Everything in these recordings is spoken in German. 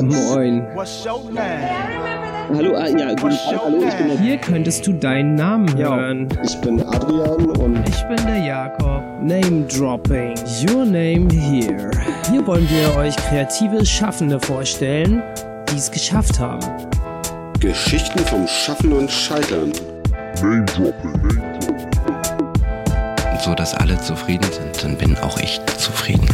Moin. Hallo, ah, ja, guten Tag, hallo, ich bin der Hier könntest du deinen Namen Ja. hören. Ich bin Adrian und Ich bin der Jakob. Name Dropping. Your name here. Hier wollen wir euch kreative Schaffende vorstellen, die es geschafft haben. Geschichten vom Schaffen und Scheitern. so dass alle zufrieden sind, dann bin auch ich zufrieden.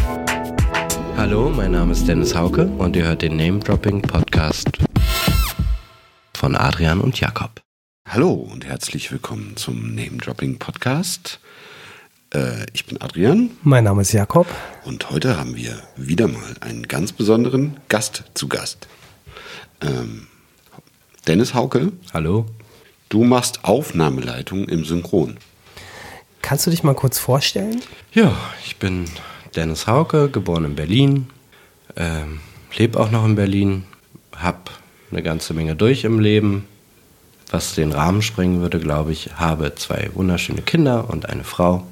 Hallo, mein Name ist Dennis Hauke und ihr hört den Name Dropping Podcast von Adrian und Jakob. Hallo und herzlich willkommen zum Name Dropping Podcast. Äh, ich bin Adrian Mein Name ist Jakob. und heute haben wir wieder mal einen ganz besonderen Gast zu Gast. Ähm, Dennis Hauke, Hallo? du machst Aufnahmeleitung im Synchron. Kannst du dich mal kurz vorstellen? Ja, ich bin Dennis Hauke, geboren in Berlin, ähm, lebe auch noch in Berlin, hab eine ganze Menge durch im Leben, was den Rahmen sprengen würde, glaube ich, habe zwei wunderschöne Kinder und eine Frau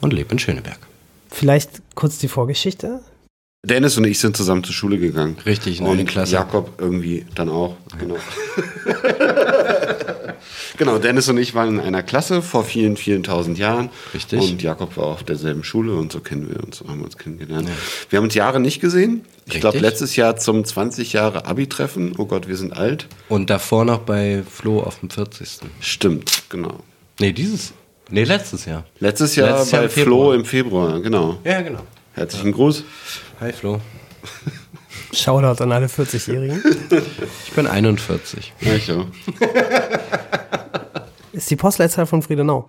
und lebe in Schöneberg. Vielleicht kurz die Vorgeschichte. Dennis und ich sind zusammen zur Schule gegangen. Richtig, in und eine Klasse. Jakob irgendwie dann auch. Genau. genau, Dennis und ich waren in einer Klasse vor vielen, vielen tausend Jahren. Richtig. Und Jakob war auf derselben Schule und so kennen wir uns, haben wir uns kennengelernt. Wir haben uns Jahre nicht gesehen. Ich glaube, letztes Jahr zum 20 Jahre Abi-Treffen. Oh Gott, wir sind alt. Und davor noch bei Flo auf dem 40. Stimmt, genau. Nee, dieses. Nee, letztes Jahr. Letztes Jahr Letztes Jahr bei im Februar. Flo im Februar, genau. Ja, genau. Herzlichen Gruß. Hi Flo. Shoutout an alle 40-Jährigen. Ich bin 41. Ja, ich auch. Ist die Postleitzahl von Friedenau.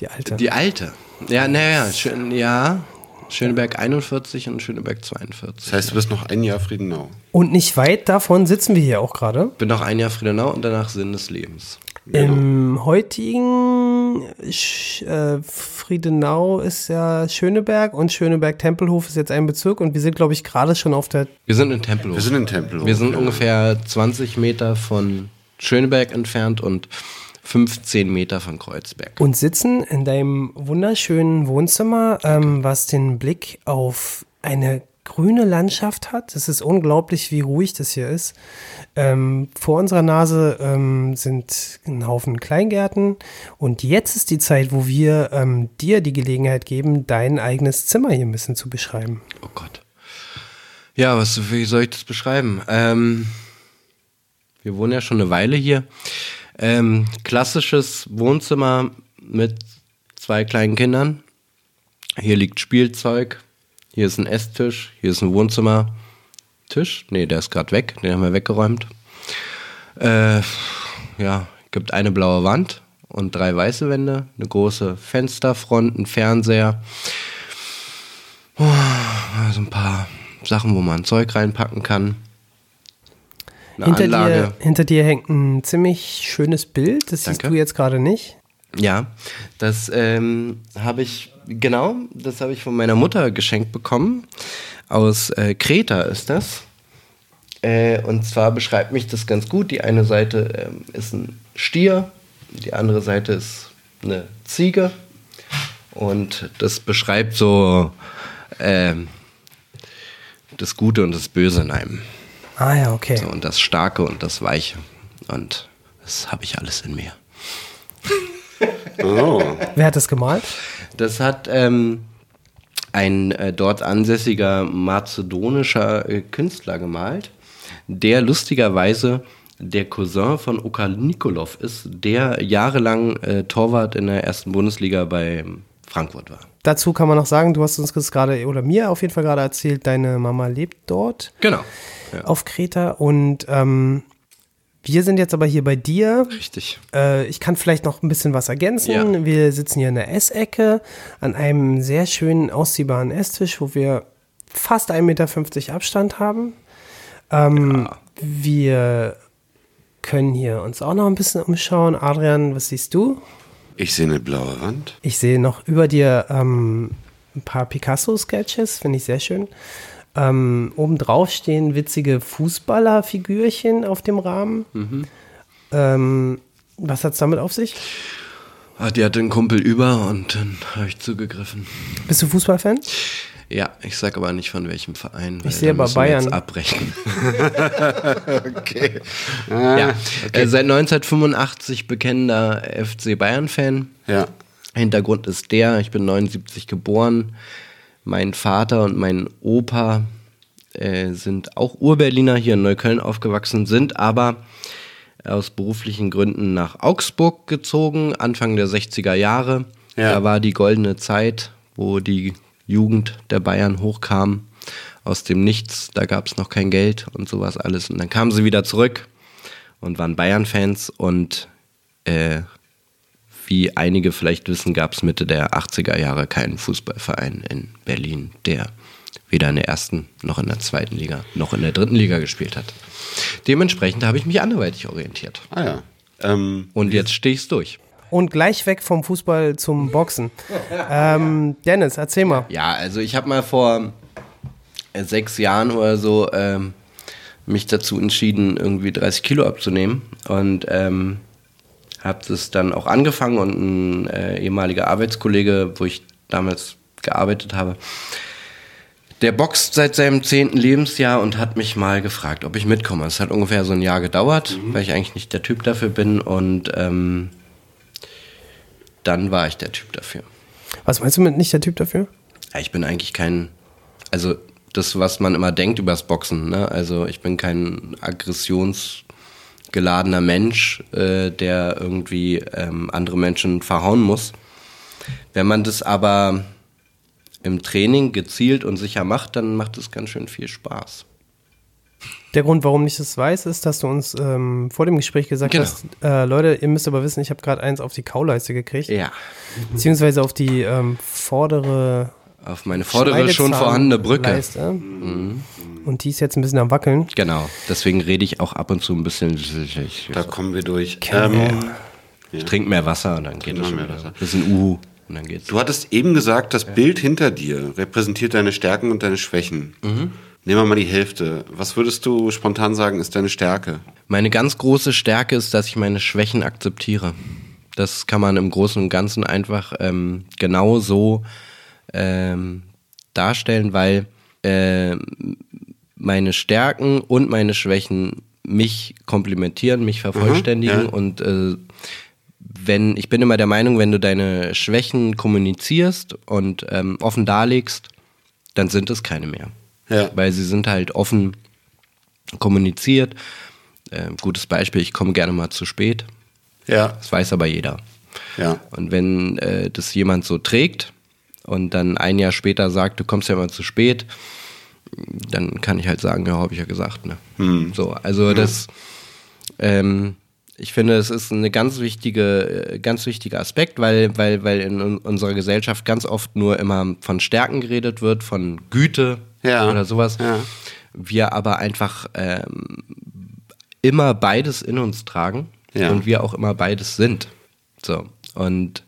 Die alte. Die alte. Ja, naja, schön, ja. Schöneberg 41 und Schöneberg 42. Das heißt, du bist noch ein Jahr Friedenau. Und nicht weit davon sitzen wir hier auch gerade. Bin noch ein Jahr Friedenau und danach Sinn des Lebens. Im heutigen Sch äh, Friedenau ist ja Schöneberg und Schöneberg-Tempelhof ist jetzt ein Bezirk und wir sind, glaube ich, gerade schon auf der. Wir sind in Tempelhof. Wir sind in Tempelhof. Wir sind ja. ungefähr 20 Meter von Schöneberg entfernt und 15 Meter von Kreuzberg. und sitzen in deinem wunderschönen Wohnzimmer, ähm, was den Blick auf eine grüne Landschaft hat. Es ist unglaublich, wie ruhig das hier ist. Ähm, vor unserer Nase ähm, sind ein Haufen Kleingärten und jetzt ist die Zeit, wo wir ähm, dir die Gelegenheit geben, dein eigenes Zimmer hier ein bisschen zu beschreiben. Oh Gott. Ja, was, wie soll ich das beschreiben? Ähm, wir wohnen ja schon eine Weile hier. Ähm, klassisches Wohnzimmer mit zwei kleinen Kindern. Hier liegt Spielzeug. Hier ist ein Esstisch. Hier ist ein Wohnzimmertisch. Nee, der ist gerade weg. Den haben wir weggeräumt. Äh, ja, gibt eine blaue Wand und drei weiße Wände. Eine große Fensterfront, ein Fernseher. Also ein paar Sachen, wo man Zeug reinpacken kann. Hinter dir, hinter dir hängt ein ziemlich schönes Bild. Das siehst Danke. du jetzt gerade nicht. Ja, das ähm, habe ich, genau, das habe ich von meiner Mutter geschenkt bekommen. Aus äh, Kreta ist das. Äh, und zwar beschreibt mich das ganz gut. Die eine Seite ähm, ist ein Stier, die andere Seite ist eine Ziege. Und das beschreibt so ähm, das Gute und das Böse in einem. Ah ja, okay. So, und das Starke und das Weiche. Und das habe ich alles in mir. Oh. Wer hat das gemalt? Das hat ähm, ein äh, dort ansässiger mazedonischer äh, Künstler gemalt, der lustigerweise der Cousin von Okal Nikolov ist, der jahrelang äh, Torwart in der ersten Bundesliga bei Frankfurt war. Dazu kann man noch sagen, du hast uns das gerade, oder mir auf jeden Fall gerade erzählt, deine Mama lebt dort Genau. Ja. auf Kreta und ähm, wir sind jetzt aber hier bei dir. Richtig. Äh, ich kann vielleicht noch ein bisschen was ergänzen. Ja. Wir sitzen hier in der Essecke an einem sehr schönen ausziehbaren Esstisch, wo wir fast 1,50 Meter Abstand haben. Ähm, Wir können hier uns auch noch ein bisschen umschauen. Adrian, was siehst du? Ich sehe eine blaue Wand. Ich sehe noch über dir ähm, ein paar Picasso-Sketches, finde ich sehr schön. Ähm, obendrauf stehen witzige Fußballerfigürchen auf dem Rahmen. Ähm, was hat es damit auf sich? Ah, Die hatte einen Kumpel über und dann habe ich zugegriffen. Bist du Fußballfan? Ja, ich sag aber nicht von welchem Verein. weil sehe jetzt Bayern. abbrechen. okay. ja, Äh, seit 1985 bekennender FC Bayern-Fan. Ja. Hintergrund ist der, ich bin 79 geboren. Mein Vater und mein Opa äh, sind auch Urberliner hier in Neukölln aufgewachsen, sind aber aus beruflichen Gründen nach Augsburg gezogen, Anfang der 60er Jahre. Ja. Da war die goldene Zeit, wo die Jugend der Bayern hochkam aus dem Nichts. Da gab es noch kein Geld und sowas alles. Und dann kamen sie wieder zurück und waren Bayern-Fans und äh, wie einige vielleicht wissen, gab es Mitte der 80er Jahre keinen Fußballverein in Berlin, der weder in der ersten noch in der zweiten Liga noch in der dritten Liga gespielt hat. Dementsprechend habe ich mich anderweitig orientiert. Ah ja. Ähm, Und jetzt stehe ich durch. Und gleich weg vom Fußball zum Boxen. ähm, Dennis, erzähl mal. Ja, also ich habe mal vor äh, sechs Jahren oder so ähm, mich dazu entschieden, irgendwie 30 Kilo abzunehmen und ähm, habe das dann auch angefangen und ein äh, ehemaliger Arbeitskollege, wo ich damals gearbeitet habe, der boxt seit seinem zehnten Lebensjahr und hat mich mal gefragt, ob ich mitkomme. Es hat ungefähr so ein Jahr gedauert, weil ich eigentlich nicht der Typ dafür bin und ähm, dann war ich der Typ dafür. Was meinst du mit nicht der Typ dafür? Ja, ich bin eigentlich kein, also das, was man immer denkt übers Boxen, ne? Also ich bin kein aggressionsgeladener Mensch, äh, der irgendwie ähm, andere Menschen verhauen muss. Wenn man das aber im Training gezielt und sicher macht, dann macht es ganz schön viel Spaß. Der Grund, warum ich das weiß, ist, dass du uns ähm, vor dem Gespräch gesagt Genau. hast, äh, Leute, ihr müsst aber wissen, ich habe gerade eins auf die Kauleiste gekriegt, Ja. beziehungsweise auf die ähm, vordere Auf meine vordere schon vorhandene Brücke. Mhm. Und die ist jetzt ein bisschen am Wackeln. Genau. Deswegen rede ich auch ab und zu ein bisschen. da kommen wir durch. Ähm, Ich trinke mehr Wasser und dann geht es schon wieder. Wasser. Bisschen Uhu und dann geht's. du hattest eben gesagt, das Bild hinter dir repräsentiert deine Stärken und deine Schwächen. Nehmen wir mal die Hälfte. Was würdest du spontan sagen, ist deine Stärke? Meine ganz große Stärke ist, dass ich meine Schwächen akzeptiere. Das kann man im Großen und Ganzen einfach ähm, genau so ähm, darstellen, weil ähm, meine Stärken und meine Schwächen mich komplementieren, mich vervollständigen ja. und äh, wenn ich bin immer der Meinung, wenn du deine Schwächen kommunizierst und ähm, offen darlegst, dann sind es keine mehr. Ja. Weil sie sind halt offen kommuniziert. Äh, gutes Beispiel, ich komme gerne mal zu spät. Ja. Das weiß aber jeder. Ja. Und wenn äh, das jemand so trägt und dann ein Jahr später sagt, du kommst ja mal zu spät, dann kann ich halt sagen, ja, habe ich ja gesagt. Ne? So, also das, ähm, ich finde, es ist eine ganz wichtige, äh, ganz wichtiger Aspekt, weil, weil, weil in un- unserer Gesellschaft ganz oft nur immer von Stärken geredet wird, von Güte Ja. oder sowas. Ja. Wir aber einfach ähm, immer beides in uns tragen Ja. und wir auch immer beides sind. So. Und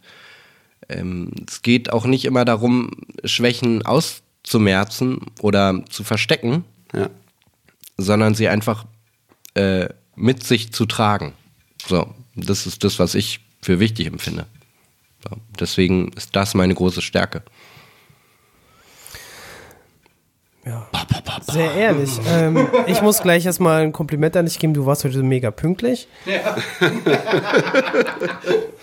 ähm, es geht auch nicht immer darum, Schwächen auszumerzen oder zu verstecken, Ja. sondern sie einfach äh, mit sich zu tragen. So, das ist das, was ich für wichtig empfinde. So, deswegen ist das meine große Stärke. Sehr ehrlich. ähm, ich muss gleich erstmal ein Kompliment an dich geben. Du warst heute mega pünktlich.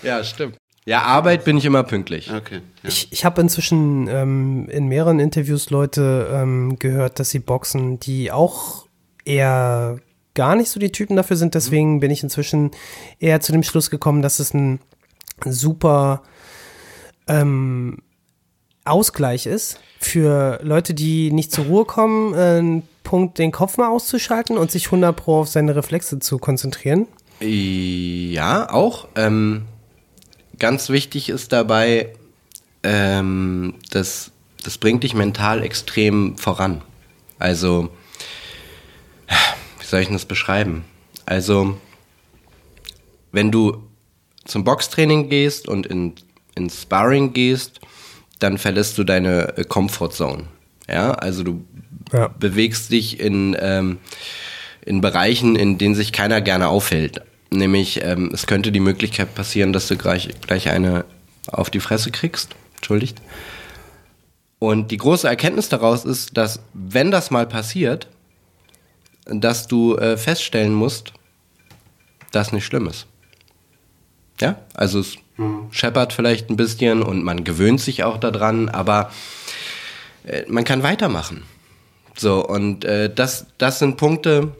Ja, stimmt. Ja, Arbeit bin ich immer pünktlich. Okay. Ja. Ich, ich habe inzwischen ähm, in mehreren Interviews Leute ähm, gehört, dass sie boxen, die auch eher gar nicht so die Typen dafür sind. Deswegen bin ich inzwischen eher zu dem Schluss gekommen, dass es ein super ähm, Ausgleich ist für Leute, die nicht zur Ruhe kommen, äh, einen Punkt den Kopf mal auszuschalten und sich 100 pro auf seine Reflexe zu konzentrieren. Ja, auch. Ähm, ganz wichtig ist dabei, ähm, das, das bringt dich mental extrem voran. Also, wie soll ich denn das beschreiben? Also, wenn du zum Boxtraining gehst und in, ins Sparring gehst, dann verlässt du deine äh, Comfortzone. Ja, also du bewegst dich in, ähm, in Bereichen, in denen sich keiner gerne aufhält. Nämlich, ähm, es könnte die Möglichkeit passieren, dass du gleich, gleich eine auf die Fresse kriegst. Entschuldigt. Und die große Erkenntnis daraus ist, dass wenn das mal passiert, dass du äh, feststellen musst, dass nicht schlimm ist. Ja, also es scheppert vielleicht ein bisschen und man gewöhnt sich auch daran, aber äh, man kann weitermachen. So, und äh, das, das sind Punkte,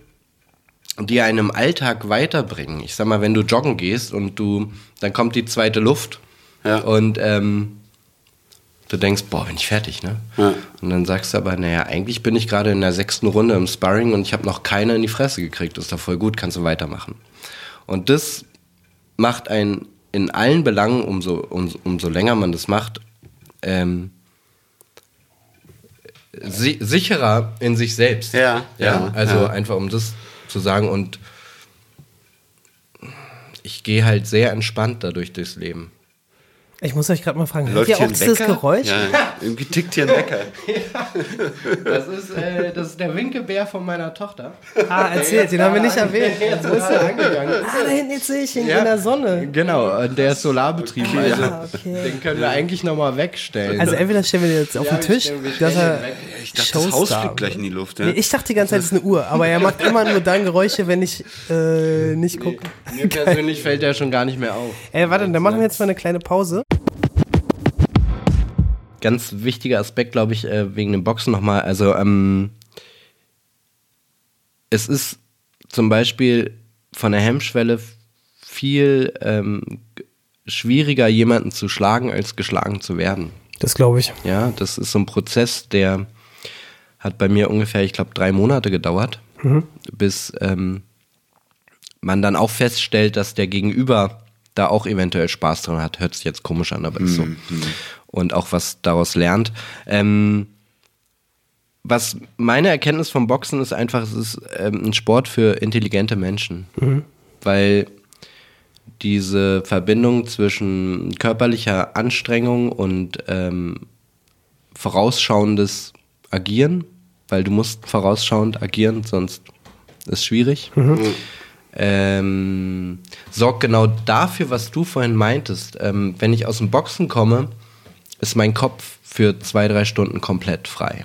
die einen im Alltag weiterbringen. Ich sag mal, wenn du joggen gehst und du, dann kommt die zweite Luft Ja. und ähm, du denkst, boah, bin ich fertig, ne? Ja. Und dann sagst du aber, naja, eigentlich bin ich gerade in der sechsten Runde im Sparring und ich habe noch keine in die Fresse gekriegt. Das ist doch voll gut, kannst du weitermachen. Und das macht einen in allen Belangen, umso, umso, umso länger man das macht, ähm, si sicherer in sich selbst. Ja, ja. ja, also ja. einfach um das zu sagen und ich gehe halt sehr entspannt dadurch durchs Leben. Ich muss euch gerade mal fragen, hört Läuft ihr hier auch ein dieses Wecker? Geräusch? Ja, irgendwie tickt hier ein Wecker. Das ist, äh, das ist der Winkelbär von meiner Tochter. Ah, erzählt, den haben wir nicht erwähnt. Jetzt ist er angegangen. Ah, da hinten jetzt sehe ich ihn Ja. in der Sonne. Genau, und der ist solarbetrieben. Also Ah, okay. den können wir eigentlich nochmal wegstellen. Also entweder stellen wir den jetzt auf Ja, den Tisch, dass er. Ich dachte, das Haus Showstar fliegt gleich in die Luft. Ja? Nee, ich dachte die ganze Zeit, es ist eine Uhr, aber er macht immer nur dann Geräusche, wenn ich äh, nicht gucke. Mir persönlich fällt der schon gar nicht mehr auf. Ey, warte, dann machen wir jetzt mal eine kleine Pause. Ganz wichtiger Aspekt, glaube ich, äh, wegen dem Boxen nochmal. Also, ähm, es ist zum Beispiel von der Hemmschwelle viel ähm, schwieriger, jemanden zu schlagen, als geschlagen zu werden. Das glaube ich. Ja, das ist so ein Prozess, der hat bei mir ungefähr, ich glaube, drei Monate gedauert, bis ähm, man dann auch feststellt, dass der Gegenüber da auch eventuell Spaß dran hat. Hört sich jetzt komisch an, aber ist so. Und auch was daraus lernt. Ähm, was meine Erkenntnis vom Boxen ist einfach, es ist ähm, ein Sport für intelligente Menschen. Weil diese Verbindung zwischen körperlicher Anstrengung und ähm, vorausschauendes Agieren, weil du musst vorausschauend agieren, sonst ist schwierig. Ähm, sorgt genau dafür, was du vorhin meintest. Ähm, wenn ich aus dem Boxen komme, ist mein Kopf für zwei, drei Stunden komplett frei.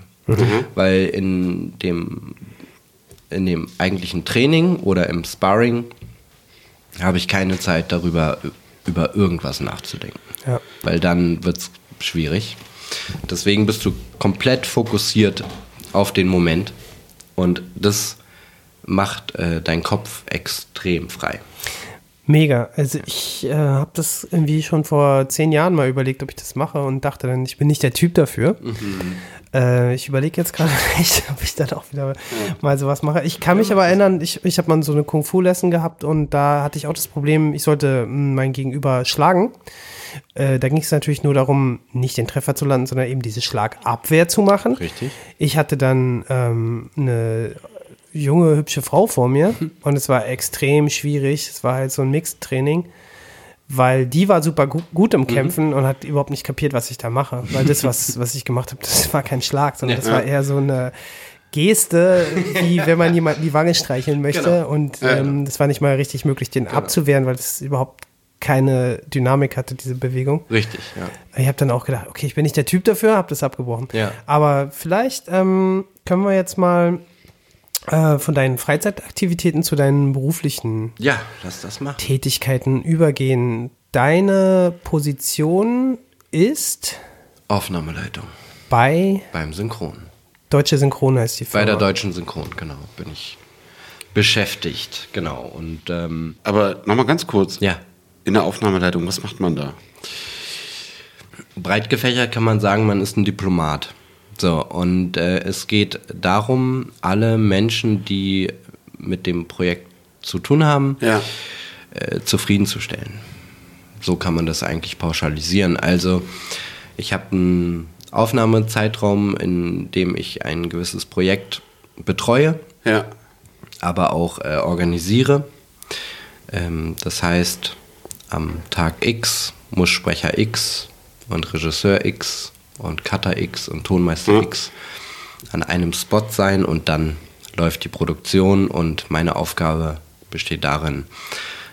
Weil in dem, in dem eigentlichen Training oder im Sparring habe ich keine Zeit darüber, über irgendwas nachzudenken. Ja. Weil dann wird es schwierig. Deswegen bist du komplett fokussiert auf den Moment und das macht äh, deinen Kopf extrem frei. Mega. Also ich äh, habe das irgendwie schon vor zehn Jahren mal überlegt, ob ich das mache und dachte dann, ich bin nicht der Typ dafür. Äh, ich überlege jetzt gerade echt, ob ich dann auch wieder mal sowas mache. Ich kann mich aber erinnern, ich, ich habe mal so eine Kung-Fu-Lesson gehabt und da hatte ich auch das Problem, ich sollte mh, mein Gegenüber schlagen. Äh, da ging es natürlich nur darum, nicht den Treffer zu landen, sondern eben diese Schlagabwehr zu machen. Richtig. Ich hatte dann ähm, eine junge, hübsche Frau vor mir und es war extrem schwierig. Es war halt so ein Mixed-Training, weil die war super gu gut im Kämpfen und hat überhaupt nicht kapiert, was ich da mache. Weil das, was, was ich gemacht habe, das war kein Schlag, sondern das war eher so eine Geste, wie wenn man jemanden die Wange streicheln möchte. Und Ja, ja. ähm, das war nicht mal richtig möglich, den abzuwehren, weil das überhaupt keine Dynamik hatte, diese Bewegung. Richtig, ja. Ich habe dann auch gedacht, okay, ich bin nicht der Typ dafür, habe das abgebrochen. Ja. Aber vielleicht ähm, können wir jetzt mal äh, von deinen Freizeitaktivitäten zu deinen beruflichen Ja, lass das machen. Tätigkeiten übergehen. Deine Position ist Aufnahmeleitung bei beim Synchron. Deutsche Synchron heißt die Bei Firma. der deutschen Synchron, genau, bin ich beschäftigt, genau. Und ähm, Aber nochmal ganz kurz. ja, In der Aufnahmeleitung, was macht man da? breit gefächert kann man sagen, man ist ein Diplomat. So, und äh, es geht darum, alle Menschen, die mit dem Projekt zu tun haben, Ja. äh, zufriedenzustellen. So kann man das eigentlich pauschalisieren. Also ich habe einen Aufnahmezeitraum, in dem ich ein gewisses Projekt betreue, Ja. aber auch äh, organisiere. Ähm, das heißt, am Tag X muss Sprecher X und Regisseur X und Cutter X und Tonmeister Mhm. X an einem Spot sein und dann läuft die Produktion und meine Aufgabe besteht darin,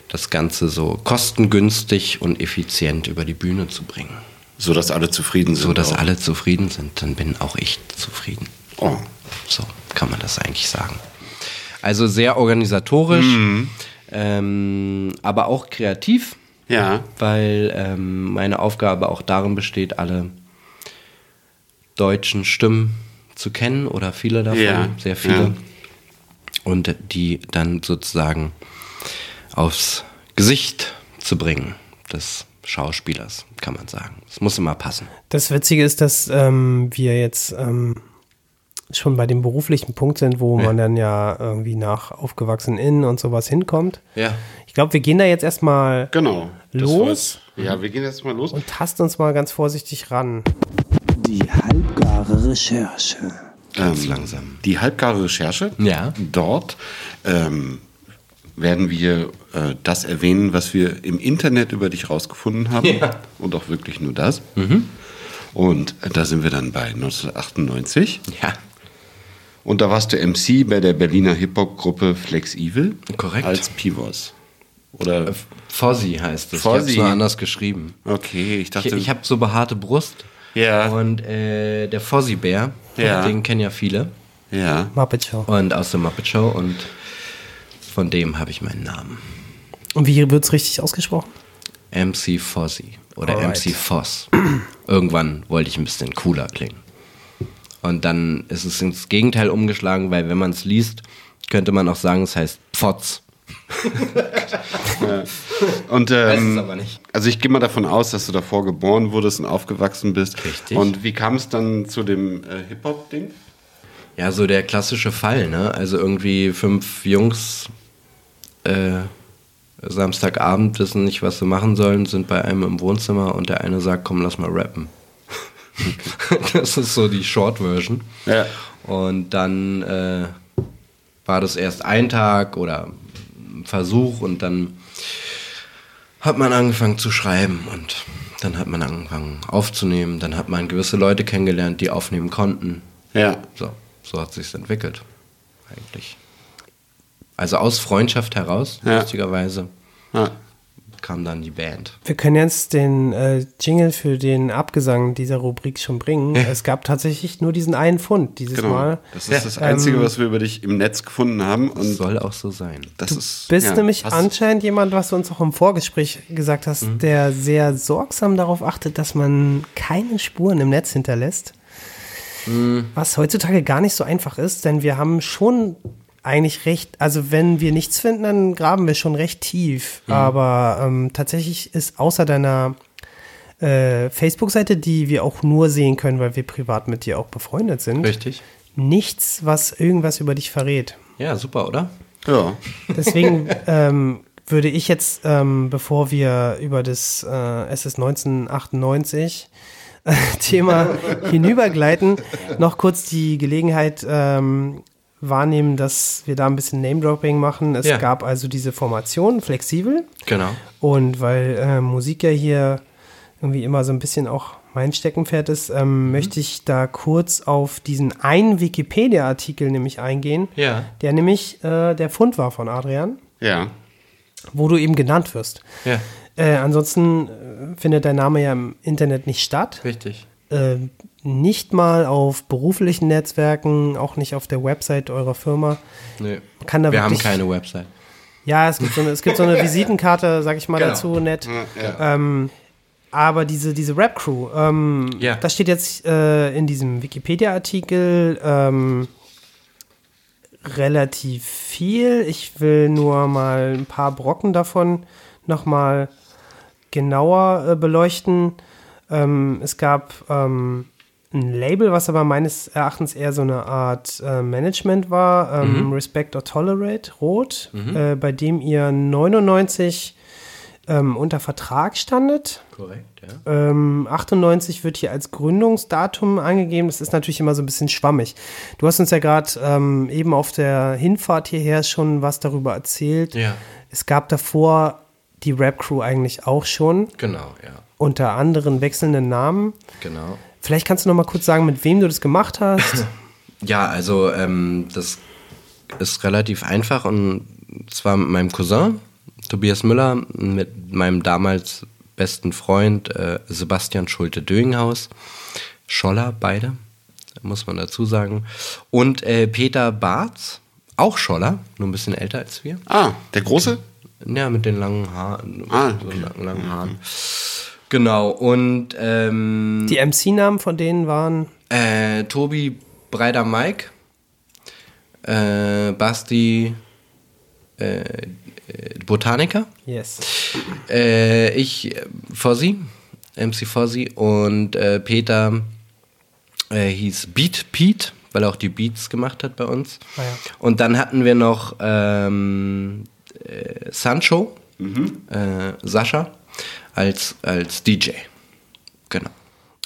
das Ganze so kostengünstig und effizient über die Bühne zu bringen. So dass alle zufrieden sind. So dass auch. alle zufrieden sind, dann bin auch ich zufrieden. Oh. So kann man das eigentlich sagen. Also sehr organisatorisch, ähm, aber auch kreativ, Ja. weil ähm, meine Aufgabe auch darin besteht, alle deutschen Stimmen zu kennen oder viele davon, Ja, sehr viele. ja. Und die dann sozusagen aufs Gesicht zu bringen des Schauspielers, kann man sagen. Es muss immer passen. Das Witzige ist, dass ähm, wir jetzt ähm, schon bei dem beruflichen Punkt sind, wo Ja. man dann ja irgendwie nach aufgewachsenen Innen und sowas hinkommt. Ja. Ich glaube, wir gehen da jetzt erstmal Genau. Los? Ja, wir gehen jetzt mal los. und tasten uns mal ganz vorsichtig ran. Die halbgare Recherche. Ganz langsam. Die halbgare Recherche. Ja. Dort ähm, werden wir äh, das erwähnen, was wir im Internet über dich rausgefunden haben. Ja. Und auch wirklich nur das. Und äh, da sind wir dann bei 1998. Ja. Und da warst du MC bei der Berliner Hip-Hop-Gruppe Flex Evil. Korrekt. Als Pivos. Oder. Fossi heißt es. Ich Fossi. habe es nur anders geschrieben. Okay, ich dachte. Ich, ich habe so behaarte Brust. Ja. Und äh, der Fossi-Bär, Ja. den kennen ja viele. ja. Muppet Show. Und aus der Muppet Show. Und von dem habe ich meinen Namen. Und wie wird es richtig ausgesprochen? MC Fossi. Oder Alright. MC Foss. Irgendwann wollte ich ein bisschen cooler klingen. Und dann ist es ins Gegenteil umgeschlagen, weil wenn man es liest, könnte man auch sagen, es heißt Pfotz. Und, Weiß ähm, es aber nicht. Also ich gehe mal davon aus, dass du davor geboren wurdest und aufgewachsen bist. Richtig. Und wie kam es dann zu dem äh, Hip-Hop-Ding? Ja, so der klassische Fall, ne? Also irgendwie fünf Jungs äh, Samstagabend wissen nicht, was sie machen sollen, sind bei einem im Wohnzimmer und der eine sagt, komm, lass mal rappen. das ist so die Short-Version. Ja. Und dann äh, war das erst ein Tag oder Versuch und dann hat man angefangen zu schreiben und dann hat man angefangen aufzunehmen. Dann hat man gewisse Leute kennengelernt, die aufnehmen konnten. Ja. So, so hat sich's entwickelt. Eigentlich. Also aus Freundschaft heraus, Ja. lustigerweise, ja. Kam dann die Band. Wir können jetzt den äh, Jingle für den Abgesang dieser Rubrik schon bringen. Es gab tatsächlich nur diesen einen Fund dieses Genau. Mal. Das ist das Einzige, Ähm, was wir über dich im Netz gefunden haben. Das Und soll auch so sein. das ist. bist ja, nämlich anscheinend jemand, was du uns auch im Vorgespräch gesagt hast, Mhm. der sehr sorgsam darauf achtet, dass man keine Spuren im Netz hinterlässt. Mhm. Was heutzutage gar nicht so einfach ist, denn wir haben schon eigentlich recht, also wenn wir nichts finden, dann graben wir schon recht tief. Mhm. Aber ähm, tatsächlich ist außer deiner äh, Facebook-Seite, die wir auch nur sehen können, weil wir privat mit dir auch befreundet sind, Richtig? nichts, was irgendwas über dich verrät. Ja, super, oder? Ja. Deswegen ähm, würde ich jetzt, ähm, bevor wir über das äh, SS 1998 äh, Thema hinübergleiten, noch kurz die Gelegenheit ähm, wahrnehmen, dass wir da ein bisschen Name-Dropping machen. Es Ja. gab also diese Formation, flexibel. Genau. Und weil äh, Musik ja hier irgendwie immer so ein bisschen auch mein Steckenpferd ist, ähm, möchte ich da kurz auf diesen einen Wikipedia-Artikel nämlich eingehen, Ja. der nämlich äh, der Fund war von Adrian, Ja. wo du eben genannt wirst. Ja, Äh, ansonsten äh, findet dein Name ja im Internet nicht statt. richtig. Äh, nicht mal auf beruflichen Netzwerken, auch nicht auf der Website eurer Firma. Nee. Kann da Wir haben keine Website. Ja, es gibt so eine, es gibt so eine Visitenkarte, sag ich mal Genau. dazu, nett. ja. Ähm, aber diese, diese Rap-Crew, ähm, Ja. das steht jetzt äh, in diesem Wikipedia-Artikel ähm, relativ viel. Ich will nur mal ein paar Brocken davon nochmal genauer äh, beleuchten. Ähm, es gab ähm, ein Label, was aber meines Erachtens eher so eine Art äh, Management war, ähm, Respect or Tolerate, Rot, äh, bei dem ihr 99 ähm, unter Vertrag standet. Korrekt, ja. Ähm, 98 wird hier als Gründungsdatum angegeben. Das ist natürlich immer so ein bisschen schwammig. Du hast uns ja gerade ähm, eben auf der Hinfahrt hierher schon was darüber erzählt. Ja. Es gab davor die Rap-Crew eigentlich auch schon, Genau, ja. Unter anderen wechselnden Namen. Genau. Vielleicht kannst du noch mal kurz sagen, mit wem du das gemacht hast. Ja, also ähm, das ist relativ einfach und zwar mit meinem Cousin, Tobias Müller mit meinem damals besten Freund äh, Sebastian Schulte-Döinghaus. Scholler, beide, muss man dazu sagen. Und äh, Peter Barz, auch Scholler, nur ein bisschen älter als wir. Ah, der Große? Ja, mit den langen Haaren. Ah, so okay. langen, langen Haaren. Genau, und ähm, Die MC-Namen von denen waren äh, Tobi Breider Mike, äh, Basti äh, äh, Botaniker, Yes. äh, ich Fossi, MC Fossi und äh, Peter äh, hieß Beat Pete, weil er auch die Beats gemacht hat bei uns. Ah ja. Und dann hatten wir noch ähm, äh, Sancho, äh, Sascha als, als DJ. Genau.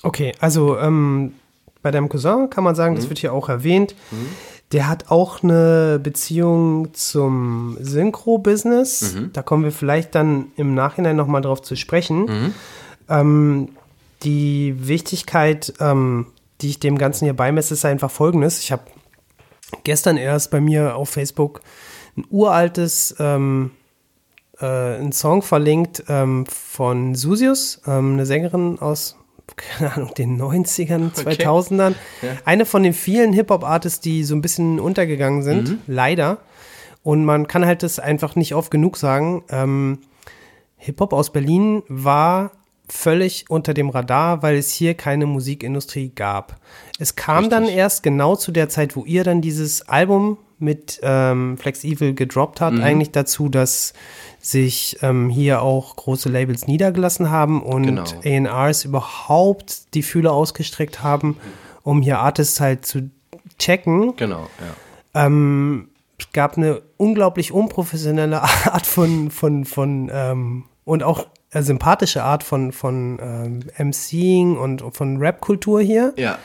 Okay, also ähm, bei deinem Cousin kann man sagen, das wird hier auch erwähnt. Der hat auch eine Beziehung zum Synchro-Business. Da kommen wir vielleicht dann im Nachhinein nochmal drauf zu sprechen. Ähm, die Wichtigkeit, ähm, die ich dem Ganzen hier beimesse, ist einfach folgendes. Ich habe gestern erst bei mir auf Facebook ein uraltes ähm, äh, einen Song verlinkt ähm, von Susius, ähm, eine Sängerin aus, keine Ahnung, den 90ern, 2000ern. Eine von den vielen Hip-Hop-Artists, die so ein bisschen untergegangen sind, leider. Und man kann halt das einfach nicht oft genug sagen. Ähm, Hip-Hop aus Berlin war völlig unter dem Radar, weil es hier keine Musikindustrie gab. Es kam dann erst genau zu der Zeit, wo ihr dann dieses Album mit ähm, Flex Evil gedroppt habt, eigentlich dazu, dass sich ähm, hier auch große Labels niedergelassen haben und Genau. A&Rs überhaupt die Fühler ausgestreckt haben, um hier Artists halt zu checken. Genau, ja. Ähm, es gab eine unglaublich unprofessionelle Art von, von, von ähm, und auch äh, sympathische Art von, von ähm, MCing und von Rap-Kultur hier, Ja,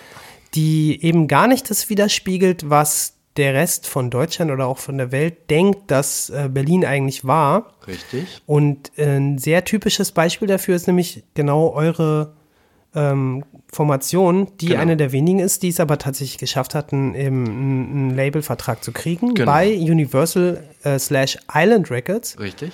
die eben gar nicht das widerspiegelt, was der Rest von Deutschland oder auch von der Welt denkt, dass äh, Berlin eigentlich war. richtig. Und äh, ein sehr typisches Beispiel dafür ist nämlich genau eure ähm, Formation, die Genau. eine der wenigen ist, die es aber tatsächlich geschafft hat, einen, eben einen, einen Labelvertrag zu kriegen Genau. bei Universal äh, slash Island Records. Richtig.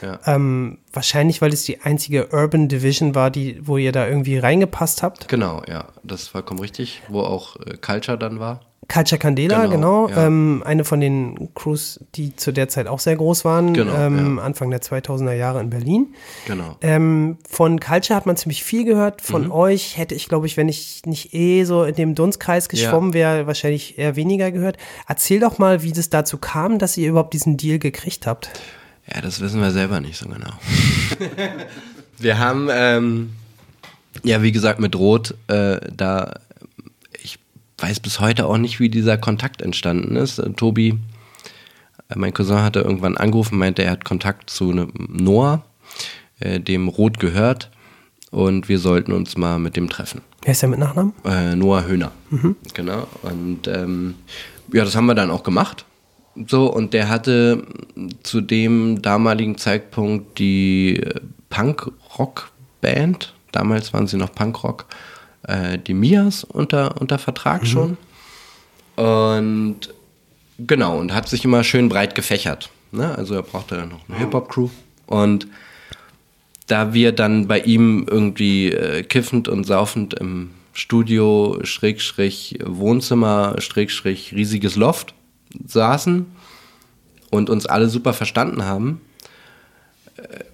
Ja. Ähm, wahrscheinlich, weil es die einzige Urban Division war, die, wo ihr da irgendwie reingepasst habt. Genau, ja. Das ist vollkommen richtig. Wo auch äh, Culture dann war. Culture Candela, genau. Genau, ja. ähm, eine von den Crews, die zu der Zeit auch sehr groß waren, Genau, ähm, Anfang der 2000er Jahre in Berlin. Genau. Ähm, von Culture hat man ziemlich viel gehört. Von Mhm. euch hätte ich, glaube ich, wenn ich nicht eh so in dem Dunstkreis geschwommen wäre, wahrscheinlich eher weniger gehört. Erzähl doch mal, wie das dazu kam, dass ihr überhaupt diesen Deal gekriegt habt. Ja, das wissen wir selber nicht so genau. wir haben, ähm, ja, wie gesagt, mit Rot äh, da, weiß bis heute auch nicht, wie dieser Kontakt entstanden ist. Äh, Tobi, äh, mein Cousin, hatte irgendwann angerufen, meinte, er hat Kontakt zu einem Noah, äh, dem Rot gehört, und wir sollten uns mal mit dem treffen. Wer ist der mit Nachnamen? Äh, Noah Höhner. Genau. Und ähm, ja, das haben wir dann auch gemacht. So, und der hatte zu dem damaligen Zeitpunkt die Punk-Rock-Band, damals waren sie noch Punkrock, äh, die Mias unter, unter Vertrag schon. Und genau, und hat sich immer schön breit gefächert. Ne? Also er brauchte dann noch eine Hip-Hop-Crew. Und da wir dann bei ihm irgendwie äh, kiffend und saufend im Studio, Schrägstrich, Wohnzimmer, Schrägstrich, riesiges Loft saßen und uns alle super verstanden haben, äh,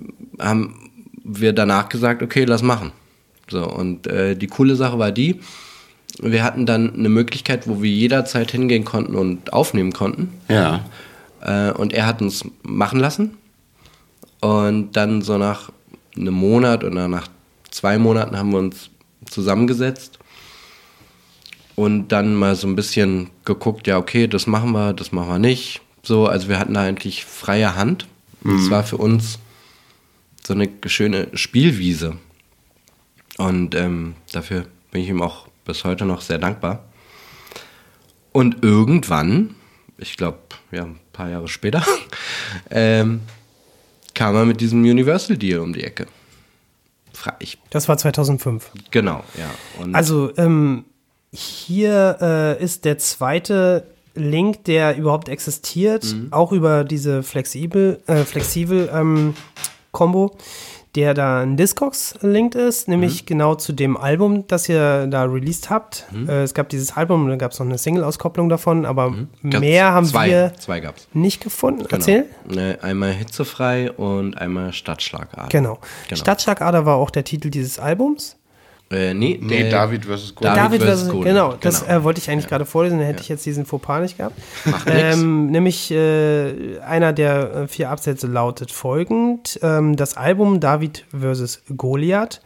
haben wir danach gesagt, okay, lass machen. So, und äh, die coole Sache war die, wir hatten dann eine Möglichkeit, wo wir jederzeit hingehen konnten und aufnehmen konnten. Ja. Äh, und er hat uns machen lassen. Und dann so nach einem Monat oder nach zwei Monaten haben wir uns zusammengesetzt und dann mal so ein bisschen geguckt, ja, okay, das machen wir, das machen wir nicht. So, also wir hatten da eigentlich freie Hand. Es war für uns so eine schöne Spielwiese. Und ähm, dafür bin ich ihm auch bis heute noch sehr dankbar. Und irgendwann, ich glaube, ja, ein paar Jahre später, ähm, kam er mit diesem Universal Deal um die Ecke. Fra ich, Das war 2005. genau, ja. Und Also ähm, hier äh, ist der zweite Link, der überhaupt existiert, auch über diese flexibel, äh, flexibel ähm, Combo, der da ein Discogs linked ist, nämlich genau zu dem Album, das ihr da released habt. Äh, es gab dieses Album, dann gab es noch eine Single-Auskopplung davon, aber Gab's mehr haben zwei, wir Zwei nicht gefunden. Genau. Erzähl. Ne, Einmal hitzefrei und einmal Stadtschlagader. Genau. Genau. Stadtschlagader war auch der Titel dieses Albums. Äh, nee, Nee, der- David versus Goliath. David David versus Goliath, genau, das genau. Äh, wollte ich eigentlich gerade vorlesen, dann hätte ich jetzt diesen Fauxpas nicht gehabt. Ähm, nämlich äh, einer der äh, vier Absätze lautet folgend: ähm, Das Album David versus Goliath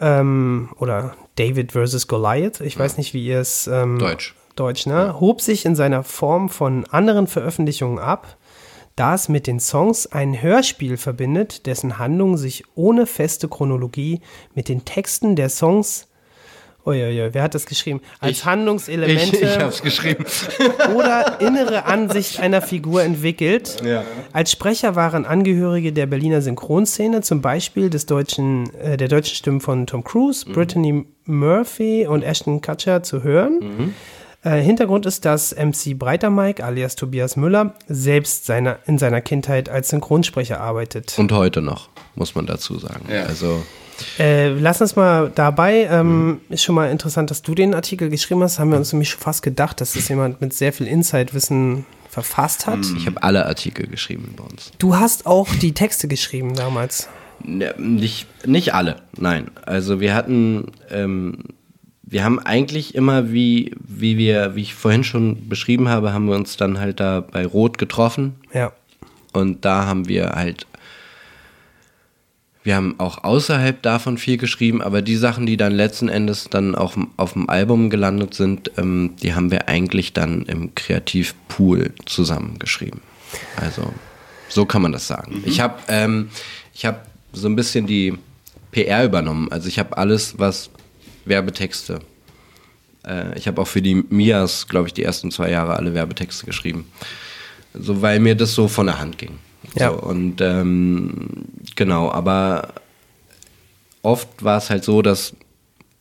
ähm, oder David versus Goliath, ich weiß nicht, wie ihr es ähm, Deutsch. Deutsch, ne? Hob sich in seiner Form von anderen Veröffentlichungen ab, da es mit den Songs ein Hörspiel verbindet, dessen Handlung sich ohne feste Chronologie mit den Texten der Songs Uiuiui, wer hat das geschrieben? Als Ich. Handlungselemente Ich, ich hab's geschrieben. oder innere Ansicht einer Figur entwickelt. Als Sprecher waren Angehörige der Berliner Synchronszene, zum Beispiel des deutschen, äh, der deutschen Stimmen von Tom Cruise, Brittany Murphy und Ashton Kutcher zu hören. Äh, Hintergrund ist, dass MC Breiter Mike alias Tobias Müller selbst seiner, in seiner Kindheit als Synchronsprecher arbeitet. Und heute noch, muss man dazu sagen. Ja. Also, Äh, lass uns mal dabei. Ähm, Ist schon mal interessant, dass du den Artikel geschrieben hast. Haben wir uns nämlich schon fast gedacht, dass das jemand mit sehr viel Insight-Wissen verfasst hat. ich habe alle Artikel geschrieben bei uns. Du hast auch die Texte geschrieben damals. Ne, nicht, nicht alle, nein. Also wir hatten, ähm, wir haben eigentlich immer, wie, wie wir, wie ich vorhin schon beschrieben habe, haben wir uns dann halt da bei Rot getroffen Ja. und da haben wir halt, wir haben auch außerhalb davon viel geschrieben, aber die Sachen, die dann letzten Endes dann auch auf dem Album gelandet sind, ähm, die haben wir eigentlich dann im Kreativpool zusammengeschrieben. Also so kann man das sagen. Ich habe ähm, ich habe so ein bisschen die PR übernommen. Also ich habe alles, was Werbetexte. Äh, ich habe auch für die Mias, glaube ich, die ersten zwei Jahre alle Werbetexte geschrieben. So, weil mir das so von der Hand ging. Ja. So, und ähm, genau, aber oft war es halt so, dass,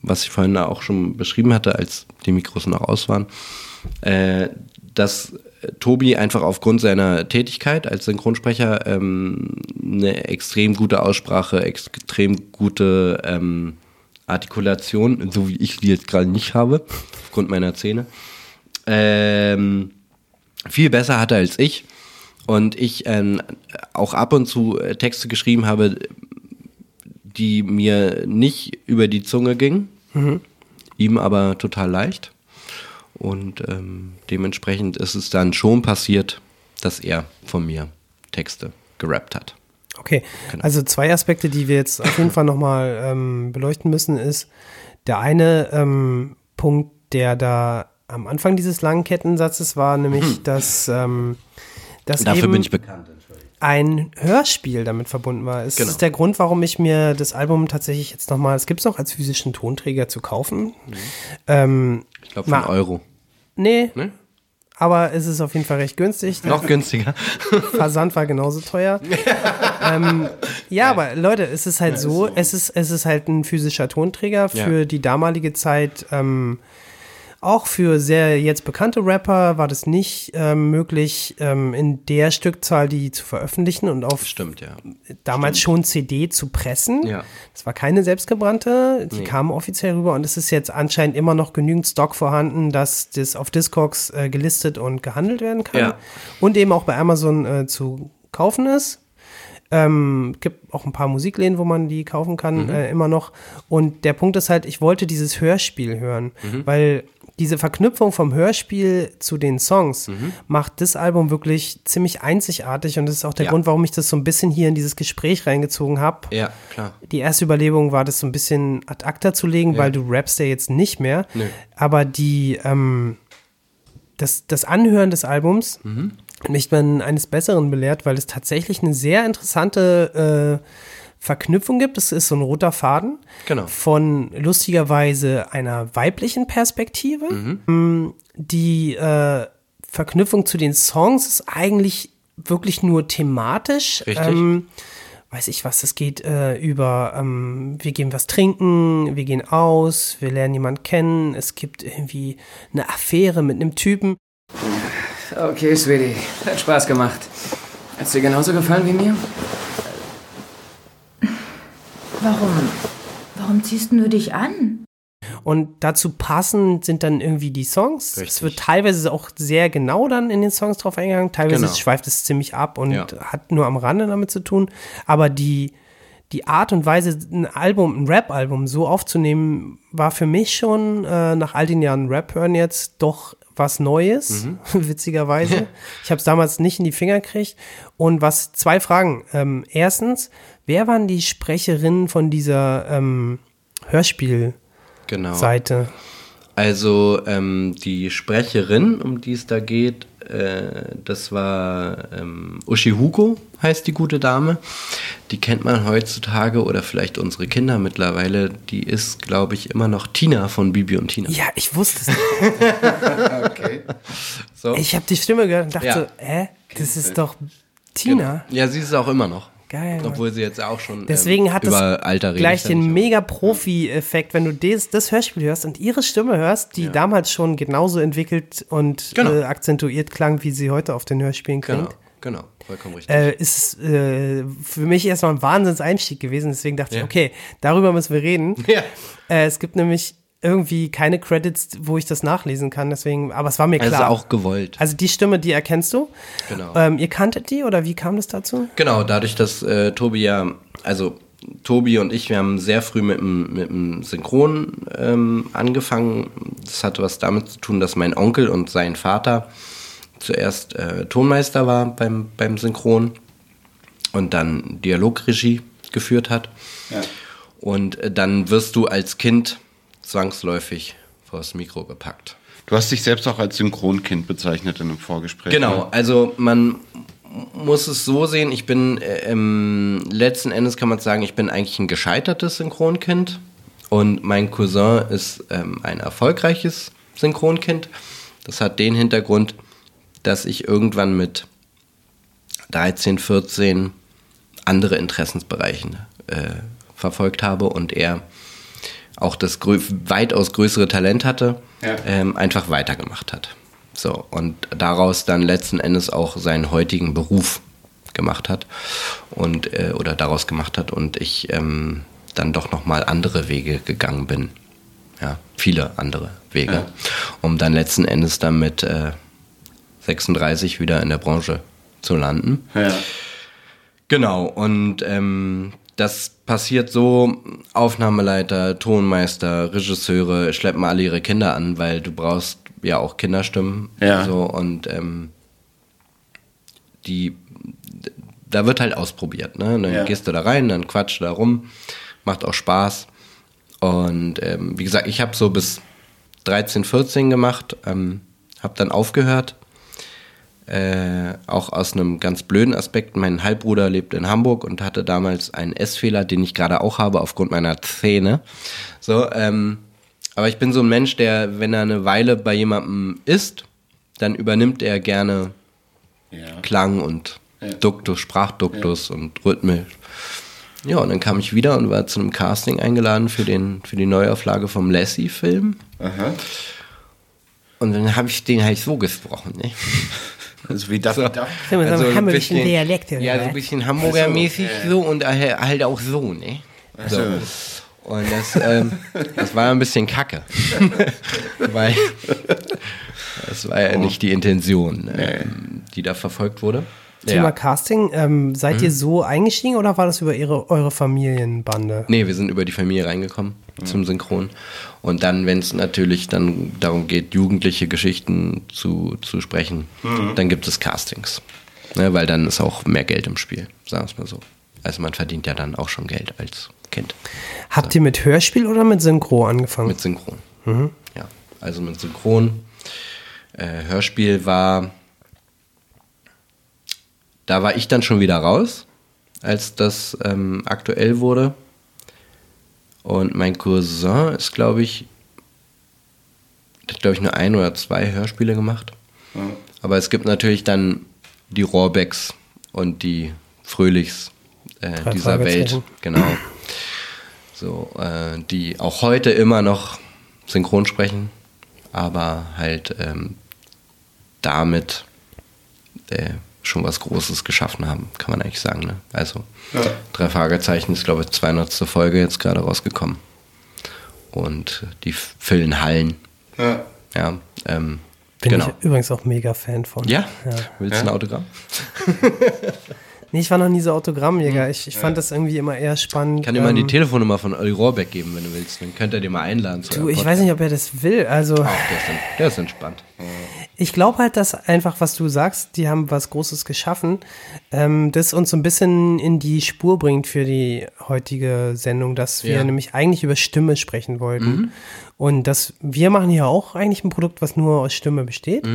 was ich vorhin auch schon beschrieben hatte, als die Mikros noch aus waren, äh, dass Tobi einfach aufgrund seiner Tätigkeit als Synchronsprecher ähm, eine extrem gute Aussprache, extrem gute ähm, Artikulation, so wie ich die jetzt gerade nicht habe, aufgrund meiner Zähne, ähm, viel besser hatte als ich. Und ich ähm, auch ab und zu äh, Texte geschrieben habe, die mir nicht über die Zunge gingen, ihm aber total leicht. Und ähm, dementsprechend ist es dann schon passiert, dass er von mir Texte gerappt hat. Okay. Genau. Also zwei Aspekte, die wir jetzt auf jeden Fall nochmal ähm, beleuchten müssen, ist der eine ähm, Punkt, der da am Anfang dieses langen Kettensatzes war, nämlich, dass, ähm, dass Hm. Dafür eben bin ich bekannt. ein Hörspiel damit verbunden war. Es Genau. ist der Grund, warum ich mir das Album tatsächlich jetzt nochmal, es gibt es noch als physischen Tonträger zu kaufen. Ähm, Ich glaube, von Na, Euro. nee, Ne? Aber es ist auf jeden Fall recht günstig. Noch günstiger. Versand war genauso teuer. ähm, ja, aber Leute, es ist halt so, es ist, es ist halt ein physischer Tonträger für Ja. die damalige Zeit. Ähm, auch für sehr jetzt bekannte Rapper war das nicht ähm, möglich, ähm, in der Stückzahl die zu veröffentlichen und auf Stimmt, ja. damals schon CD zu pressen. Ja. Das war keine selbstgebrannte, die Nee. kam offiziell rüber und es ist jetzt anscheinend immer noch genügend Stock vorhanden, dass das auf Discogs äh, gelistet und gehandelt werden kann. Ja. Und eben auch bei Amazon äh, zu kaufen ist. Ähm, gibt auch ein paar Musikläden, wo man die kaufen kann, äh, immer noch. Und der Punkt ist halt, ich wollte dieses Hörspiel hören, weil diese Verknüpfung vom Hörspiel zu den Songs macht das Album wirklich ziemlich einzigartig und das ist auch der Ja. Grund, warum ich das so ein bisschen hier in dieses Gespräch reingezogen habe. Ja, klar. Die erste Überlegung war, das so ein bisschen ad acta zu legen, weil du rappst ja jetzt nicht mehr. Nö. Aber die, ähm, das, das Anhören des Albums hat mich dann eines Besseren belehrt, weil es tatsächlich eine sehr interessante äh, Verknüpfung gibt. Es ist so ein roter Faden Genau. von lustigerweise einer weiblichen Perspektive. Mm, Die äh, Verknüpfung zu den Songs ist eigentlich wirklich nur thematisch. Richtig. Ähm, weiß ich was, es geht äh, über, ähm, wir gehen was trinken, wir gehen aus, wir lernen jemanden kennen, es gibt irgendwie eine Affäre mit einem Typen. Okay, Sweetie. Hat Spaß gemacht. Hat's dir genauso gefallen wie mir? Warum? Warum ziehst du dich an? Und dazu passend sind dann irgendwie die Songs. Es Richtig. wird teilweise auch sehr genau dann in den Songs drauf eingegangen. Teilweise Genau. schweift es ziemlich ab und Ja. hat nur am Rande damit zu tun. Aber die, die Art und Weise, ein Album, ein Rap-Album so aufzunehmen, war für mich schon äh, nach all den Jahren Rap hören jetzt doch was Neues, Mhm. witzigerweise. ich habe es damals nicht in die Finger gekriegt. Und was, zwei Fragen. Ähm, erstens, wer waren die Sprecherinnen von dieser ähm, Hörspielseite? Genau. Also ähm, die Sprecherin, um die es da geht, äh, das war ähm, Uschi Hugo, heißt die gute Dame. Die kennt man heutzutage oder vielleicht unsere Kinder mittlerweile. Die ist, glaube ich, immer noch Tina von Bibi und Tina. Ja, ich wusste es. nicht. So. Ich habe die Stimme gehört und dachte Ja. so, hä? Das ist doch Tina. Ja, sie ist es auch immer noch. Geil. Obwohl sie jetzt auch schon Deswegen ähm, hat über das Alter redet gleich den mega Profi-Effekt, wenn du das, das Hörspiel hörst und ihre Stimme hörst, die damals schon genauso entwickelt und Genau. äh, akzentuiert klang, wie sie heute auf den Hörspielen klingt. Genau, genau, vollkommen richtig. Äh, ist äh, für mich erstmal ein Wahnsinnseinstieg gewesen. Deswegen dachte ich, Ja. okay, darüber müssen wir reden. Ja. Äh, es gibt nämlich irgendwie keine Credits, wo ich das nachlesen kann. Deswegen, aber es war mir also klar. auch gewollt. Also die Stimme, die erkennst du. Genau. Ähm, ihr kanntet die oder wie kam das dazu? Genau, dadurch, dass äh, Tobi ja, also Tobi und ich, wir haben sehr früh mit dem, mit dem Synchron ähm, angefangen. Das hatte was damit zu tun, dass mein Onkel und sein Vater zuerst äh, Tonmeister war beim, beim Synchron und dann Dialogregie geführt hat. Und äh, dann wirst du als Kind zwangsläufig vors Mikro gepackt. Du hast dich selbst auch als Synchronkind bezeichnet in einem Vorgespräch. Genau, ne? also man muss es so sehen, ich bin äh, ähm, letzten Endes kann man sagen, ich bin eigentlich ein gescheitertes Synchronkind und mein Cousin ist ähm, ein erfolgreiches Synchronkind. Das hat den Hintergrund, dass ich irgendwann mit 13, 14 andere Interessensbereiche äh, verfolgt habe und er auch das grö weitaus größere Talent hatte, Ja. ähm, einfach weitergemacht hat. So, und daraus dann letzten Endes auch seinen heutigen Beruf gemacht hat und äh, oder daraus gemacht hat und ich ähm, dann doch nochmal andere Wege gegangen bin. Ja, viele andere Wege, Ja. um dann letzten Endes dann mit äh, 36 wieder in der Branche zu landen. Ja. Genau, und ähm, das passiert so, Aufnahmeleiter, Tonmeister, Regisseure schleppen alle ihre Kinder an, weil du brauchst ja auch Kinderstimmen. Ja. So, und ähm, die, da wird halt ausprobiert. Ne? Dann Ja. gehst du da rein, dann quatscht da rum, macht auch Spaß. Und ähm, wie gesagt, ich habe so bis 13, 14 gemacht, ähm, habe dann aufgehört. Äh, auch aus einem ganz blöden Aspekt. Mein Halbbruder lebt in Hamburg und hatte damals einen Essfehler, den ich gerade auch habe aufgrund meiner Zähne. So, ähm, aber ich bin so ein Mensch, der, wenn er eine Weile bei jemandem ist, dann übernimmt er gerne Ja. Klang und Ja. Duktus, Sprachduktus und Rhythmisch. Ja, und dann kam ich wieder und war zu einem Casting eingeladen für, den, für die Neuauflage vom Lassie-Film. Und dann habe ich den halt so gesprochen. Ne? Also wie darf So. mal, so Also ein ein bisschen- Dialekt. Ja, so was? ein bisschen Hamburger-mäßig so und halt halt auch so, ne? So. Und das, ähm, das war ein bisschen kacke. Weil das war ja nicht die Intention, ähm, die da verfolgt wurde. Thema Ja. Casting, ähm, seid Mhm. ihr so eingestiegen oder war das über ihre, eure Familienbande? Nee, wir sind über die Familie reingekommen zum Synchron. Und dann, wenn es natürlich dann darum geht, jugendliche Geschichten zu, zu sprechen, dann gibt es Castings. Ne, weil dann ist auch mehr Geld im Spiel, sagen wir es mal so. Also man verdient ja dann auch schon Geld als Kind Habt ihr mit Hörspiel oder mit Synchro angefangen? mit Synchron. Ja, also mit Synchron. Äh, Hörspiel war, da war ich dann schon wieder raus, als das ähm, aktuell wurde. Und mein Cousin ist, glaube ich, hat, glaube ich, nur ein oder zwei Hörspiele gemacht. Aber es gibt natürlich dann die Rohrbecks und die Fröhlichs äh, dieser Welt. Genau. So, äh, die auch heute immer noch synchron sprechen, aber halt ähm, damit äh, schon was Großes geschaffen haben, kann man eigentlich sagen. Ne? Also, drei Fragezeichen ist, glaube ich, 200. Folge jetzt gerade rausgekommen. Und die füllen Hallen. Ja. Ja, ähm, Bin genau. ich übrigens auch mega Fan von. Ja? Willst du ein Autogramm? Nee, ich war noch nie so Autogrammjäger. Ich, ich fand das irgendwie immer eher spannend. Ich kann dir mal die ähm, Telefonnummer von Olli Rohrbeck geben, wenn du willst. Dann könnt ihr dir mal einladen. zu Du, ich weiß nicht, ob er das will. Also, Ach, der ist, der ist entspannt. ich glaube halt, dass einfach, was du sagst, die haben was Großes geschaffen, ähm, das uns so ein bisschen in die Spur bringt für die heutige Sendung, dass wir Ja. nämlich eigentlich über Stimme sprechen wollten. Und dass wir machen hier auch eigentlich ein Produkt, was nur aus Stimme besteht.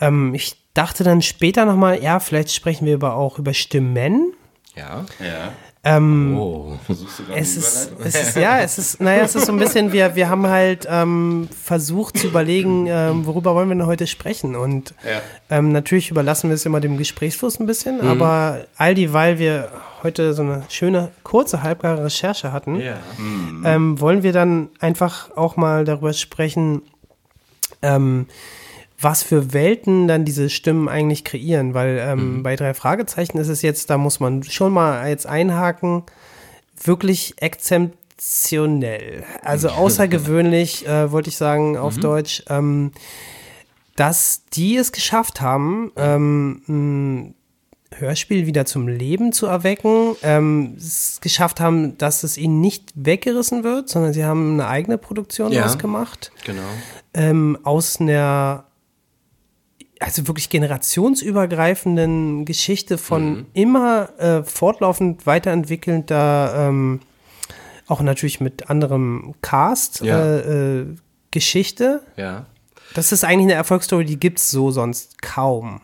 Ähm, ich dachte dann später nochmal, ja, vielleicht sprechen wir aber auch über Stimmen. Ja. Ja. Ähm, Oh. Versuchst du gerade Es ist, es ist, ja, es ist, naja, es ist so ein bisschen, wir, wir haben halt ähm, versucht zu überlegen, ähm, worüber wollen wir denn heute sprechen. Und Ja. ähm, natürlich überlassen wir es immer dem Gesprächsfluss ein bisschen, aber all die, weil wir heute so eine schöne, kurze, halbgare Recherche hatten, Ja. ähm, wollen wir dann einfach auch mal darüber sprechen, ähm, was für Welten dann diese Stimmen eigentlich kreieren, weil ähm, bei drei Fragezeichen ist es jetzt, da muss man schon mal jetzt einhaken, wirklich exzeptionell, also außergewöhnlich, äh, wollte ich sagen auf Deutsch, ähm, dass die es geschafft haben, ähm, ein Hörspiel wieder zum Leben zu erwecken, ähm, es geschafft haben, dass es ihnen nicht weggerissen wird, sondern sie haben eine eigene Produktion Ja. ausgemacht Genau. ähm, aus einer also wirklich generationsübergreifenden Geschichte von immer äh, fortlaufend weiterentwickelnder, ähm, auch natürlich mit anderem Cast, Ja. äh, äh, Geschichte. Ja. Das ist eigentlich eine Erfolgsstory, die gibt's so sonst kaum.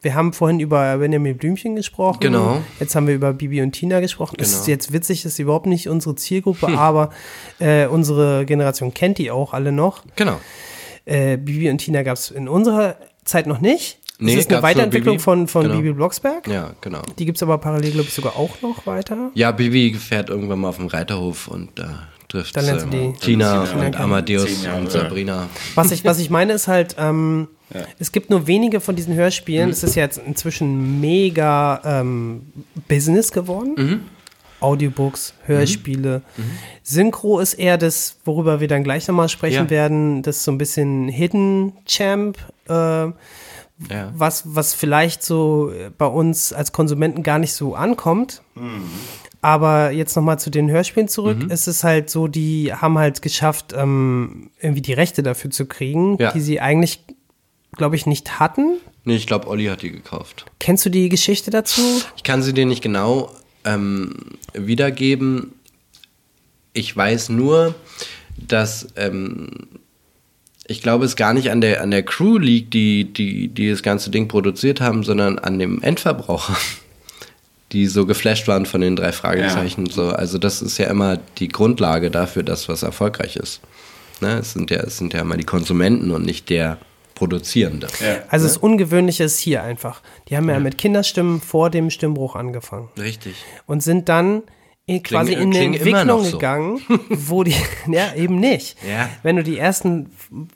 Wir haben vorhin über Benjamin Blümchen gesprochen. Genau. Jetzt haben wir über Bibi und Tina gesprochen. Das Genau. ist jetzt witzig, das ist überhaupt nicht unsere Zielgruppe, aber äh, unsere Generation kennt die auch alle noch. Genau. Äh, Bibi und Tina gab es in unserer Zeit noch nicht. Nee, das ist eine Weiterentwicklung Bibi. von, von Genau. Bibi Blocksberg. Ja, genau. Die gibt es aber parallel, glaube ich, sogar auch noch weiter. Ja, Bibi fährt irgendwann mal auf dem Reiterhof und da trifft Dann lernt sie ähm, die- Tina Tina und. Amadeus Jahre. und Sabrina. Was ich, was ich meine, ist halt, ähm, es gibt nur wenige von diesen Mhm. Hörspielen. Es ist ja jetzt inzwischen mega ähm, Business geworden. Mhm. Audiobooks, Hörspiele. Synchro ist eher das, worüber wir dann gleich nochmal sprechen Ja. werden, das ist so ein bisschen Hidden Champ, äh, Ja. was, was vielleicht so bei uns als Konsumenten gar nicht so ankommt. Aber jetzt nochmal zu den Hörspielen zurück. Mhm. Es ist halt so, die haben halt geschafft, ähm, irgendwie die Rechte dafür zu kriegen, Ja. die sie eigentlich, glaube ich, nicht hatten. Nee, ich glaube, Olli hat die gekauft. Kennst du die Geschichte dazu? Ich kann sie dir nicht genau ähm, wiedergeben. Ich weiß nur, dass ähm, ich glaube, es gar nicht an der, an der Crew liegt, die, die, die das ganze Ding produziert haben, sondern an dem Endverbraucher, die so geflasht waren von den drei Fragezeichen. So. Also das ist ja immer die Grundlage dafür, dass was erfolgreich ist. Ne? Es, sind ja, es sind ja immer die Konsumenten und nicht der Produzierende. Also das Ungewöhnliche ist hier einfach. Die haben ja, mit Kinderstimmen vor dem Stimmbruch angefangen Richtig. und sind dann in, quasi in eine Entwicklung so. gegangen, wo die, ja, eben nicht. Ja. Wenn du die ersten,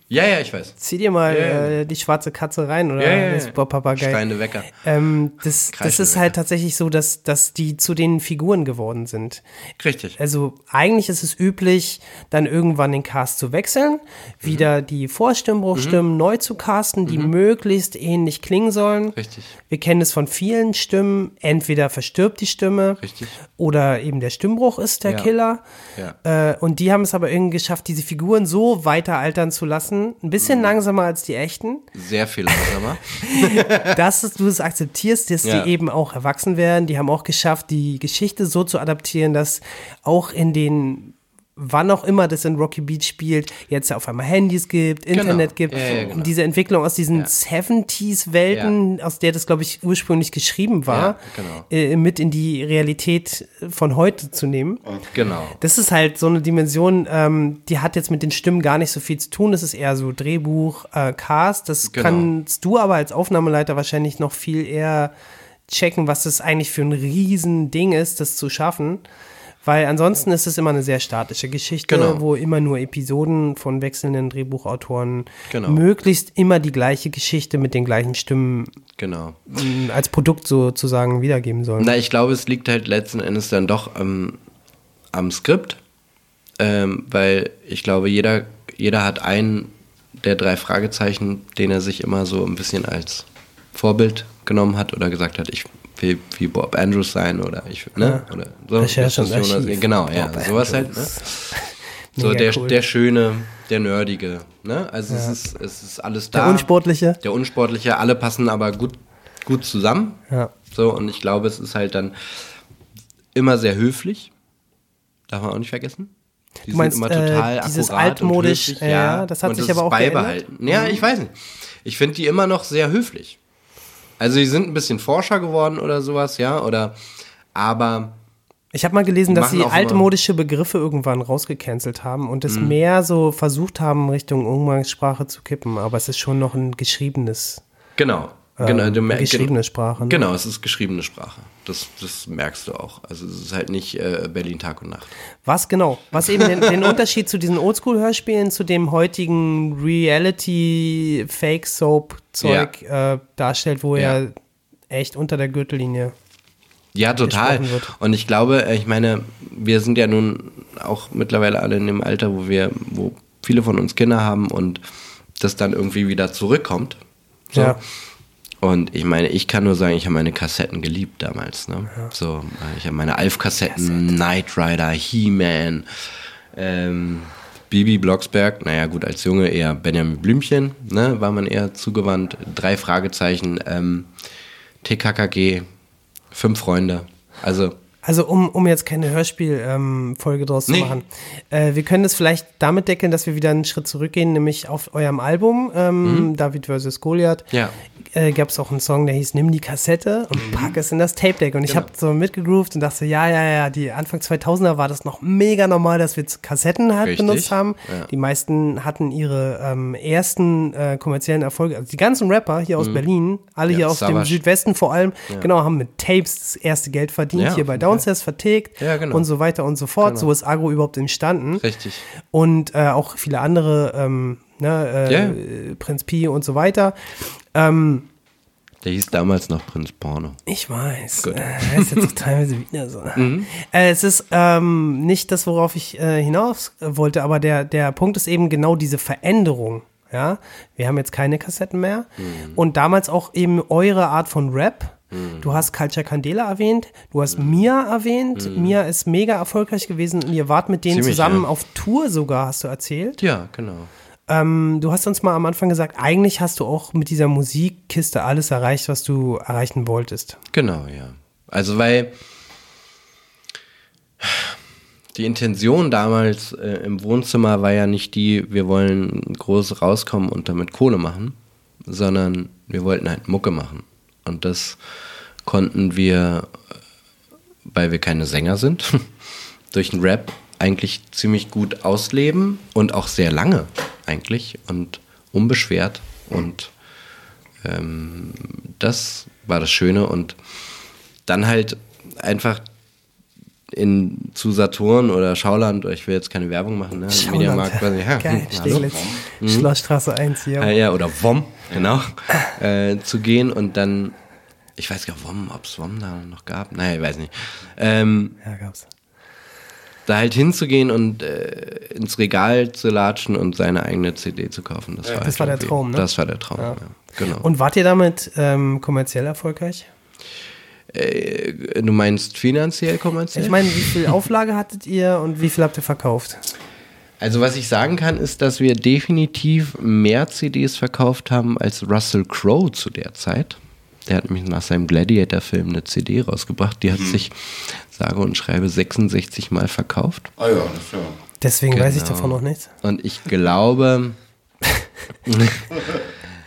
Ja, ja, ich weiß. zieh dir mal Ja, ja. Äh, die schwarze Katze rein oder Ja, ja, das Papagei. Wecker. Ähm, das, das ist halt tatsächlich so, dass, dass die zu den Figuren geworden sind. Richtig. Also eigentlich ist es üblich, dann irgendwann den Cast zu wechseln, wieder die Vorstimmbruchstimmen neu zu casten, die möglichst ähnlich klingen sollen. Richtig. Wir kennen es von vielen Stimmen. Entweder verstirbt die Stimme Richtig. oder eben der Stimmbruch ist der Ja. Killer. Ja. Äh, und die haben es aber irgendwie geschafft, diese Figuren so weiter altern zu lassen. Ein bisschen Mhm. langsamer als die echten Sehr viel langsamer. dass du es akzeptierst, dass Ja. die eben auch erwachsen werden. Die haben auch geschafft, die Geschichte so zu adaptieren, dass auch in den wann auch immer das in Rocky Beach spielt, jetzt auf einmal Handys gibt, Internet gibt. Genau. Ja, ja, genau. Und diese Entwicklung aus diesen Ja. 70s-Welten, aus der das, glaube ich, ursprünglich geschrieben war, Ja, genau. äh, mit in die Realität von heute zu nehmen. genau. Das ist halt so eine Dimension, ähm, die hat jetzt mit den Stimmen gar nicht so viel zu tun. Das ist eher so Drehbuch, äh, Cast. Das Genau. kannst du aber als Aufnahmeleiter wahrscheinlich noch viel eher checken, was das eigentlich für ein Riesending ist, das zu schaffen. Weil ansonsten ist es immer eine sehr statische Geschichte, Genau. wo immer nur Episoden von wechselnden Drehbuchautoren Genau. möglichst immer die gleiche Geschichte mit den gleichen Stimmen Genau. mh, als Produkt sozusagen wiedergeben sollen. Na, ich glaube, es liegt halt letzten Endes dann doch ähm, am Skript, ähm, weil ich glaube, jeder, jeder hat einen der drei Fragezeichen, den er sich immer so ein bisschen als Vorbild genommen hat oder gesagt hat, ich will wie Bob Andrews sein oder ich, ne? Oder so. Recherche und Archiv. Genau, ja, Bob sowas halt, ne? Andrews. So Mega der, cool. der Schöne, der Nerdige, ne? Also es, ist, es ist alles da. Der Unsportliche. Der Unsportliche, alle passen aber gut, gut zusammen. Ja. So, und ich glaube, es ist halt dann immer sehr höflich. Darf man auch nicht vergessen. Die Du meinst, sind immer äh, total dieses akkurat altmodisch, und höflich. ja, das hat sich das aber auch geändert. beibehalten. Ja, ich weiß nicht. Ich finde die immer noch sehr höflich. Also die sind ein bisschen forscher geworden oder sowas, ja, oder aber Ich habe mal gelesen, dass sie Mhm. altmodische Begriffe irgendwann rausgecancelt haben und es mehr so versucht haben, Richtung Umgangssprache zu kippen. Aber es ist schon noch ein geschriebenes, genau. Ähm, genau, du mer- eine geschriebene Sprache. Ne? Genau, es ist geschriebene Sprache. Das, das merkst du auch. Also es ist halt nicht äh, Berlin Tag und Nacht. Was genau? Was eben den, den Unterschied zu diesen Oldschool-Hörspielen zu dem heutigen Reality-Fake-Soap-Zeug äh, darstellt, wo Ja. er echt unter der Gürtellinie. Ja, total. Und ich glaube, äh, ich meine, wir sind ja nun auch mittlerweile alle in dem Alter, wo wir, wo viele von uns Kinder haben und das dann irgendwie wieder zurückkommt. So. Ja. Und ich meine, ich kann nur sagen, ich habe meine Kassetten geliebt damals. Ne? So, äh, ich habe meine Alf-Kassetten, Knight Rider, He-Man, ähm, Bibi Blocksberg, naja gut, als Junge eher Benjamin Blümchen, ne, war man eher zugewandt. Drei Fragezeichen, ähm, TKKG, fünf Freunde. Also, Also um, um jetzt keine Hörspiel-Folge draus Nee. zu machen. Äh, wir können das vielleicht damit deckeln, dass wir wieder einen Schritt zurückgehen, nämlich auf eurem Album, ähm, David vs. Goliath. Mhm. Ja. Äh, Gab es auch einen Song, der hieß Nimm die Kassette und Mhm. pack es in das Tape-Deck. Und ich Genau. habe so mitgegroovt und dachte, ja, ja, ja, die Anfang 2000er war das noch mega normal, dass wir Kassetten halt Richtig. benutzt haben. Ja. Die meisten hatten ihre ähm, ersten äh, kommerziellen Erfolge. Also die ganzen Rapper hier aus Berlin, alle Mhm. Ja, hier aus dem Savage. Südwesten vor allem, genau, haben mit Tapes das erste Geld verdient, hier bei Fall. Downstairs vertickt Ja, genau. und so weiter und so fort. So ist Agro überhaupt entstanden. Richtig. Und äh, auch viele andere, ähm, ne, äh, Ja. Prinz Pi und so weiter. Ähm, Der hieß damals noch Prinz Porno. ich weiß. Gut. Äh, ist jetzt auch teilweise wieder so. Mhm. Äh, es ist ähm, nicht das, worauf ich äh, hinaus äh, wollte, aber der, der Punkt ist eben genau diese Veränderung. Ja, wir haben jetzt keine Kassetten mehr. Mhm. Und damals auch eben eure Art von Rap. Du hast Culture Candela erwähnt, du hast Mia erwähnt. Mia ist mega erfolgreich gewesen und ihr wart mit denen Mhm. Ziemlich, zusammen ja. auf Tour sogar, hast du erzählt. Ja, genau. Ähm, du hast uns mal am Anfang gesagt, eigentlich hast du auch mit dieser Musikkiste alles erreicht, was du erreichen wolltest. Genau, ja. Also weil die Intention damals äh, im Wohnzimmer war ja nicht die, wir wollen groß rauskommen und damit Kohle machen, sondern wir wollten halt Mucke machen. Und das konnten wir, weil wir keine Sänger sind, durch den Rap eigentlich ziemlich gut ausleben und auch sehr lange eigentlich und unbeschwert. Und ähm, das war das Schöne. Und dann halt einfach in, zu Saturn oder Schauland, ich will jetzt keine Werbung machen, ne? Mediamarkt, weiß nicht, ja, Geil, hm. Schlossstraße 1 hier. Ja, ja, oder WOM, genau, äh, zu gehen und dann, ich weiß gar nicht, WOM, ob es WOM da noch gab, naja, ich weiß nicht, ähm, Ja, gab's. da halt hinzugehen und äh, ins Regal zu latschen und seine eigene CD zu kaufen, das war, Das halt war der Traum, ne? Das war der Traum, ja. genau. Und wart ihr damit ähm, kommerziell erfolgreich? Äh, du meinst finanziell kommerziell? Ich meine, wie viel Auflage hattet ihr und wie viel habt ihr verkauft? Also was ich sagen kann, ist, dass wir definitiv mehr CDs verkauft haben als Russell Crowe zu der Zeit. Der hat nämlich nach seinem Gladiator-Film eine CD rausgebracht. Die hat sich, sage und schreibe, 66 Mal verkauft. Ah ja, das ist ja. Deswegen weiß ich Genau. davon noch nichts. Und ich glaube,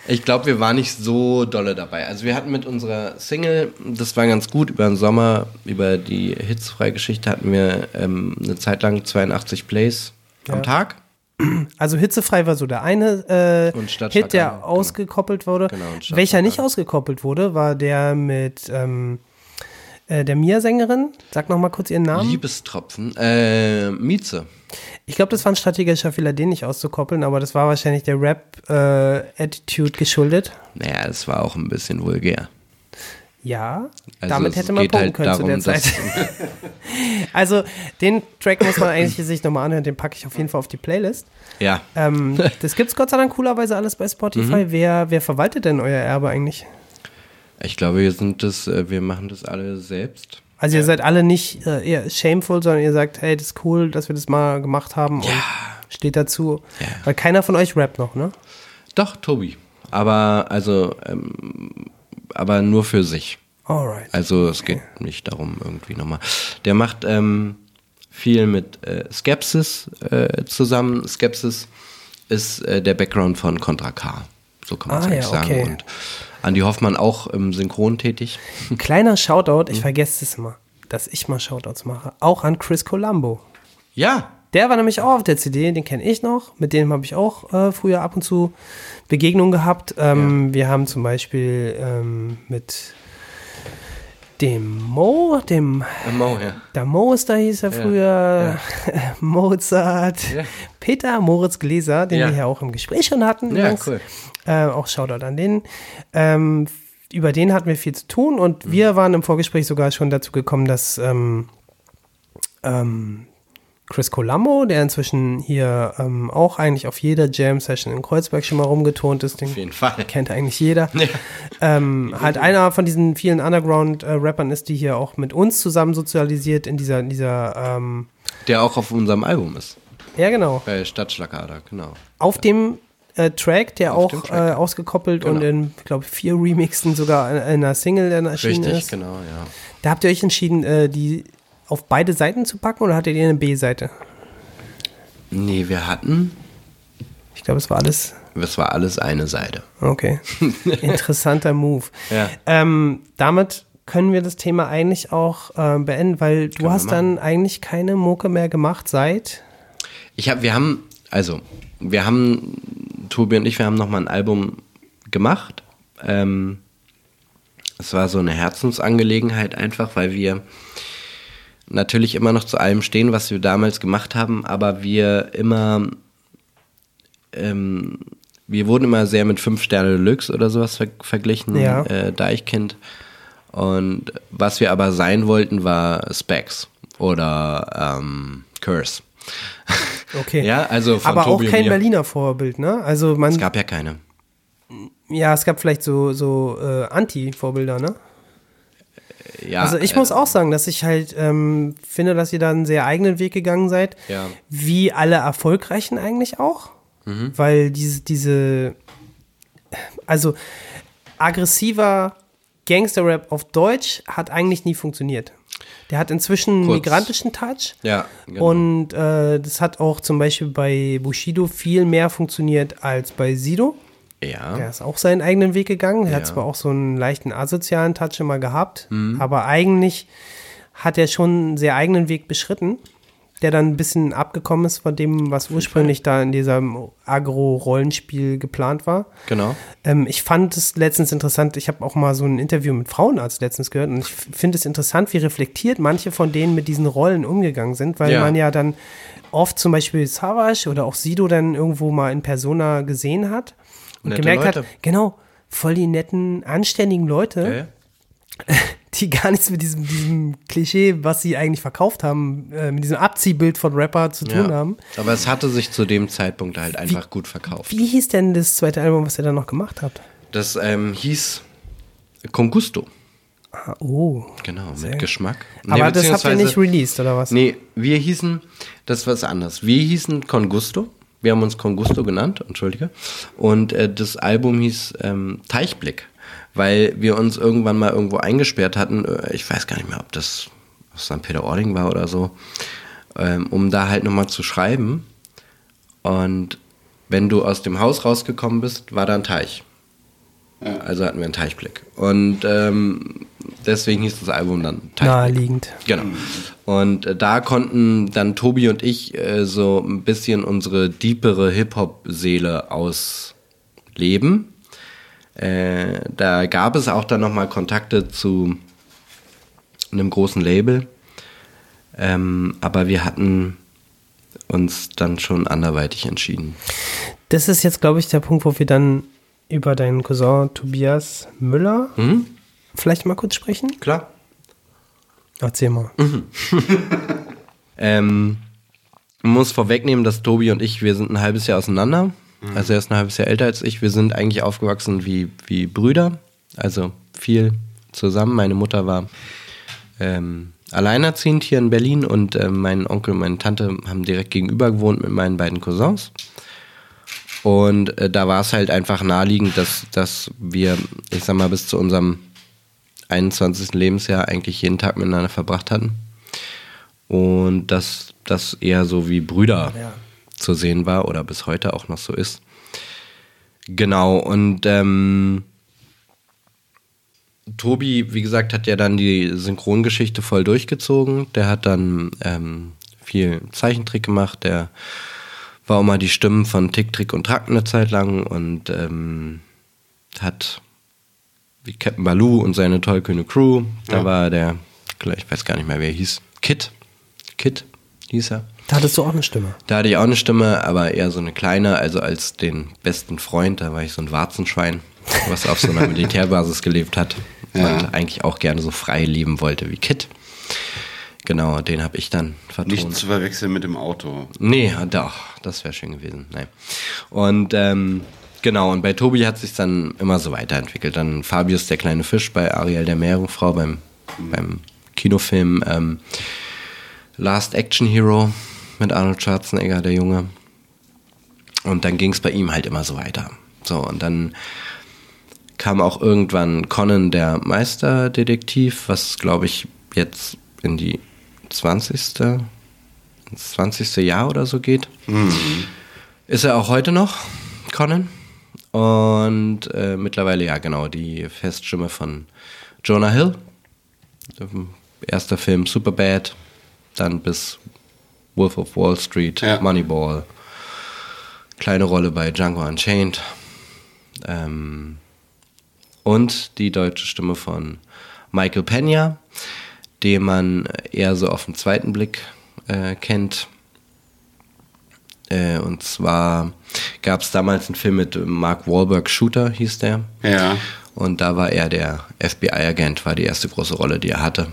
ich glaube, wir waren nicht so dolle dabei. Also wir hatten mit unserer Single, das war ganz gut, über den Sommer, über die Hitzfrei-Geschichte hatten wir ähm, eine Zeit lang 82 Plays am Tag. Also hitzefrei war so der eine äh, Hit, der genau. ausgekoppelt wurde. Genau, und Welcher nicht ausgekoppelt wurde, war der mit ähm, äh, der Mia-Sängerin. Sag noch mal kurz ihren Namen. Liebestropfen. Äh, Mieze. Ich glaube, das war ein strategischer Fehler, den nicht auszukoppeln, aber das war wahrscheinlich der Rap-Attitude geschuldet. Naja, es war auch ein bisschen vulgär. Ja, Also damit es hätte man punkten halt können zu der darum, Zeit. also, den Track muss man eigentlich sich nochmal anhören, den packe ich auf jeden Fall auf die Playlist. Ja. Ähm, das gibt's Gott sei Dank coolerweise alles bei Spotify. Mhm. Wer, wer verwaltet denn euer Erbe eigentlich? Ich glaube, wir sind das, äh, wir machen das alle selbst. Also ihr seid alle nicht äh, eher shameful, sondern ihr sagt, hey, das ist cool, dass wir das mal gemacht haben und steht dazu. Ja. Weil keiner von euch rappt noch, ne? Doch, Tobi. Aber also, ähm, aber nur für sich. Alright. Also es geht nicht darum irgendwie nochmal. Der macht ähm, viel mit äh, Skepsis äh, zusammen. Skepsis ist äh, der Background von Contra K. So kann man es Ah, eigentlich ja, sagen. okay. Und Andi Hoffmann auch im Synchron tätig. Kleiner Shoutout, ich vergesse es immer, dass ich mal Shoutouts mache. Auch an Chris Colombo. Ja, Der war nämlich auch auf der CD, den kenne ich noch. Mit dem habe ich auch äh, früher ab und zu Begegnungen gehabt. Ähm, Wir haben zum Beispiel ähm, mit dem Mo, dem Mo, ja. der Moster hieß er früher, Mozart, Peter Moritz Gläser, den Ja. wir hier auch im Gespräch schon hatten. Ja, übrigens. cool. Äh, auch Shoutout an den. Ähm, über den hatten wir viel zu tun und wir waren im Vorgespräch sogar schon dazu gekommen, dass ähm, ähm, Chris Colombo, der inzwischen hier ähm, auch eigentlich auf jeder Jam-Session in Kreuzberg schon mal rumgetont ist, den Auf jeden Fall. kennt eigentlich jeder. Ähm, halt einer von diesen vielen Underground-Rappern ist, die hier auch mit uns zusammen sozialisiert in dieser, in dieser ähm, Der auch auf unserem Album ist. ja genau, Bei Stadtschlagader, genau. auf dem äh, Track, der Auf auch. Äh, ausgekoppelt und Genau. in, ich glaube, vier Remixen sogar in, in einer Single dann erschienen Richtig, ist. genau, ja. Da habt ihr euch entschieden, äh, die auf beide Seiten zu packen oder hattet ihr eine B-Seite? Nee, wir hatten, Ich glaube, es war alles. das war alles eine Seite. Okay. Interessanter Move. Ja. Ähm, damit können wir das Thema eigentlich auch äh, beenden, weil du wir hast dann eigentlich keine Mucke mehr gemacht seit. Ich hab, wir haben, also, wir haben, Tobi und ich, wir haben nochmal ein Album gemacht. Ähm, es war so eine Herzensangelegenheit einfach, weil wir natürlich immer noch zu allem stehen, was wir damals gemacht haben, aber wir immer, ähm, wir wurden immer sehr mit 5 Sterne Deluxe oder sowas ver verglichen, Ja. äh, Deichkind. Und was wir aber sein wollten, war Specs oder ähm, Curse. Okay. Ja, also von Aber Tobi auch kein. Berliner Vorbild, ne? Also man. Es gab ja keine. ja, es gab vielleicht so, so äh, Anti-Vorbilder, ne? Ja, also ich äh, muss auch sagen, dass ich halt ähm, finde, dass ihr da einen sehr eigenen Weg gegangen seid. Ja. Wie alle Erfolgreichen eigentlich auch. Mhm. Weil diese, diese, also aggressiver Gangster-Rap auf Deutsch hat eigentlich nie funktioniert. Der hat inzwischen einen Kurz. migrantischen Touch. Ja, genau. Und äh, das hat auch zum Beispiel bei Bushido viel mehr funktioniert als bei Sido. Ja. Der ist auch seinen eigenen Weg gegangen. Er Ja. hat zwar auch so einen leichten asozialen Touch immer gehabt, Mhm. aber eigentlich hat er schon einen sehr eigenen Weg beschritten, der dann ein bisschen abgekommen ist von dem, was ursprünglich da in diesem Agro-Rollenspiel geplant war. Genau. Ähm, ich fand es letztens interessant, ich habe auch mal so ein Interview mit Frauenarzt letztens gehört und ich finde es interessant, wie reflektiert manche von denen mit diesen Rollen umgegangen sind, weil Ja. man ja dann oft zum Beispiel Savage oder auch Sido dann irgendwo mal in Persona gesehen hat und Nette gemerkt hat, Leute. genau, voll die netten, anständigen Leute, ja. die gar nichts mit diesem, diesem Klischee, was sie eigentlich verkauft haben, äh, mit diesem Abziehbild von Rapper zu tun ja. haben. Aber es hatte sich zu dem Zeitpunkt halt einfach gut verkauft. Wie hieß denn das zweite Album, was ihr dann noch gemacht habt? Das ähm, hieß Con Gusto. Ah, oh. Genau, mit Geschmack. Aber das habt ihr nicht released, oder was? Nee, wir hießen, das ist was anderes. Wir hießen Con Gusto. Wir haben uns Con Gusto genannt, entschuldige. Und äh, das Album hieß ähm, Teichblick, weil wir uns irgendwann mal irgendwo eingesperrt hatten. Äh, Ich weiß gar nicht mehr, ob das aus St. Peter-Ording war oder so, ähm, um da halt nochmal zu schreiben. Und wenn du aus dem Haus rausgekommen bist, war da ein Teich. Also hatten wir einen Teichblick. Und ähm, deswegen hieß das Album dann Teichblick. Naheliegend. Genau. Und äh, da konnten dann Tobi und ich äh, so ein bisschen unsere deepere Hip-Hop-Seele ausleben. Äh, da gab es auch dann nochmal Kontakte zu einem großen Label. Ähm, aber wir hatten uns dann schon anderweitig entschieden. Das ist jetzt, glaube ich, der Punkt, wo wir dann über deinen Cousin Tobias Müller vielleicht mal kurz sprechen. Klar. Erzähl mal. Ähm, man muss vorwegnehmen, dass Tobi und ich, wir sind ein halbes Jahr auseinander. Also er ist ein halbes Jahr älter als ich. Wir sind eigentlich aufgewachsen wie, wie Brüder. Also viel zusammen. Meine Mutter war ähm, alleinerziehend hier in Berlin und äh, mein Onkel und meine Tante haben direkt gegenüber gewohnt mit meinen beiden Cousins. Und äh, da war es halt einfach naheliegend, dass, dass wir, ich sag mal, bis zu unserem 21. Lebensjahr eigentlich jeden Tag miteinander verbracht hatten. Und dass das eher so wie Brüder zu sehen war oder bis heute auch noch so ist. Genau, und ähm, Tobi, wie gesagt, hat ja dann die Synchrongeschichte voll durchgezogen. Der hat dann ähm, viel Zeichentrick gemacht. Der war auch mal die Stimmen von Tick, Trick und Track eine Zeit lang und ähm, hat wie Captain Baloo und seine tollkühne Crew. Da war der, ich weiß gar nicht mehr, wer er hieß. Kit. Kit hieß er. Da hattest du auch eine Stimme. Da hatte ich auch eine Stimme, aber eher so eine kleine, also als den besten Freund, da war ich so ein Warzenschwein, was auf so einer Militärbasis gelebt hat und eigentlich auch gerne so frei leben wollte wie Kit. Genau, den habe ich dann vertont. Nicht zu verwechseln mit dem Auto. Nee, doch, das wäre schön gewesen. Nein. Und ähm, genau, und bei Tobi hat sich dann immer so weiterentwickelt. Dann Fabius der kleine Fisch bei Ariel der Meerjungfrau beim, beim Kinofilm ähm, Last Action Hero mit Arnold Schwarzenegger, der Junge. Und dann ging es bei ihm halt immer so weiter. So, und dann kam auch irgendwann Conan der Meisterdetektiv, was glaube ich jetzt in die 20. ins 20. Jahr oder so geht. Ist er auch heute noch, Conan. Und äh, mittlerweile, ja genau, die Feststimme von Jonah Hill. Erster Film Superbad, dann bis Wolf of Wall Street, Ja. Moneyball. Kleine Rolle bei Django Unchained. Ähm, und die deutsche Stimme von Michael Pena, den man eher so auf den zweiten Blick äh, kennt. Äh, und zwar gab es damals einen Film mit Mark Wahlberg, Shooter hieß der. Ja. Und da war er der FBI-Agent, war die erste große Rolle, die er hatte.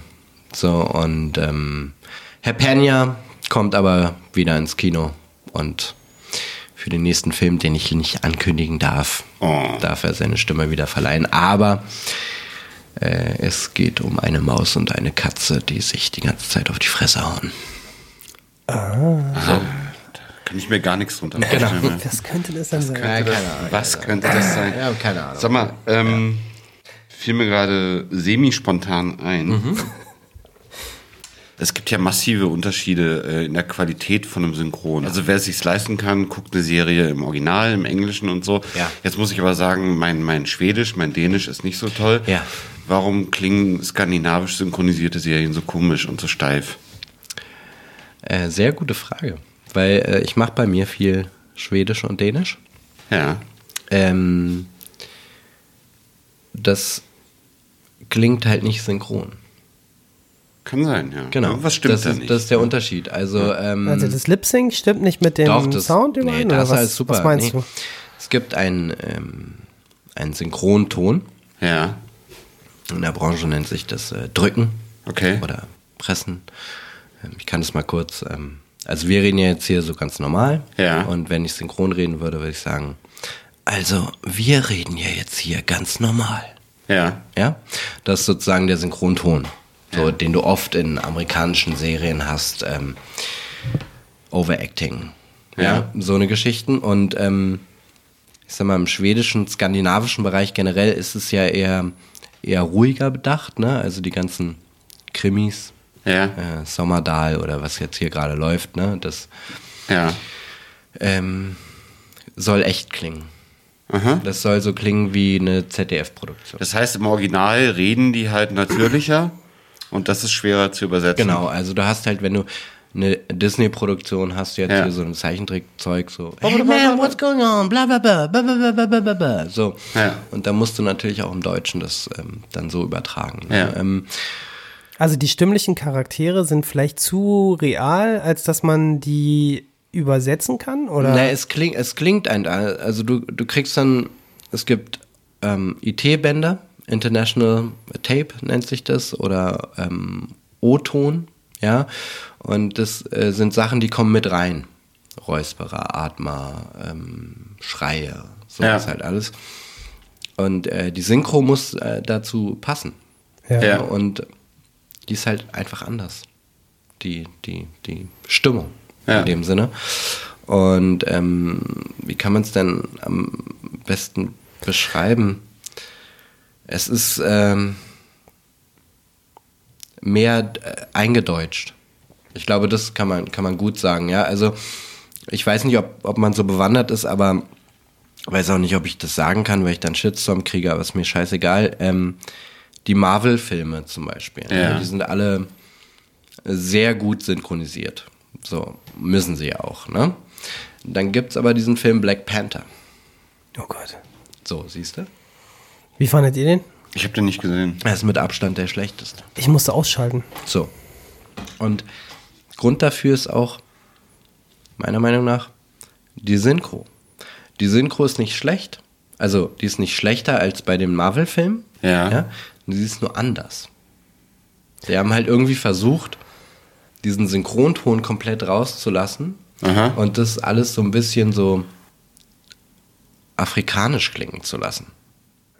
So, und ähm, Herr Pena kommt aber wieder ins Kino und für den nächsten Film, den ich nicht ankündigen darf, Oh. darf er seine Stimme wieder verleihen. Aber äh, es geht um eine Maus und eine Katze, die sich die ganze Zeit auf die Fresse hauen. Kann ich mir gar nichts drunter Genau. vorstellen. Was könnte das denn sein? Könnte das, was könnte das sein? Ja, keine Ahnung. Sag mal, ähm, fiel mir gerade semi-spontan ein. Mhm. Es gibt ja massive Unterschiede äh, in der Qualität von einem Synchron. Also wer es sich leisten kann, guckt eine Serie im Original, im Englischen und so. Ja. Jetzt muss ich aber sagen, mein, mein Schwedisch, mein Dänisch ist nicht so toll. Ja. Warum klingen skandinavisch synchronisierte Serien so komisch und so steif? Äh, sehr gute Frage. Weil äh, ich mache bei mir viel Schwedisch und Dänisch. Ja. Ähm, das klingt halt nicht synchron. Kann sein, ja. Genau. Irgendwas stimmt das da ist, nicht. Das ist der Unterschied. Also, ähm, Also das Lip Sync stimmt nicht mit dem doch, das, Sound nee, überein? das oder was, ist super. was meinst nee. du? Es gibt einen, ähm, einen Synchronton. ja. In der Branche nennt sich das äh, Drücken. Okay. Oder Pressen. Ähm, ich kann das mal kurz. Ähm, also wir reden ja jetzt hier so ganz normal. Ja. Und wenn ich synchron reden würde, würde ich sagen, also wir reden ja jetzt hier ganz normal. Ja. Ja, das ist sozusagen der Synchronton, so, den du oft in amerikanischen Serien hast. Ähm, Overacting. Ja. Ja. so eine Geschichten. Und ähm, ich sag mal, im schwedischen, skandinavischen Bereich generell ist es ja eher, eher ruhiger bedacht, ne? Also die ganzen Krimis, Ja. äh, Sommerdal oder was jetzt hier gerade läuft, ne? Das Ja. ähm, soll echt klingen. Aha. Das soll so klingen wie eine ZDF-Produktion. Das heißt, im Original reden die halt natürlicher und das ist schwerer zu übersetzen. Genau, also du hast halt, wenn du eine Disney-Produktion hast, du jetzt Ja. hier so ein Zeichentrickzeug, so, hey man, what's going on, bla bla bla, bla bla bla bla bla bla, so. Ja. Und da musst du natürlich auch im Deutschen das ähm, dann so übertragen. Ne? Ja. Ähm, Also die stimmlichen Charaktere sind vielleicht zu real, als dass man die übersetzen kann? Oder? Na, es klingt, es klingt ein, also du, du kriegst dann, es gibt ähm, IT-Bänder, International Tape nennt sich das, oder ähm, O-Ton, ja, und das äh, sind Sachen, die kommen mit rein. Räusperer, Atmer, ähm, Schreie, so Ja. ist halt alles. Und äh, die Synchro muss äh, dazu passen. Ja. Ja. Und die ist halt einfach anders. Die, die, die Stimmung Ja. in dem Sinne. Und ähm, wie kann man es denn am besten beschreiben? Es ist ähm, mehr äh, eingedeutscht. Ich glaube, das kann man, kann man gut sagen. Ja, also ich weiß nicht, ob, ob man so bewandert ist, aber weiß auch nicht, ob ich das sagen kann, weil ich dann Shitstorm kriege, aber ist mir scheißegal. Ähm, die Marvel-Filme zum Beispiel, Ja. ne, die sind alle sehr gut synchronisiert. So, müssen sie ja auch, ne? Dann gibt's aber diesen Film Black Panther. Oh Gott. So, siehst du? Wie fandet ihr den? Ich habe den nicht gesehen. Er ist mit Abstand der schlechteste. Ich musste ausschalten. So. Und Grund dafür ist auch, meiner Meinung nach, die Synchro. Die Synchro ist nicht schlecht. Also, die ist nicht schlechter als bei dem Marvel-Film. Ja. ja. Sie ist nur anders. Sie haben halt irgendwie versucht, diesen Synchronton komplett rauszulassen Aha. und das alles so ein bisschen so afrikanisch klingen zu lassen.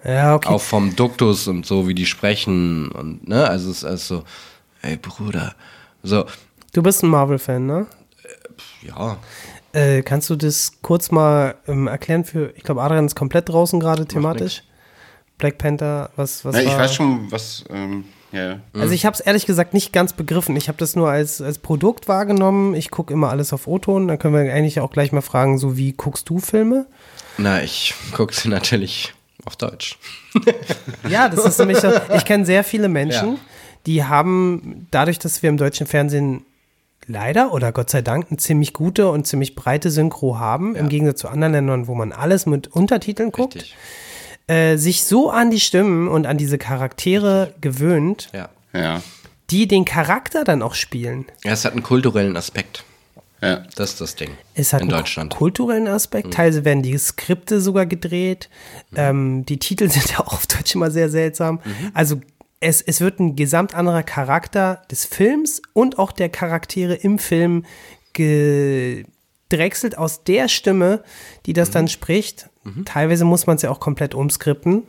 Ja, okay. Auch vom Duktus und so, wie die sprechen und, ne, also es ist also, ey Bruder, so, Du bist ein Marvel-Fan, ne? ja, Äh, kannst du das kurz mal ähm, erklären für, ich glaube, Adrian ist komplett draußen gerade thematisch. Black Panther, was, was Ja, ich war? weiß schon, was. Ähm, ja. Also ich habe es ehrlich gesagt nicht ganz begriffen. Ich habe das nur als, als Produkt wahrgenommen. Ich gucke immer alles auf O-Ton. Dann können wir eigentlich auch gleich mal fragen, so wie guckst du Filme? na, ich gucke sie natürlich auf Deutsch. Ja, das ist nämlich so. Ich kenne sehr viele Menschen, Ja. die haben, dadurch, dass wir im deutschen Fernsehen leider oder Gott sei Dank eine ziemlich gute und ziemlich breite Synchro haben, im Gegensatz zu anderen Ländern, wo man alles mit Untertiteln guckt, Richtig. äh, sich so an die Stimmen und an diese Charaktere gewöhnt, Ja. Ja. die den Charakter dann auch spielen. ja. Es hat einen kulturellen Aspekt. Ja. Das ist das Ding. Es hat in einen Deutschland. kulturellen Aspekt. Teilweise werden die Skripte sogar gedreht. Ähm, die Titel sind ja auch auf Deutsch immer sehr seltsam. Also es, es wird ein gesamt anderer Charakter des Films und auch der Charaktere im Film gedrechselt aus der Stimme, die das dann spricht. Teilweise muss man es ja auch komplett umskripten.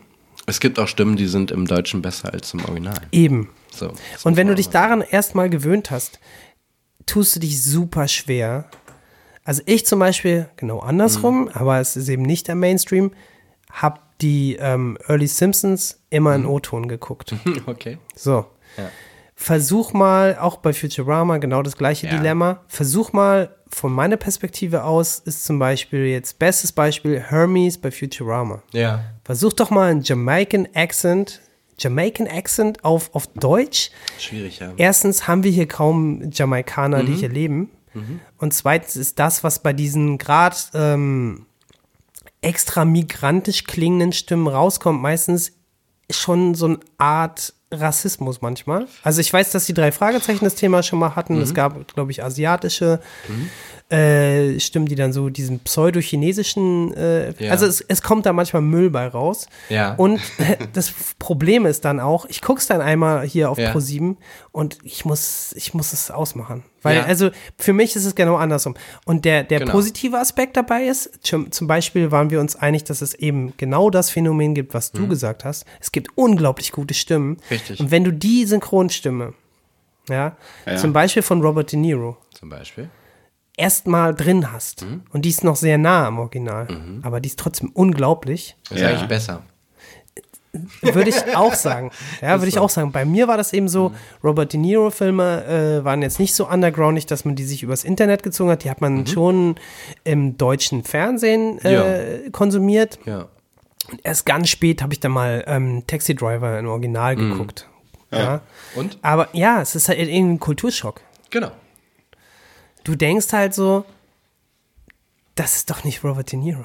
Es gibt auch Stimmen, die sind im Deutschen besser als im Original. Eben. So, Und wenn du dich daran erstmal gewöhnt hast, tust du dich super schwer. Also ich zum Beispiel, genau andersrum, aber es ist eben nicht der Mainstream, habe die ähm, Early Simpsons immer in O-Ton geguckt. Okay. So. Ja. Versuch mal, auch bei Futurama, genau das gleiche Ja. Dilemma. Versuch mal, von meiner Perspektive aus, ist zum Beispiel jetzt bestes Beispiel Hermes bei Futurama. Ja. Versuch doch mal einen Jamaican Accent, Jamaican Accent auf, auf Deutsch. Schwierig, ja. Erstens haben wir hier kaum Jamaikaner, Mhm. die hier leben. Und zweitens ist das, was bei diesen gerade ähm, extra migrantisch klingenden Stimmen rauskommt, meistens schon so eine Art Rassismus manchmal. Also ich weiß, dass die drei Fragezeichen das Thema schon mal hatten. Mhm. Es gab, glaube ich, asiatische äh, Stimmen, die dann so diesen pseudo-chinesischen, äh, Ja. also es, es kommt da manchmal Müll bei raus. Ja. Und das Problem ist dann auch, ich guck's dann einmal hier auf Ja. Pro7 und ich muss, ich muss es ausmachen. Weil, Ja. also für mich ist es genau andersrum. Und der, der Genau. positive Aspekt dabei ist, zum, zum Beispiel waren wir uns einig, dass es eben genau das Phänomen gibt, was du gesagt hast. Es gibt unglaublich gute Stimmen. Mhm. Richtig. Und wenn du die Synchronstimme, ja, Ja. zum Beispiel von Robert De Niro, Zum Beispiel. Erstmal drin hast, Mhm. und die ist noch sehr nah am Original, aber die ist trotzdem unglaublich, Das ist Ja. eigentlich besser. würde ich auch sagen. Ja, würde ich auch sagen. Bei mir war das eben Mhm. so, Robert De Niro-Filme äh, waren jetzt nicht so undergroundig, dass man die sich übers Internet gezogen hat. Die hat man schon im deutschen Fernsehen äh, konsumiert. Ja. Und erst ganz spät habe ich dann mal ähm, Taxi Driver im Original Mhm. geguckt. Ja. Und? Aber ja, es ist halt irgendwie ein Kulturschock. Genau. Du denkst halt so, das ist doch nicht Robert De Niro.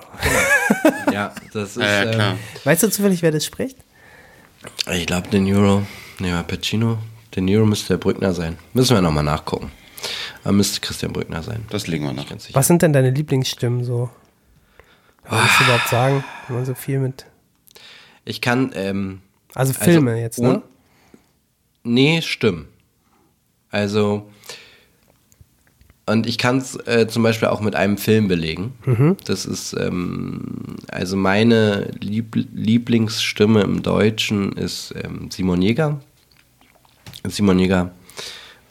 Ja, das ist. Ja, ja, klar. Weißt du zufällig, wer das spricht? Ähm, ich glaube, den Euro, ne, Pacino, De Niro müsste der Brückner sein. Müssen wir nochmal nachgucken. Aber müsste Christian Brückner sein. Das legen wir sicher. Was sind denn deine Lieblingsstimmen so? Kann man das überhaupt sagen, wenn man so viel mit. Ich kann, ähm, Also Filme Also, jetzt, ne? Nee, stimmen. Also, und ich kann es äh, zum Beispiel auch mit einem Film belegen. Das ist, ähm, also meine Lieb Lieblingsstimme im Deutschen ist ähm, Simon Jäger. Simon Jäger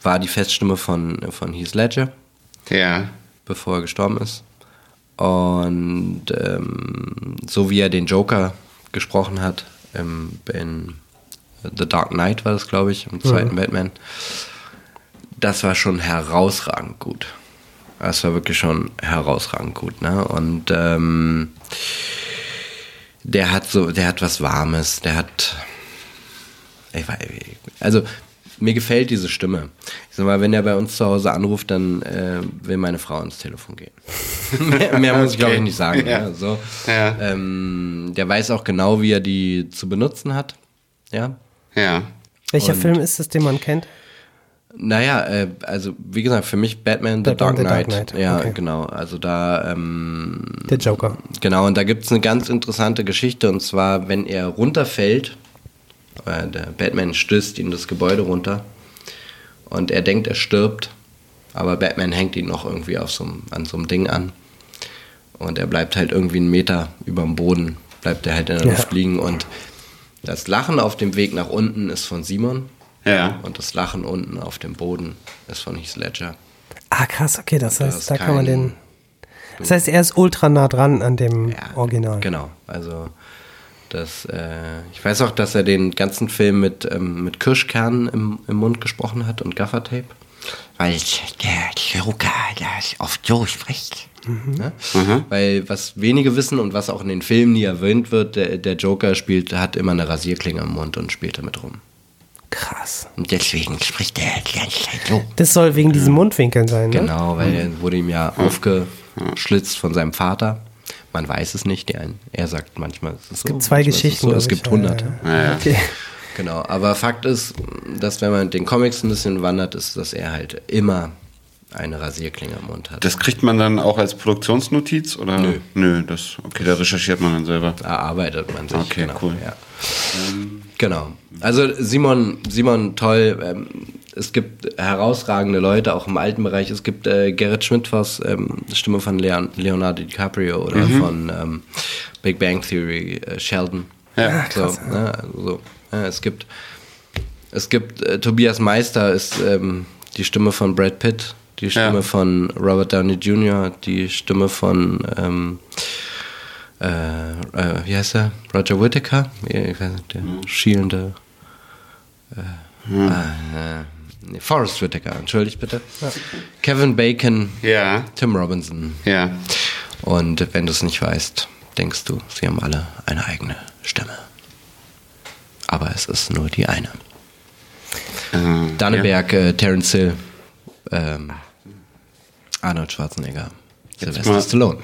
war die Feststimme von, von Heath Ledger Ja. bevor er gestorben ist. Und ähm, so wie er den Joker gesprochen hat, ähm, in The Dark Knight war das, glaube ich, im zweiten Batman, das war schon herausragend gut. Das war wirklich schon herausragend gut, ne? Und ähm, der hat so, der hat was Warmes, der hat ich weiß, also mir gefällt diese Stimme. Ich sag mal, wenn er bei uns zu Hause anruft, dann äh, will meine Frau ans Telefon gehen. mehr, mehr muss ich glaube ich nicht sagen. Ja. Ja. so. Ja. Ähm, der weiß auch genau, wie er die zu benutzen hat. Ja. Ja. Welcher und- Film ist es, den man kennt? Naja, äh, also wie gesagt, für mich Batman The, Batman, Dark, The Dark Knight. Knight, Ja, okay. genau. Also da ähm, Der Joker. Genau, und da gibt es eine ganz interessante Geschichte, und zwar, wenn er runterfällt, äh, der Batman stößt ihn das Gebäude runter und er denkt, er stirbt, aber Batman hängt ihn noch irgendwie auf so an so einem Ding an. Und er bleibt halt irgendwie einen Meter über dem Boden, bleibt er halt in der Ja. Luft liegen und das Lachen auf dem Weg nach unten ist von Simon Ja. und das Lachen unten auf dem Boden ist von Heath Ledger. Ah, krass, okay, das Da heißt, ist da kann man den. Das heißt, er ist ultra nah dran an dem Ja, Original. Genau, also das, äh, ich weiß auch, dass er den ganzen Film mit, ähm, mit Kirschkernen im, im Mund gesprochen hat und Gaffertape. Weil der Joker das oft so spricht. Ne? Weil was wenige wissen und was auch in den Filmen nie erwähnt wird, der, der Joker spielt, hat immer eine Rasierklinge im Mund und spielt damit rum. Krass. Und deswegen spricht er die ganze Zeit so. Das soll wegen diesen Mundwinkeln sein, ne? Genau, weil er wurde ihm ja aufgeschlitzt von seinem Vater. Man weiß es nicht. Der, er sagt manchmal, es, ist Es so, gibt zwei ist es Geschichten. So, es ich. gibt hunderte. ja, ja. Okay. Genau, aber Fakt ist, dass wenn man den Comics ein bisschen wandert, ist, dass er halt immer eine Rasierklinge im Mund hat. Das kriegt man dann auch als Produktionsnotiz oder? Nö. Nö, das, okay, da recherchiert man dann selber. erarbeitet man sich. Okay, genau, cool. Ja. Genau. Also Simon, Simon toll. Ähm, es gibt herausragende Leute, auch im alten Bereich. Es gibt äh, Gerrit Schmidtfoss, ähm, Stimme von Leon, Leonardo DiCaprio oder Mhm. von ähm, Big Bang Theory, äh, Sheldon. Ja, so, ne, also so. Ja, es gibt, es gibt äh, Tobias Meister ist ähm, die Stimme von Brad Pitt, die Stimme Ja. von Robert Downey Jr., die Stimme von ähm, äh, äh, wie heißt er? Roger Whittaker? Ich weiß nicht, der schielende. Äh, äh, nee, Forrest Whitaker, entschuldigt bitte. Kevin Bacon, Ja, Tim Robinson. ja. Und wenn du es nicht weißt, denkst du, sie haben alle eine eigene Stimme. Aber es ist nur die eine. Äh, Danneberg, äh, Terence Hill, ähm, Arnold Schwarzenegger, Sylvester mal- Stallone.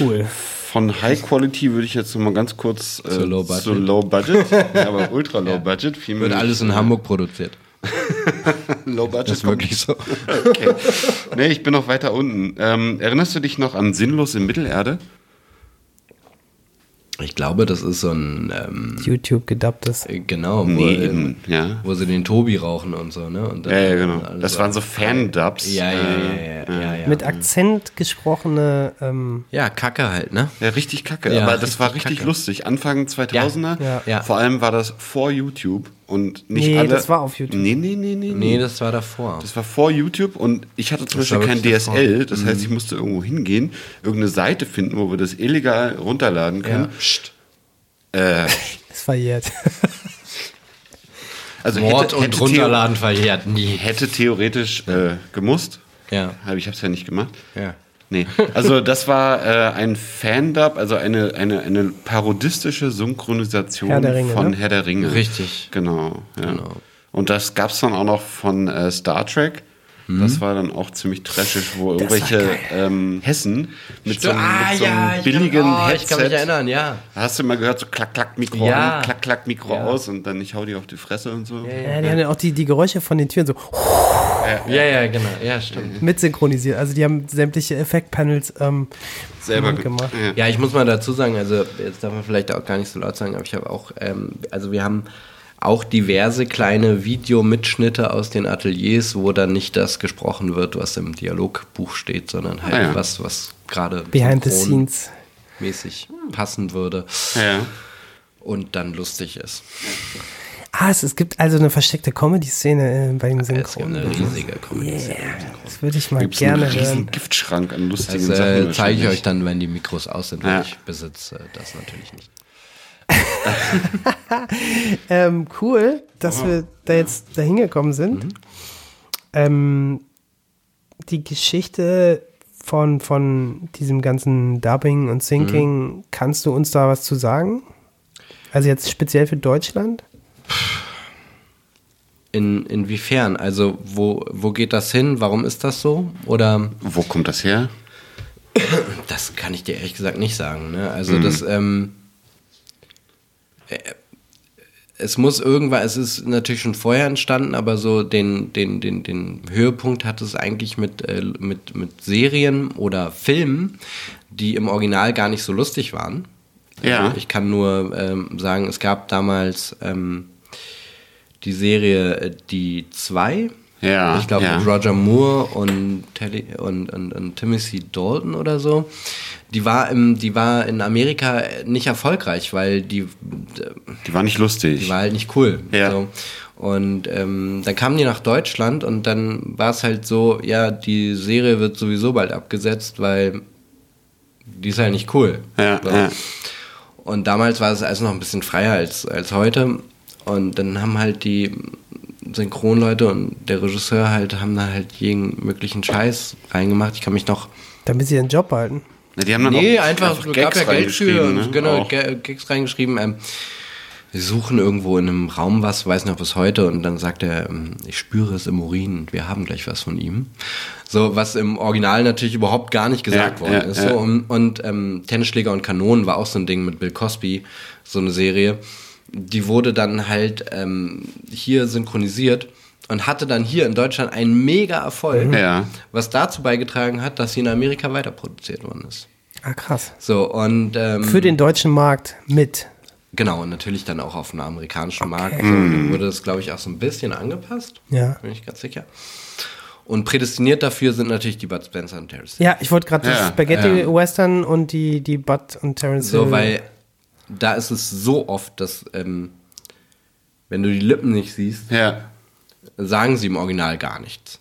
Cool. Von High Quality würde ich jetzt mal ganz kurz äh, Zu Low Budget. zu Low Budget, ja, aber ultra Low Budget. Viel Wird alles in Hamburg produziert. Low Budget Das ist wirklich so. Okay. Nee, ich bin noch weiter unten. Ähm, erinnerst du dich noch an Sinnlos in Mittelerde? Ich glaube, das ist so ein, ähm, YouTube gedubbtes. äh, genau, wo, Nee, ähm, eben, ja. wo sie den Tobi rauchen und so, ne? Und dann- Ja, ja, genau. Das waren so Fan-Dubs. Ja, ja, Äh, ja, ja, ja, ja. Mit Akzent gesprochene. Ähm, Ja, Kacke halt, ne? Ja, richtig kacke. Ja, aber das war richtig richtig kacke. lustig. Anfang 2000er. Ja. Ja. Vor allem war das vor YouTube und nicht Nee, alle. das war auf YouTube. Nee, nee, nee, nee. Nee, das war davor. Das war vor YouTube und ich hatte zum Das Beispiel kein wirklich davor. Mhm. DSL. Das heißt, ich musste irgendwo hingehen, irgendeine Seite finden, wo wir das illegal runterladen können. ja. Psst. Äh, ist verjährt. also Mord hätte, und hätte, runterladen verjährt nie. Hätte theoretisch äh, gemusst. Ja. Aber ich habe es ja nicht gemacht. Ja. Nee. Also das war äh, ein Fan-Dub, also eine, eine, eine parodistische Synchronisation Herr Ringe, von ne? Herr der Ringe. Richtig. Genau. Ja. Genau. Und das gab es dann auch noch von äh, Star Trek. Das war dann auch ziemlich trashig, wo irgendwelche ähm, Hessen mit so, einem- ah, mit so einem ja, ich billigen kann, oh, Headset. ich kann mich erinnern, ja. Da hast du immer gehört, so klack, klack, Mikro Ja. an, klack, klack, Mikro Ja. aus und dann ich hau dir auf die Fresse und so. Ja, die haben ja auch die, die Geräusche von den Türen so Ja, ja, genau. Ja, stimmt. mit synchronisiert. Also die haben sämtliche Effektpanels ähm, Selber ge- gemacht. Ja. Ja, ich muss mal dazu sagen, also jetzt darf man vielleicht auch gar nicht so laut sagen, aber ich habe auch, ähm, also wir haben auch diverse kleine Videomitschnitte aus den Ateliers, wo dann nicht das gesprochen wird, was im Dialogbuch steht, sondern halt Ah, ja. was, was gerade Behind the scenes. mäßig passen würde Ja. und dann lustig ist. Ah, es, es gibt also eine versteckte Comedy-Szene äh, bei den Es gibt eine riesige Comedy. Das würde ich mal Gibt's gerne einen riesen hören. Giftschrank an lustigen Das Sachen. äh, zeige ich euch dann, wenn die Mikros aus sind, weil Ja. ich besitze das natürlich nicht. Ähm, cool, dass wir da jetzt dahin gekommen sind. Mhm. Ähm, die Geschichte von, von diesem ganzen Dubbing und Syncing, Mhm. kannst du uns da was zu sagen? Also jetzt speziell für Deutschland? In, inwiefern? Also wo, wo geht das hin? Warum ist das so? Oder Wo kommt das her? das kann ich dir ehrlich gesagt nicht sagen. Ne? Also das, ähm, äh, es muss irgendwann, es ist natürlich schon vorher entstanden, aber so den, den, den, den Höhepunkt hat es eigentlich mit, äh, mit, mit Serien oder Filmen, die im Original gar nicht so lustig waren. Ja. Also ich kann nur ähm, sagen, es gab damals ähm, die Serie äh, Die zwei. Ja, Ich glaube ja. mit Roger Moore und, Telly und, und, und Timothy Dalton oder so. Die war, im, die war in Amerika nicht erfolgreich, weil die, Die war nicht lustig. die war halt nicht cool. Ja. So. Und ähm, dann kamen die nach Deutschland und dann war es halt so, ja, die Serie wird sowieso bald abgesetzt, weil die ist halt nicht cool. ja, So. ja. Und damals war es also noch ein bisschen freier als, als heute. Und dann haben halt die Synchronleute und der Regisseur halt, haben da halt jeden möglichen Scheiß reingemacht. Ich kann mich noch. Damit sie ihren Job behalten. Na, die haben dann Nee, auch einfach, Gags gab ja Geld für reingeschrieben, und ne? genau, Auch. Ga- Gags reingeschrieben. Ähm, wir suchen irgendwo in einem Raum was, weiß noch bis heute. Und dann sagt er, ähm, ich spüre es im Urin und wir haben gleich was von ihm. So, was im Original natürlich überhaupt gar nicht gesagt Ja, worden ja, ist. ja. So, und und ähm, Tennisschläger und Kanonen war auch so ein Ding mit Bill Cosby, so eine Serie. Die wurde dann halt ähm, hier synchronisiert und hatte dann hier in Deutschland einen mega Erfolg, Ja. was dazu beigetragen hat, dass sie in Amerika weiterproduziert worden ist. Ah, krass. So, und ähm, Für den deutschen Markt mit. genau, und natürlich dann auch auf dem amerikanischen Markt. So, dann wurde das, glaube ich, auch so ein bisschen angepasst. Ja. Bin ich ganz sicher. Und prädestiniert dafür sind natürlich die Bud Spencer und Terry. Ja, ich wollte gerade Ja, das Spaghetti-Western und die, die Bud und Terence So, weil da ist es so oft, dass, ähm, wenn du die Lippen nicht siehst, Ja. sagen sie im Original gar nichts.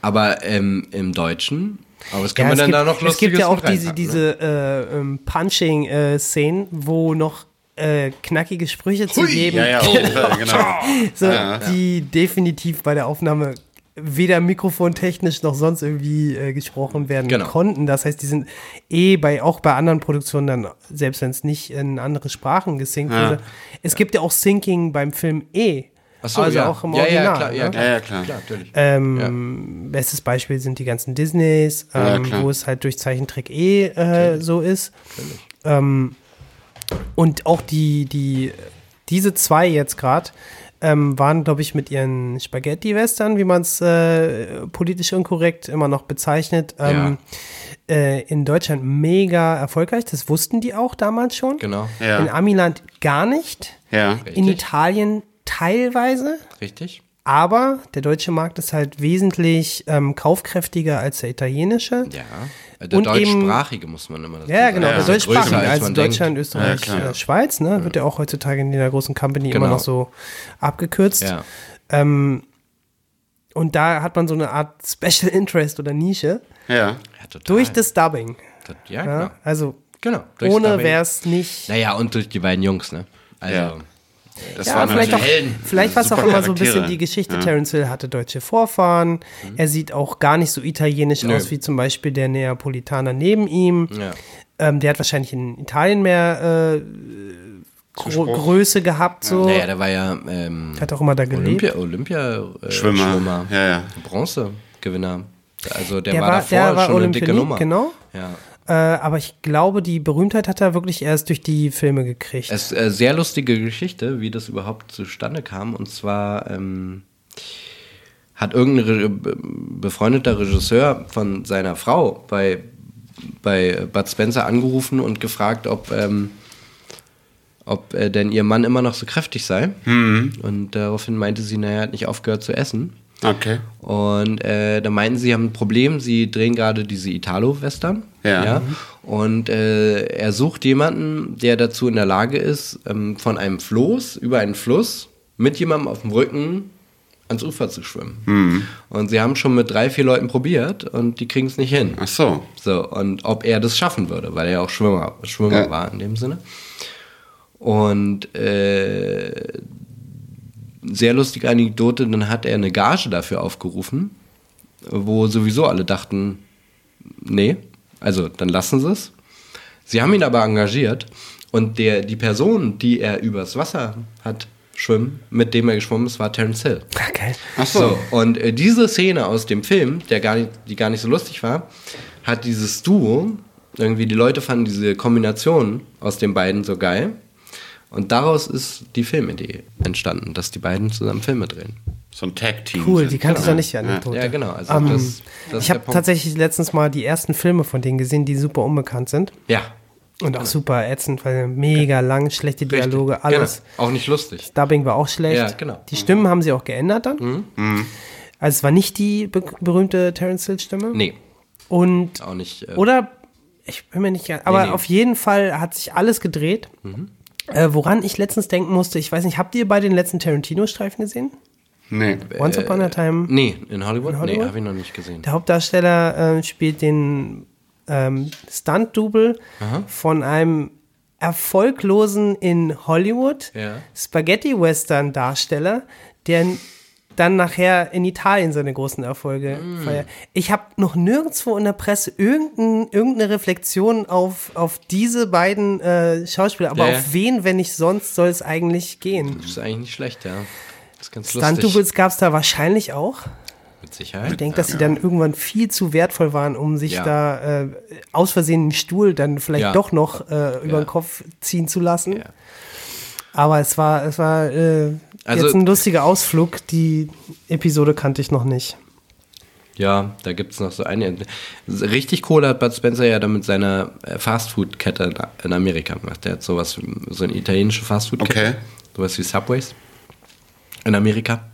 Aber ähm, im Deutschen, aber was kann Ja, man es denn gibt, da noch Es gibt ja auch diese, reinpacken, ne? diese äh, ähm, Punching-Szenen, wo noch äh, knackige Sprüche zu geben, Ja, ja, Fall, genau. so, Ja. die definitiv bei der Aufnahme weder mikrofontechnisch noch sonst irgendwie äh, gesprochen werden Genau. konnten. Das heißt, die sind eh bei auch bei anderen Produktionen dann, selbst wenn es nicht in andere Sprachen gesinkt Ja. wurde. Es gibt ja auch Syncing beim Film E. Ach so, also ja. auch im ja, Original. Ja, klar, ja, ne? klar, Ja, ja, klar. klar natürlich. Ähm, Bestes Beispiel sind die ganzen Disneys, Ja, ähm, klar. wo es halt durch Zeichentrick eh äh, so ist. Ähm, und auch die, die, diese zwei jetzt gerade ähm, waren, glaube ich, mit ihren Spaghetti-Western, wie man es äh, politisch unkorrekt immer noch bezeichnet, ähm, äh, in Deutschland mega erfolgreich. Das wussten die auch damals schon. Genau, Ja. In Amiland gar nicht. Ja. In Italien teilweise. richtig. Aber der deutsche Markt ist halt wesentlich ähm, kaufkräftiger als der italienische. Ja, der Und eben- deutschsprachige muss man immer dazu Ja, genau, sagen. der größer, deutschsprachige, als also Deutschland, denkt. Österreich, Ja, äh, Schweiz, ne, wird ja auch heutzutage in jeder großen Company immer Genau. noch so abgekürzt. Ja. Ähm, und da hat man so eine Art Special Interest oder Nische Ja. Ja, total. durch das Dubbing. Ja, Ja? genau. Also genau. ohne wäre es nicht. Naja, und durch die beiden Jungs, ne? Also, Ja. Das Ja, waren vielleicht auch, Helden. vielleicht war es auch immer so ein bisschen die Geschichte. Ja. Terence Hill hatte deutsche Vorfahren. Er sieht auch gar nicht so italienisch Nö. aus wie zum Beispiel der Neapolitaner neben ihm. ja. Ähm, der hat wahrscheinlich in Italien mehr äh, Gro Größe gehabt. So. Naja, der war ja ähm, Hat auch immer da gelebt. Olympia, Olympia äh, Schwimmer. Schwimmer. Ja, ja. Bronze. Gewinner. Also der, Der war, war- davor der war schon eine dicke Nummer. genau. Ja. Äh, aber ich glaube, die Berühmtheit hat er wirklich erst durch die Filme gekriegt. Es ist eine sehr lustige Geschichte, wie das überhaupt zustande kam. Und zwar ähm, hat irgendein Re be- befreundeter Regisseur von seiner Frau bei, bei Bud Spencer angerufen und gefragt, ob, ähm, ob äh, denn ihr Mann immer noch so kräftig sei. Und daraufhin meinte sie, naja, er hat nicht aufgehört zu essen. Okay. Und äh, da meinten sie, haben ein Problem, sie drehen gerade diese Italo-Western. Ja. Und äh, er sucht jemanden, der dazu in der Lage ist, ähm, von einem Floß über einen Fluss mit jemandem auf dem Rücken ans Ufer zu schwimmen. Und sie haben schon mit drei, vier Leuten probiert und die kriegen es nicht hin. Ach so. So, und ob er das schaffen würde, weil er ja auch Schwimmer, Schwimmer Ja. war in dem Sinne. Und äh, sehr lustige Anekdote, dann hat er eine Gage dafür aufgerufen, wo sowieso alle dachten, nee, also dann lassen sie es. Sie haben ihn aber engagiert und der, die Person, die er übers Wasser hat schwimmen, mit dem er geschwommen ist, war Terence Hill. Ah, geil. Ach so. So, und äh, diese Szene aus dem Film, der gar nicht, die gar nicht so lustig war, hat dieses Duo, irgendwie die Leute fanden diese Kombination aus den beiden so geil. Und daraus ist die Filmidee entstanden, dass die beiden zusammen Filme drehen. So ein Tag-Team. Cool, die kannte ich Ja. noch nicht, die Anekdote. Ja, genau. Also Ähm, das, das ich habe tatsächlich letztens mal die ersten Filme von denen gesehen, die super unbekannt sind. Ja. Und auch super ätzend, weil mega lang, schlechte richtig. Dialoge, alles. Genau. Auch nicht lustig. Dubbing war auch schlecht. Ja, genau. Die Stimmen haben sie auch geändert dann. Mhm. Also es war nicht die be berühmte Terence Hill Stimme. Nee, Und auch nicht. Äh, oder ich bin mir nicht ganz, aber nee. Mhm. auf jeden Fall hat sich alles gedreht. Äh, woran ich letztens denken musste, ich weiß nicht, habt ihr bei den letzten Tarantino-Streifen gesehen? Nee. Once Upon a Time. nee, in Hollywood? In Hollywood? Nee, habe ich noch nicht gesehen. Der Hauptdarsteller äh, spielt den ähm, Stunt-Double von einem erfolglosen in Hollywood Ja. Spaghetti-Western-Darsteller, der dann nachher in Italien seine großen Erfolge Mm. feiert. Ich habe noch nirgendwo in der Presse irgendein, irgendeine Reflexion auf, auf diese beiden äh, Schauspieler, aber Ja, ja. auf wen, wenn nicht sonst, soll es eigentlich gehen? Das ist eigentlich nicht schlecht, ja. Das ist ganz lustig. Stunt-Doubles gab es da wahrscheinlich auch. Mit Sicherheit. Ich denke, dass sie dann irgendwann viel zu wertvoll waren, um sich Ja. da äh, aus Versehen einen Stuhl dann vielleicht Ja. doch noch äh, über Ja. den Kopf ziehen zu lassen. Ja. Aber es war, es war äh, Also- jetzt ein lustiger Ausflug. Die Episode kannte ich noch nicht. Ja, da gibt es noch so eine. Richtig Kohle hat Bud Spencer ja dann mit seiner äh, Fastfood-Kette in- in Amerika gemacht. Der hat sowas, so eine italienische Fastfood-Kette. Okay. Sowas wie Subways in Amerika.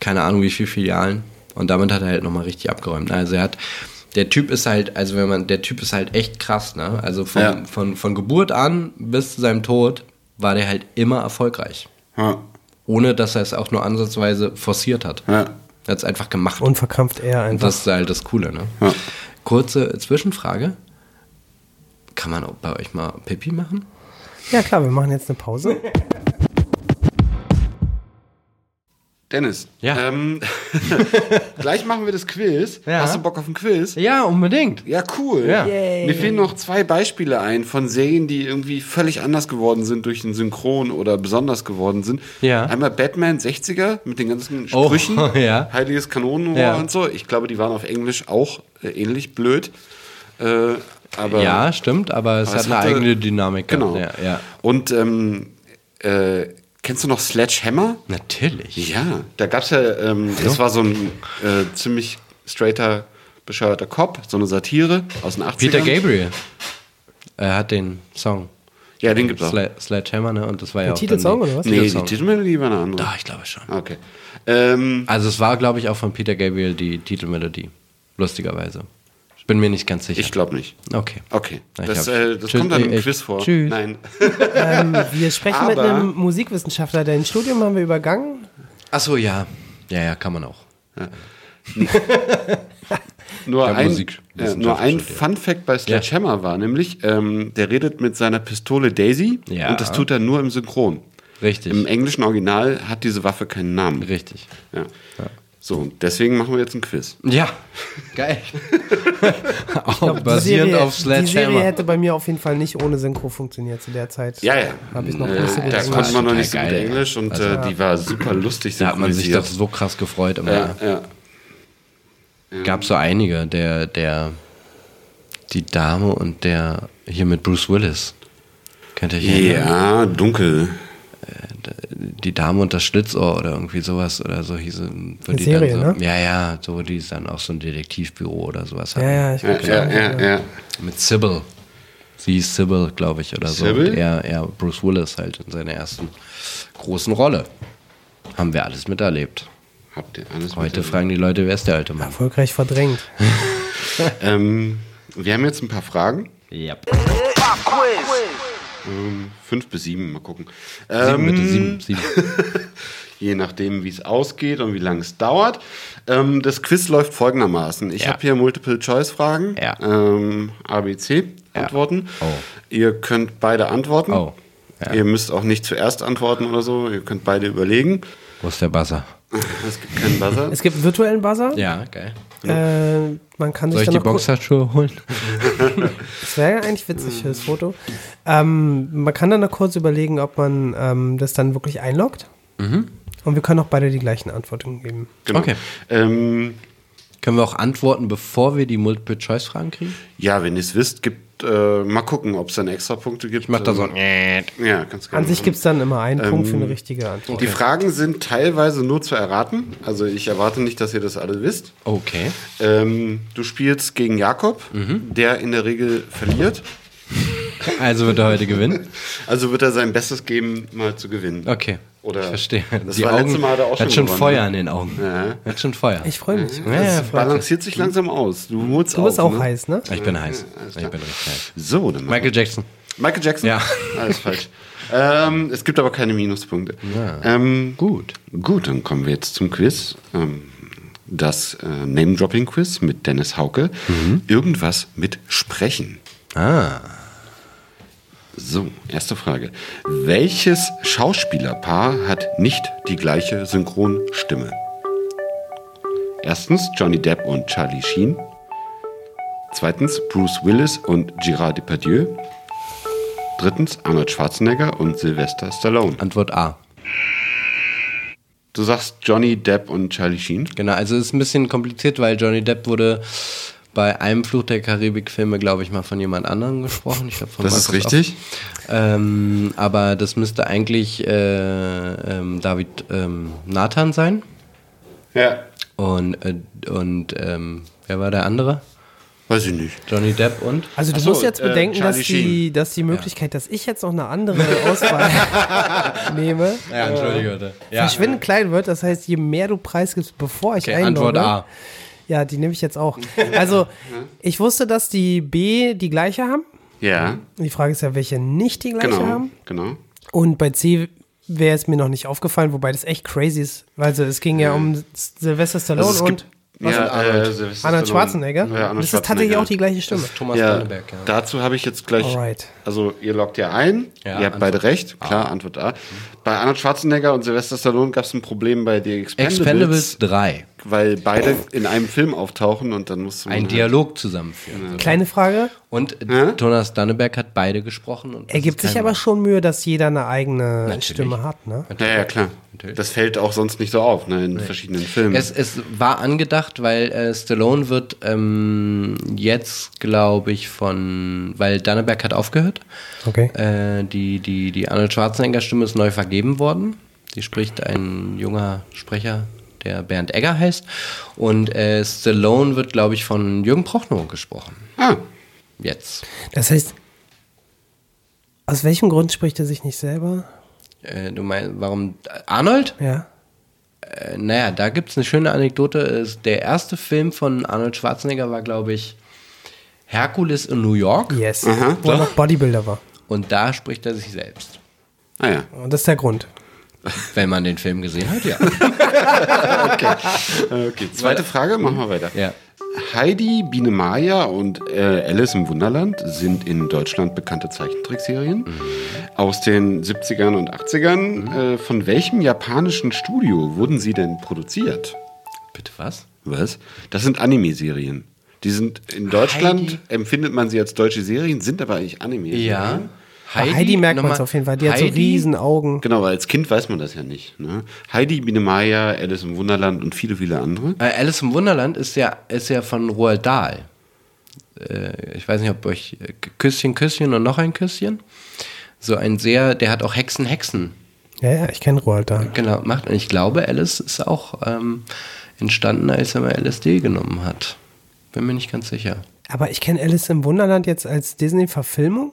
Keine Ahnung, wie viele Filialen. Und damit hat er halt nochmal richtig abgeräumt. Also er hat, der Typ ist halt, also wenn man, der Typ ist halt echt krass, ne? Also von, Ja. von, von Geburt an bis zu seinem Tod war der halt immer erfolgreich. Ja. Ohne dass er es auch nur ansatzweise forciert hat. Ja. Er hat es einfach gemacht. Unverkrampft er Und einfach. das ist halt das Coole, ne? Ja. Kurze Zwischenfrage. Kann man auch bei euch mal Pipi machen? ja klar, wir machen jetzt eine Pause. Dennis. Ja. Ähm, gleich machen wir das Quiz. Ja. Hast du Bock auf ein Quiz? Ja, unbedingt. Ja, cool. Ja. Mir fehlen noch zwei Beispiele ein von Serien, die irgendwie völlig anders geworden sind durch den Synchron oder besonders geworden sind. Ja. Einmal Batman 60er mit den ganzen Oh, Sprüchen. ja. Heiliges Kanonenrohr Ja. und so. Ich glaube, die waren auf Englisch auch äh, ähnlich blöd. Äh, aber ja, stimmt, aber es aber hat es eine hatte- eigene Dynamik. Genau. Ja, ja. Und ähm, äh, kennst du noch Sledgehammer? Natürlich. Ja, da gab es ja, ähm, das war so ein äh, ziemlich straighter, bescheuerter Cop, so eine Satire aus den 80ern. Peter Gabriel. Er hat den Song. Ja, den gibt's auch. Sle Sledgehammer, ne? Und das war ja auch Titelsong, dann die, oder was? Nee, die. Titelmelodie war eine andere. Doch, ich glaube schon. Okay. Ähm, Also es war, glaube ich, auch von Peter Gabriel die Titelmelodie. Lustigerweise. Ich bin mir nicht ganz sicher. ich glaube nicht. okay. Okay, Na, ich das, äh, das Tschüss, kommt dann im äh, Quiz vor. tschüss. Nein. ähm, wir sprechen mit Aber- einem Musikwissenschaftler. Dein Studium haben wir übergangen. Achso, ja. Ja, ja, kann man auch. Nur Ich hab ein, Musikwissenschaft äh, nur ein. Fun Fact bei Sledgehammer war nämlich, ähm, der redet mit seiner Pistole Daisy Ja. und das tut er nur im Synchron. Richtig. Im englischen Original hat diese Waffe keinen Namen. Richtig. Ja. So, deswegen machen wir jetzt ein Quiz. Ja, geil. auch Die basierend Serie- auf Die Serie Sledgehammer. hätte bei mir auf jeden Fall nicht ohne Synchro funktioniert zu der Zeit. Ja, ja. Hab ich noch äh, nicht so gut da konnte man noch nicht so gut geil. Englisch und äh, Also- die war super lustig Da hat man sich doch so krass gefreut. Immer. Ja, ja. Gab so einige. Der, der, die Dame und der hier mit Bruce Willis. Kennt ihr hier? Ja, dunkel. Die Dame und das Schlitzohr oder irgendwie sowas oder so hieß Eine die Serie, dann so, ne? Ja, ja, so die dann auch so ein Detektivbüro oder sowas Ja, hatten. ja, ich Ja, weiß ja, ja, ja. Mit Sybil. Sie ist Sybil, glaube ich, oder so. Sybil? Und er, er, Bruce Willis halt in seiner ersten großen Rolle. Haben wir alles miterlebt. Habt ihr alles Heute mit- fragen die Leute, wer ist der alte Mann? Erfolgreich verdrängt. Ähm, wir haben jetzt ein paar Fragen. Ja. Ähm, fünf bis sieben, mal gucken. Sieben Ähm, bitte, sieben, sieben. Je nachdem, wie es ausgeht und wie lange es dauert. Ähm, das Quiz läuft folgendermaßen. Ich Ja. habe hier Multiple-Choice-Fragen. Ja. Ähm, ABC Ja. Antworten. Oh. Ihr könnt beide antworten. Oh. Ja. Ihr müsst auch nicht zuerst antworten oder so. Ihr könnt beide überlegen. Wo ist der Buzzer? Es gibt keinen Buzzer. Es gibt einen virtuellen Buzzer. Ja, geil. Äh, man kann Soll sich ich dann die. Boxhandschuhe holen? Das wäre ja eigentlich witzig für das Foto. Ähm, man kann dann noch kurz überlegen, ob man ähm, das dann wirklich einloggt. Mhm. Und wir können auch beide die gleichen Antworten geben. Genau. Okay. Ähm, Können wir auch antworten, bevor wir die Multiple-Choice-Fragen kriegen? ja, wenn ihr es wisst, gibt äh, mal gucken, ob es dann extra Punkte gibt. Ich mach da so Ähm, ein Ja, ganz genau. An sich gibt es dann immer einen Punkt für eine richtige Antwort. Die Fragen sind teilweise nur zu erraten. Also ich erwarte nicht, dass ihr das alle wisst. Okay. Ähm, du spielst gegen Jakob, Mhm. der in der Regel verliert. Also wird er heute gewinnen? Also wird er sein Bestes geben, mal zu gewinnen. Okay. Oder ich verstehe. Das die war Augen, letzte Mal hat er auch hat schon schon gewonnen, Feuer ne? in den Augen. Ja. Hat schon Feuer. Ich freue mich. ja, ja, Das balanciert sich langsam aus. Du holst Du bist auf, auch ne? heiß, ne? Ich bin heiß. Ich bin richtig heiß. So, dann Michael Jackson. Michael Jackson? Ja. Alles falsch. ähm, es gibt aber keine Minuspunkte. Ähm, Gut. Gut, dann kommen wir jetzt zum Quiz. Ähm, das äh, Name-Dropping-Quiz mit Dennis Hauke. Mhm. Irgendwas mit Sprechen. Ah. So, erste Frage. Welches Schauspielerpaar hat nicht die gleiche Synchronstimme? Erstens Johnny Depp und Charlie Sheen. Zweitens Bruce Willis und Gérard Depardieu. Drittens Arnold Schwarzenegger und Sylvester Stallone. Antwort A. Du sagst Johnny Depp und Charlie Sheen? Genau, also es ist ein bisschen kompliziert, weil Johnny Depp wurde bei einem Fluch der Karibik-Filme, glaube ich, mal von jemand anderem gesprochen. Ich glaub, von Das ist Markus richtig. Off. Ähm, aber das müsste eigentlich äh, ähm, David ähm, Nathan sein. Ja. Und, äh, und ähm, wer war der andere? Weiß ich nicht. Johnny Depp und? Also du Ach so, musst jetzt äh, bedenken, dass Charlie die, dass die Möglichkeit, dass ich jetzt noch eine andere Auswahl nehme, Ja, entschuldige bitte. Ja, verschwindend klein wird. Das heißt, je mehr du preisgibst, bevor ich okay, einlogge, Antwort A. ja, die nehme ich jetzt auch. Also ich wusste, dass die B die gleiche haben. Ja, Die Frage ist ja, welche nicht die gleiche genau. haben. genau. Und bei C wäre es mir noch nicht aufgefallen, wobei das echt crazy ist. Also es ging ja um Sylvester Stallone Also und was ja, und Arnold? äh, Sylvester Arnold. Schwarzenegger. Ja, Arnold das ist tatsächlich auch die gleiche Stimme. Das ist Thomas Ja, Danneberg, ja. dazu habe ich jetzt gleich. Alright. Also, ihr loggt ja ein, Ja, ihr habt Antwort beide recht, klar, Antwort A. Bei Arnold Schwarzenegger und Sylvester Stallone gab es ein Problem bei The Expendables, Expendables 3. weil beide in einem Film auftauchen und dann musste man Ein halt- Dialog zusammenführen. Kleine Frage. Und Hä? Thomas Danneberg hat beide gesprochen. Und Er gibt sich aber schon Mühe, dass jeder eine eigene Natürlich. Stimme hat, ne? Ja, ja, klar. Natürlich. Das fällt auch sonst nicht so auf, ne, in verschiedenen Filmen. Es, es war angedacht, weil äh, Stallone wird ähm, jetzt, glaube ich, von, weil Danneberg hat aufgehört. Okay. Äh, die, die, die Arnold Schwarzenegger-Stimme ist neu vergeben worden. Die spricht ein junger Sprecher, der Bernd Egger heißt. Und äh, Stallone wird, glaube ich, von Jürgen Prochnow gesprochen. ah, Jetzt. Das heißt, aus welchem Grund spricht er sich nicht selber? Äh, du meinst, warum? Arnold? Ja. Äh, naja, da gibt es eine schöne Anekdote. Ist Der erste Film von Arnold Schwarzenegger war, glaube ich, Herkules in New York. Yes. Wo er noch Bodybuilder war. Und da spricht er sich selbst. ah ja. Und das ist der Grund. Wenn man den Film gesehen hat, ja. Okay, zweite Frage, machen wir weiter. ja. Heidi, Biene Maya und äh, Alice im Wunderland sind in Deutschland bekannte Zeichentrickserien aus den 70ern und 80ern. Äh, von welchem japanischen Studio wurden sie denn produziert? Bitte was? Was? Das sind Anime-Serien. Die sind in Deutschland, Heidi. empfindet man sie als deutsche Serien, sind aber eigentlich Anime-Serien. Ja. Bei Heidi merkt man es auf jeden Fall. Die hat so Heidi? riesen Augen. Genau, weil als Kind weiß man das ja nicht. Ne? Heidi, Biene Maya, Alice im Wunderland und viele, viele andere. Äh, Alice im Wunderland ist ja, ist ja von Roald Dahl. Äh, ich weiß nicht, ob euch äh, Küsschen, Küsschen und noch ein Küsschen. So ein sehr, der hat auch Hexen, Hexen Ja, ja, ich kenne Roald Dahl. genau gemacht. Und ich glaube, Alice ist auch ähm, entstanden, als er mal LSD genommen hat. Bin mir nicht ganz sicher. Aber ich kenne Alice im Wunderland jetzt als Disney-Verfilmung.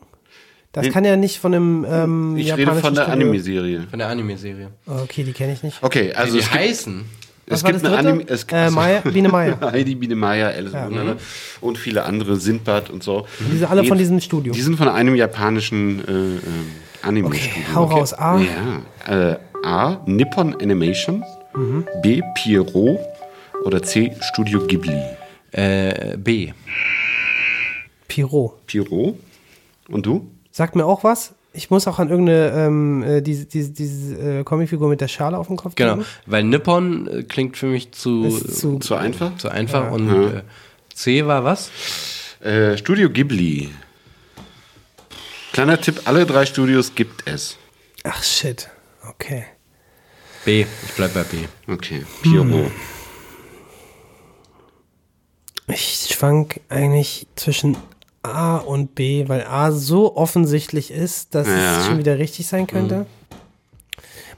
Das Nee. kann ja nicht von einem ähm, Ich rede japanischen von der Anime-Serie. Von der Anime-Serie. Okay, die kenne ich nicht. Okay, Also also die es gibt, heißen. Was es war gibt das eine dritte? Anime... Es, Äh, Maya, Biene Maya. Heidi, Biene Maya, Alice im Wunderland und viele andere, Sindbad und so. Die sind alle von diesem Studio. Die sind von einem japanischen äh, ähm, Anime-Studio. Okay, hau raus. A. Ja. Äh, A. Nippon Animation. B. Pierrot. Oder C. Studio Ghibli. Äh, B. Piro. Pierrot. Und du? Sagt mir auch was. Ich muss auch an irgendeine, ähm, äh, diese, diese, diese äh, Comicfigur mit der Schale auf dem Kopf Genau. denken. Weil Nippon äh, klingt für mich zu, zu, Zu einfach? zu einfach. Und äh, C war was? Äh, Studio Ghibli. Kleiner Tipp, alle drei Studios gibt es. ach shit. Okay. B. Ich bleib bei B. Okay, Pierrot. Hm. Ich schwank eigentlich zwischen A und B, weil A so offensichtlich ist, dass Ja. es schon wieder richtig sein könnte.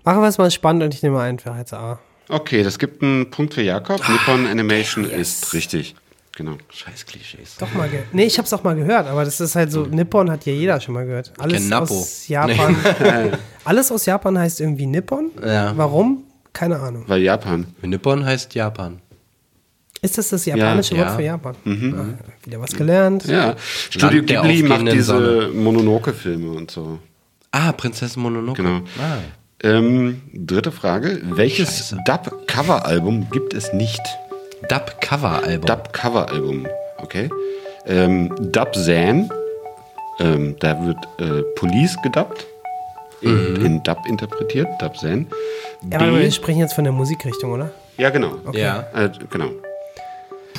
Machen wir es mal spannend und ich nehme einfach jetzt A. Okay, das gibt einen Punkt für Jakob. Nippon Animation ist richtig. Genau. Scheiß Klischees. Doch mal gehört. Nee, ich hab's auch mal gehört, aber das ist halt so, Nippon hat ja jeder schon mal gehört. Alles kenn Nappo. aus Japan. Alles aus Japan heißt irgendwie Nippon. Ja. Warum? Keine Ahnung. Weil Japan. Nippon heißt Japan. Ist das das japanische Ja. Wort für Japan? Ah, wieder was gelernt. Ja. Studio Ghibli macht diese. Mononoke-Filme und so. Ah, Prinzessin Mononoke. Genau. Ah. Ähm, dritte Frage. Welches Dub-Cover-Album gibt es nicht? Dub-Cover-Album. Dub-Cover-Album, okay. Ähm, Dub Zan, ähm, da wird äh, Police gedubbt, in, in Dub interpretiert, Dub Zan. Ja, aber wir sprechen jetzt von der Musikrichtung, oder? ja, genau. Ja. Äh, genau.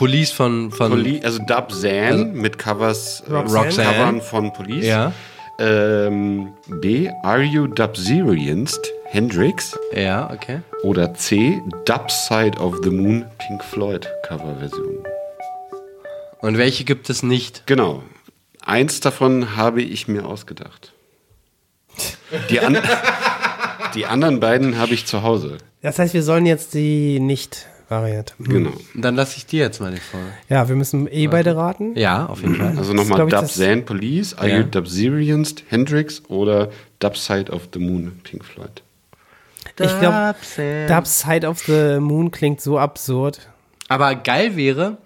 Police von, von Poli also Dub Zan mit Covers, äh, Roxanne. Covern von Police. Ja. Ähm, B. Are You Dubserianced? Hendrix. Ja, okay. Oder C. Dub Side of the Moon Pink Floyd Coverversion. Und welche gibt es nicht? Genau. Eins davon habe ich mir ausgedacht. Die, an die anderen beiden habe ich zu Hause. Das heißt, wir sollen jetzt die Nicht-Variante. Hm. Genau. Dann lasse ich dir jetzt mal die Frage. Ja, wir müssen eh beide raten. Ja, auf jeden Fall. Also nochmal Dub Zan Police, Are Ja. You Dubserianced? Hendrix oder Dub Side of the Moon Pink Floyd. Ich glaube, Dub Side of the Moon klingt so absurd. Aber geil wäre,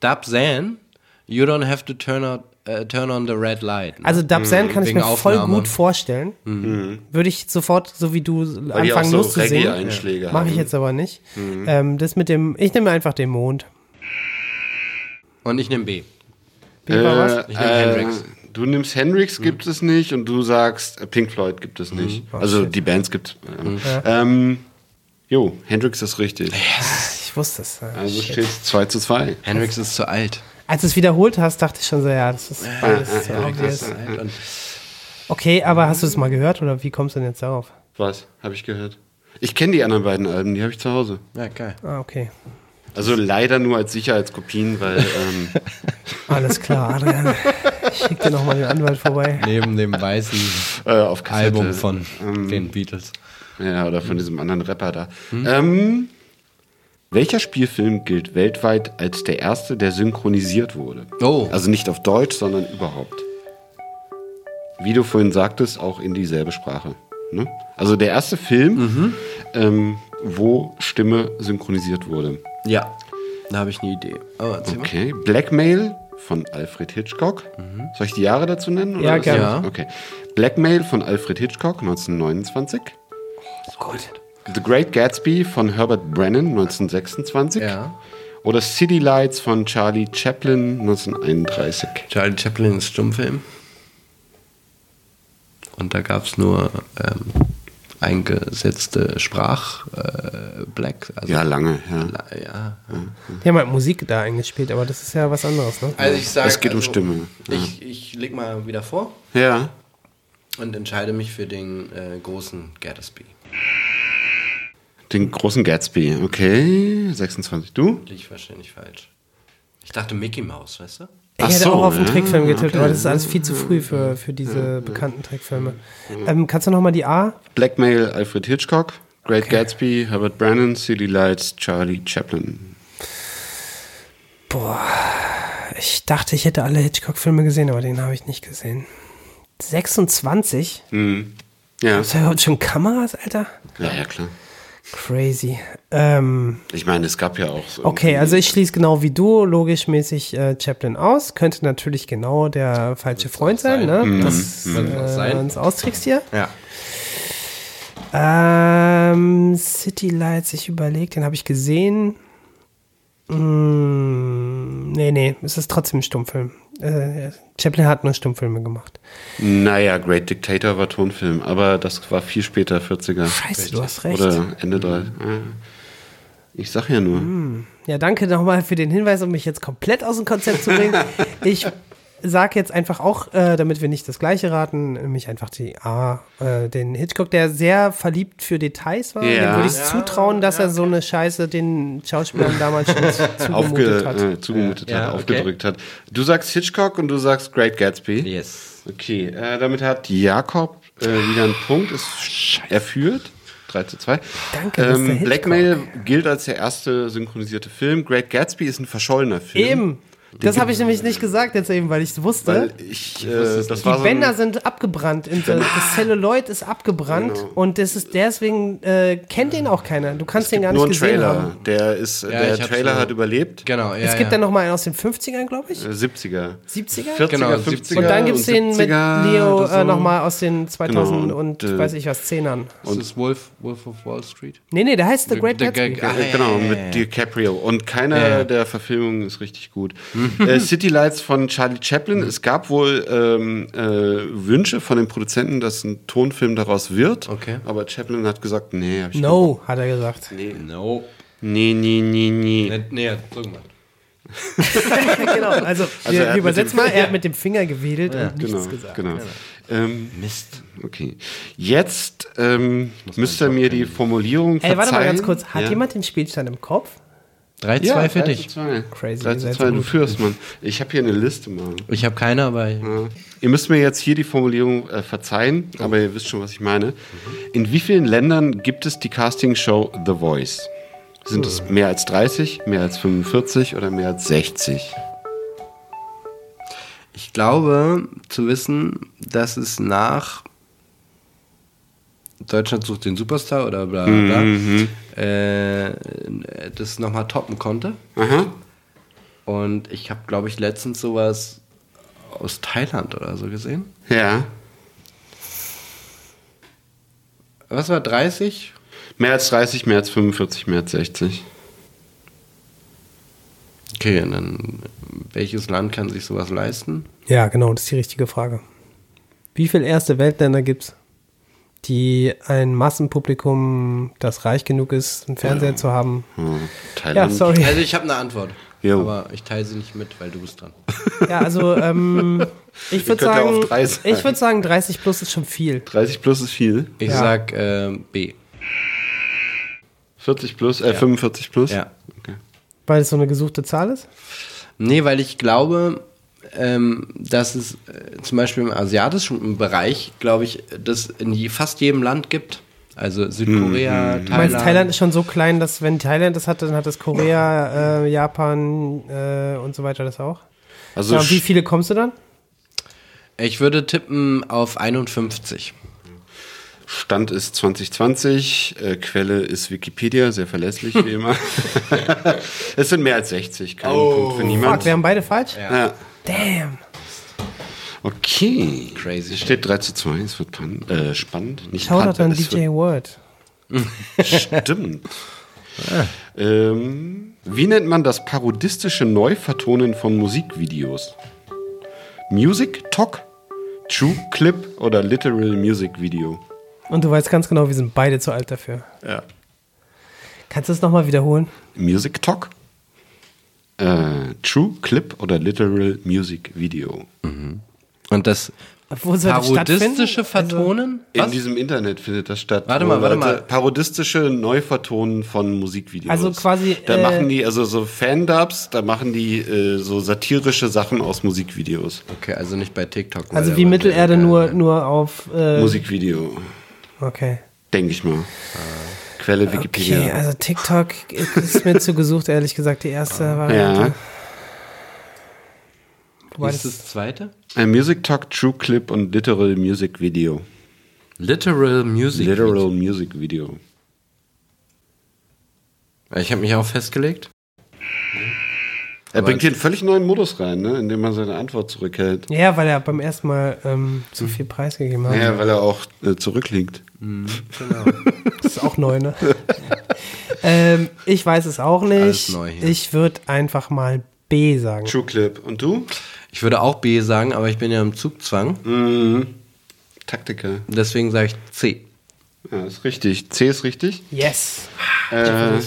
Dub Zan, you don't have to turn, out, äh, turn on the red light. ne? Also Dub Zan kann ich mir voll Aufnahme. gut vorstellen. Würde ich sofort, so wie du die auch anfangen so loszusingen. Reggae-Einschläge Mache ich jetzt aber nicht. Ähm, das mit dem, ich nehme einfach den Mond. Und ich nehme B. Wie war was? Ich nehm Hendrix. Du nimmst Hendrix, gibt es nicht, und du sagst äh, Pink Floyd gibt es nicht. also die Bands gibt es. Ähm, jo, Hendrix ist richtig. Ich wusste es. Ja, Also shit. steht es 2 zu 2. Hendrix ist zu alt. Als du es wiederholt hast, dachte ich schon so, ja, das ist beides so obvious. Zu alt. Und Okay, aber hast du es mal gehört oder wie kommst du denn jetzt darauf? Was? Habe ich gehört. Ich kenne die anderen beiden Alben, die habe ich zu Hause. ja, geil. Ah, okay. Also leider nur als Sicherheitskopien, weil ähm, Alles klar, Adrian. Ich schick dir nochmal den Anwalt vorbei. Neben dem weißen äh. Album von den Beatles. Ja, oder von diesem anderen Rapper da. Ähm, welcher Spielfilm gilt weltweit als der erste, der synchronisiert wurde? Oh. Also nicht auf Deutsch, sondern überhaupt. Wie du vorhin sagtest, auch in dieselbe Sprache. Ne? Also der erste Film, ähm, wo Stimme synchronisiert wurde. Ja, da habe ich eine Idee. Oh, erzähl mal. Okay. Blackmail von Alfred Hitchcock. Soll ich die Jahre dazu nennen? Ja, gerne. das- Okay. Blackmail von Alfred Hitchcock 1929. Gut. The Great Gatsby von Herbert Brennan 1926. Ja. Oder City Lights von Charlie Chaplin 1931. Charlie Chaplin ist Stummfilm. Und da gab es nur ähm, eingesetzte Sprach äh, Black. Also, Ja, lange, ja. La- ja. Die haben halt Musik da eingespielt, aber das ist ja was anderes, ne? Also ich sage, Es geht um Stimme, ja. Ich, ich leg mal wieder vor. Ja. Und entscheide mich für den äh, großen Gatsby. Den großen Gatsby. Okay, 26. Du? Liege wahrscheinlich falsch. Ich dachte Mickey Mouse, weißt du? Ich Ach hätte so, auch auf einen ja, Trickfilm getippt, okay. aber das ist alles viel zu früh für, für diese bekannten Trickfilme. Ähm, kannst du noch mal die A? Blackmail, Alfred Hitchcock. Great Gatsby, Herbert Brannon, City Lights, Charlie Chaplin. Ich dachte, ich hätte alle Hitchcock-Filme gesehen, aber den habe ich nicht gesehen. 26? Ja, Hast du ja heute schon Kameras, Alter? ja, ja, klar. Crazy. Ähm, Ich meine, es gab ja auch so. okay, also ich schließe genau wie du logisch mäßig äh, Chaplin aus. Könnte natürlich genau der falsche Freund sein, ne? Mhm. Das auch äh, sein. uns austrickst hier. Ja. Ähm, City Lights, ich überlege, den habe ich gesehen. Mm, nee, nee, es ist trotzdem ein Stummfilm. Äh, Chaplin hat nur Stummfilme gemacht. Naja, Great Dictator war Tonfilm, aber das war viel später, 40er. Scheiße, du hast recht. Oder Ende 3. Ich sag ja nur. Ja, danke nochmal für den Hinweis, um mich jetzt komplett aus dem Konzept zu bringen. Ich sag jetzt einfach auch, äh, damit wir nicht das gleiche raten, nämlich einfach die A, äh, den Hitchcock, der sehr verliebt für Details war. Ja. Dem würde ich zutrauen, dass er so eine Scheiße den Schauspielern damals schon zugemutet Aufge hat. äh, zugemutet Ja, hat, okay. aufgedrückt hat. Du sagst Hitchcock und du sagst Great Gatsby. Yes. Okay, äh, damit hat Jakob äh, wieder einen Punkt. Es er führt. 3 zu 2. Danke, ähm. Blackmail gilt als der erste synchronisierte Film. Great Gatsby ist ein verschollener Film. Eben. Das habe ich nämlich nicht gesagt jetzt eben, weil ich es wusste. Weil ich, äh, das die war so Bänder ein, sind abgebrannt. Der, das Celluloid ist abgebrannt Genau. und das ist deswegen äh, kennt den auch keiner. Du kannst den gar nicht nur ein gesehen Trailer. haben. Der ist, Ja, der Trailer so- hat überlebt. Genau, ja. es gibt ja. dann noch mal einen aus den 50ern, glaube ich. Äh, 70er. 70er? 40er, Genau, 50er. Und dann gibt es den mit 70er Leo oder so. äh, nochmal aus den 2000 Genau, und und, äh, weiß ich was, 10ern. Das ist Wolf, Wolf of Wall Street. Nee, nee, der heißt The Great Gatsby. Ah, Äh, ja, genau, mit. DiCaprio. Und keiner der Verfilmungen ist richtig gut. Äh, City Lights von Charlie Chaplin. Es gab wohl ähm, äh, Wünsche von den Produzenten, dass ein Tonfilm daraus wird. Okay. Aber Chaplin hat gesagt, nee, hab ich No, hat er gesagt. Nee, No. nee, nee, nee. nee. Nee, nee drück mal. genau, also, er wir, hat wir übersetzen mal, er hat mit dem Finger gewedelt und nichts Genau, gesagt. genau. Ähm, Mist. Okay. Jetzt ähm, müsst ihr mir die Formulierung Ey, warte mal ganz kurz. Hat Ja? jemand den Spielstand im Kopf? 3-2 ja, für 3 dich. zu 2. Crazy, 3 ihr zu seid 2, so du führst, Mann. Ich habe hier eine Liste, Mann. Ich habe keine, aber ich, Ja. Ihr müsst mir jetzt hier die Formulierung äh, verzeihen, aber ihr wisst schon, was ich meine. In wie vielen Ländern gibt es die Castingshow The Voice? Sind es mehr als 30, mehr als 45 oder mehr als 60? ich glaube zu wissen, dass es nach Deutschland sucht den Superstar oder bla bla bla, äh, das nochmal toppen konnte. Aha. Und ich habe, glaube ich, letztens sowas aus Thailand oder so gesehen. Ja. Was war 30? Mehr als 30, mehr als 45, mehr als 60. Okay, und dann welches Land kann sich sowas leisten? Ja, genau, das ist die richtige Frage. Wie viele erste Weltländer gibt es, die ein Massenpublikum, das reich genug ist, einen Fernseher zu haben? Hm. Ja, sorry. Also ich habe eine Antwort. Jo. Aber ich teile sie nicht mit, weil du bist dran. Ja, also ähm, ich würde könnt ja sagen, auf drei sein. ich würde sagen, 30 plus ist schon viel. 30 plus ist viel. Ich Ja. sag ähm, B. 40 plus, äh, 45 plus? Ja. Okay. Weil es so eine gesuchte Zahl ist? Nee, weil ich glaube, ähm, dass es äh, zum Beispiel im asiatischen Bereich, glaube ich, das in fast jedem Land gibt. Also Südkorea, Du Thailand. meinst, Thailand ist schon so klein, dass wenn Thailand das hat, dann hat das Korea, äh, Japan äh, und so weiter das auch. Also Ja, und wie viele kommst du dann? Ich würde tippen auf 51. Stand ist 2020, äh, Quelle ist Wikipedia, sehr verlässlich wie immer. es sind mehr als 60, kein Punkt für niemand. Fuck, wir haben beide falsch? ja. Damn. Okay. Crazy. Es steht 3 zu 2, es wird pan äh, spannend. Nicht Schau doch pan- dann es DJ Word. Stimmt. ähm, wie nennt man das parodistische Neuvertonen von Musikvideos? Music Talk, True Clip oder Literal Music Video? Und du weißt ganz genau, wir sind beide zu alt dafür. Ja. Kannst du es nochmal wiederholen? Music Talk, äh, True Clip oder Literal Music Video? Und das Wo soll das stattfinden? Parodistische Vertonen? In diesem Internet findet das statt. Warte mal, warte mal. Parodistische Neuvertonen von Musikvideos. Also quasi, Da äh, machen die, also so Fan-Dubs, da machen die äh, so satirische Sachen aus Musikvideos. Okay, also nicht bei TikTok. Also wie Mittelerde nur, nur auf. Äh, Musikvideo, Okay. denke ich mal. Quelle Wikipedia. Okay, also TikTok ist mir zu gesucht, ehrlich gesagt, die erste Variante. ja. Wobei Was ist das, zweite? Ein Music Talk, True Clip und Literal Music Video. Literal Music. Literal Music Video. Ich habe mich auch festgelegt. Er bringt hier einen völlig neuen Modus rein, ne? indem man seine Antwort zurückhält. ja, weil er beim ersten Mal ähm, zu viel preisgegeben hat. Ja, weil er auch äh, zurückliegt. Das ist auch neu, ne? ähm, ich weiß es auch Alles nicht. neu hier. Ich würde einfach mal B sagen. True Clip. Und du? Ich würde auch B sagen, aber ich bin ja im Zugzwang. Mhm. Taktiker. Deswegen sage ich C. Ja, ist richtig. C ist richtig. Yes. Äh,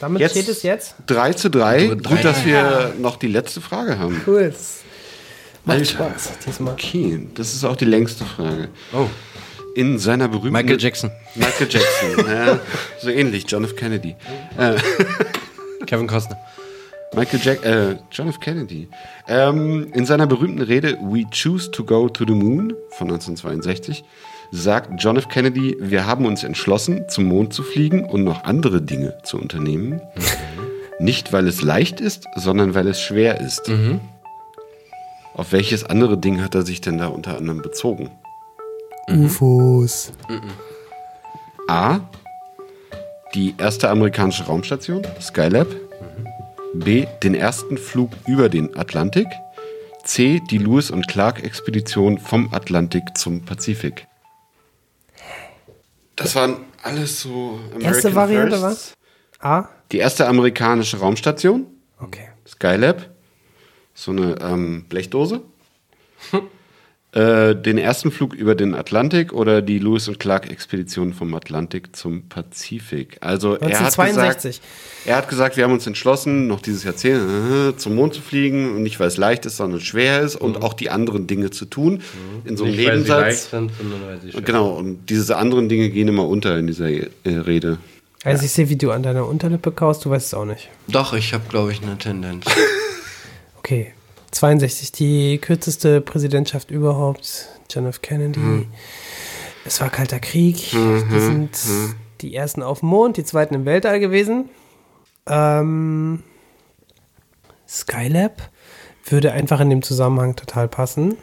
Damit Jetzt- steht es jetzt. 3 zu 3. Also drei. Gut, dass wir noch die letzte Frage haben. Cool. Macht Alter. Spaß diesmal. Okay, das ist auch die längste Frage. Oh, In seiner berühmten... Michael Jackson. Michael Jackson, ja, so ähnlich, John F. Kennedy. Kevin Costner. Michael Jack, äh, John F. Kennedy. Ähm, in seiner berühmten Rede We Choose to Go to the Moon von 1962 sagt John F. Kennedy, wir haben uns entschlossen, zum Mond zu fliegen und noch andere Dinge zu unternehmen. Nicht, weil es leicht ist, sondern weil es schwer ist. Auf welches andere Ding hat er sich denn da unter anderem bezogen? UFOs. A. Die erste amerikanische Raumstation, Skylab. B. Den ersten Flug über den Atlantik. C. Die Lewis und Clark Expedition vom Atlantik zum Pazifik. Das waren alles so American Erste Variante Firsts. A? Die erste amerikanische Raumstation, Okay. Skylab. So eine ähm, Blechdose. äh, den ersten Flug über den Atlantik oder die Lewis und Clark Expedition vom Atlantik zum Pazifik. Also er hat, 1962. gesagt, er hat gesagt, wir haben uns entschlossen, noch dieses Jahrzehnt äh, zum Mond zu fliegen und nicht weil es leicht ist, sondern schwer ist und auch die anderen Dinge zu tun. In so einem Nicht, weil sie leicht Nebensatz. sind, sondern weil sie schwer Genau, und diese anderen Dinge gehen immer unter in dieser äh, Rede. Also ich sehe, wie du an deiner Unterlippe kaust, du weißt es auch nicht. Doch, ich habe, glaube ich, eine Tendenz. Okay. 62, die kürzeste Präsidentschaft überhaupt. John F. Kennedy. Es war Kalter Krieg. die sind die ersten auf dem Mond, die zweiten im Weltall gewesen. Ähm, Skylab würde einfach in dem Zusammenhang total passen.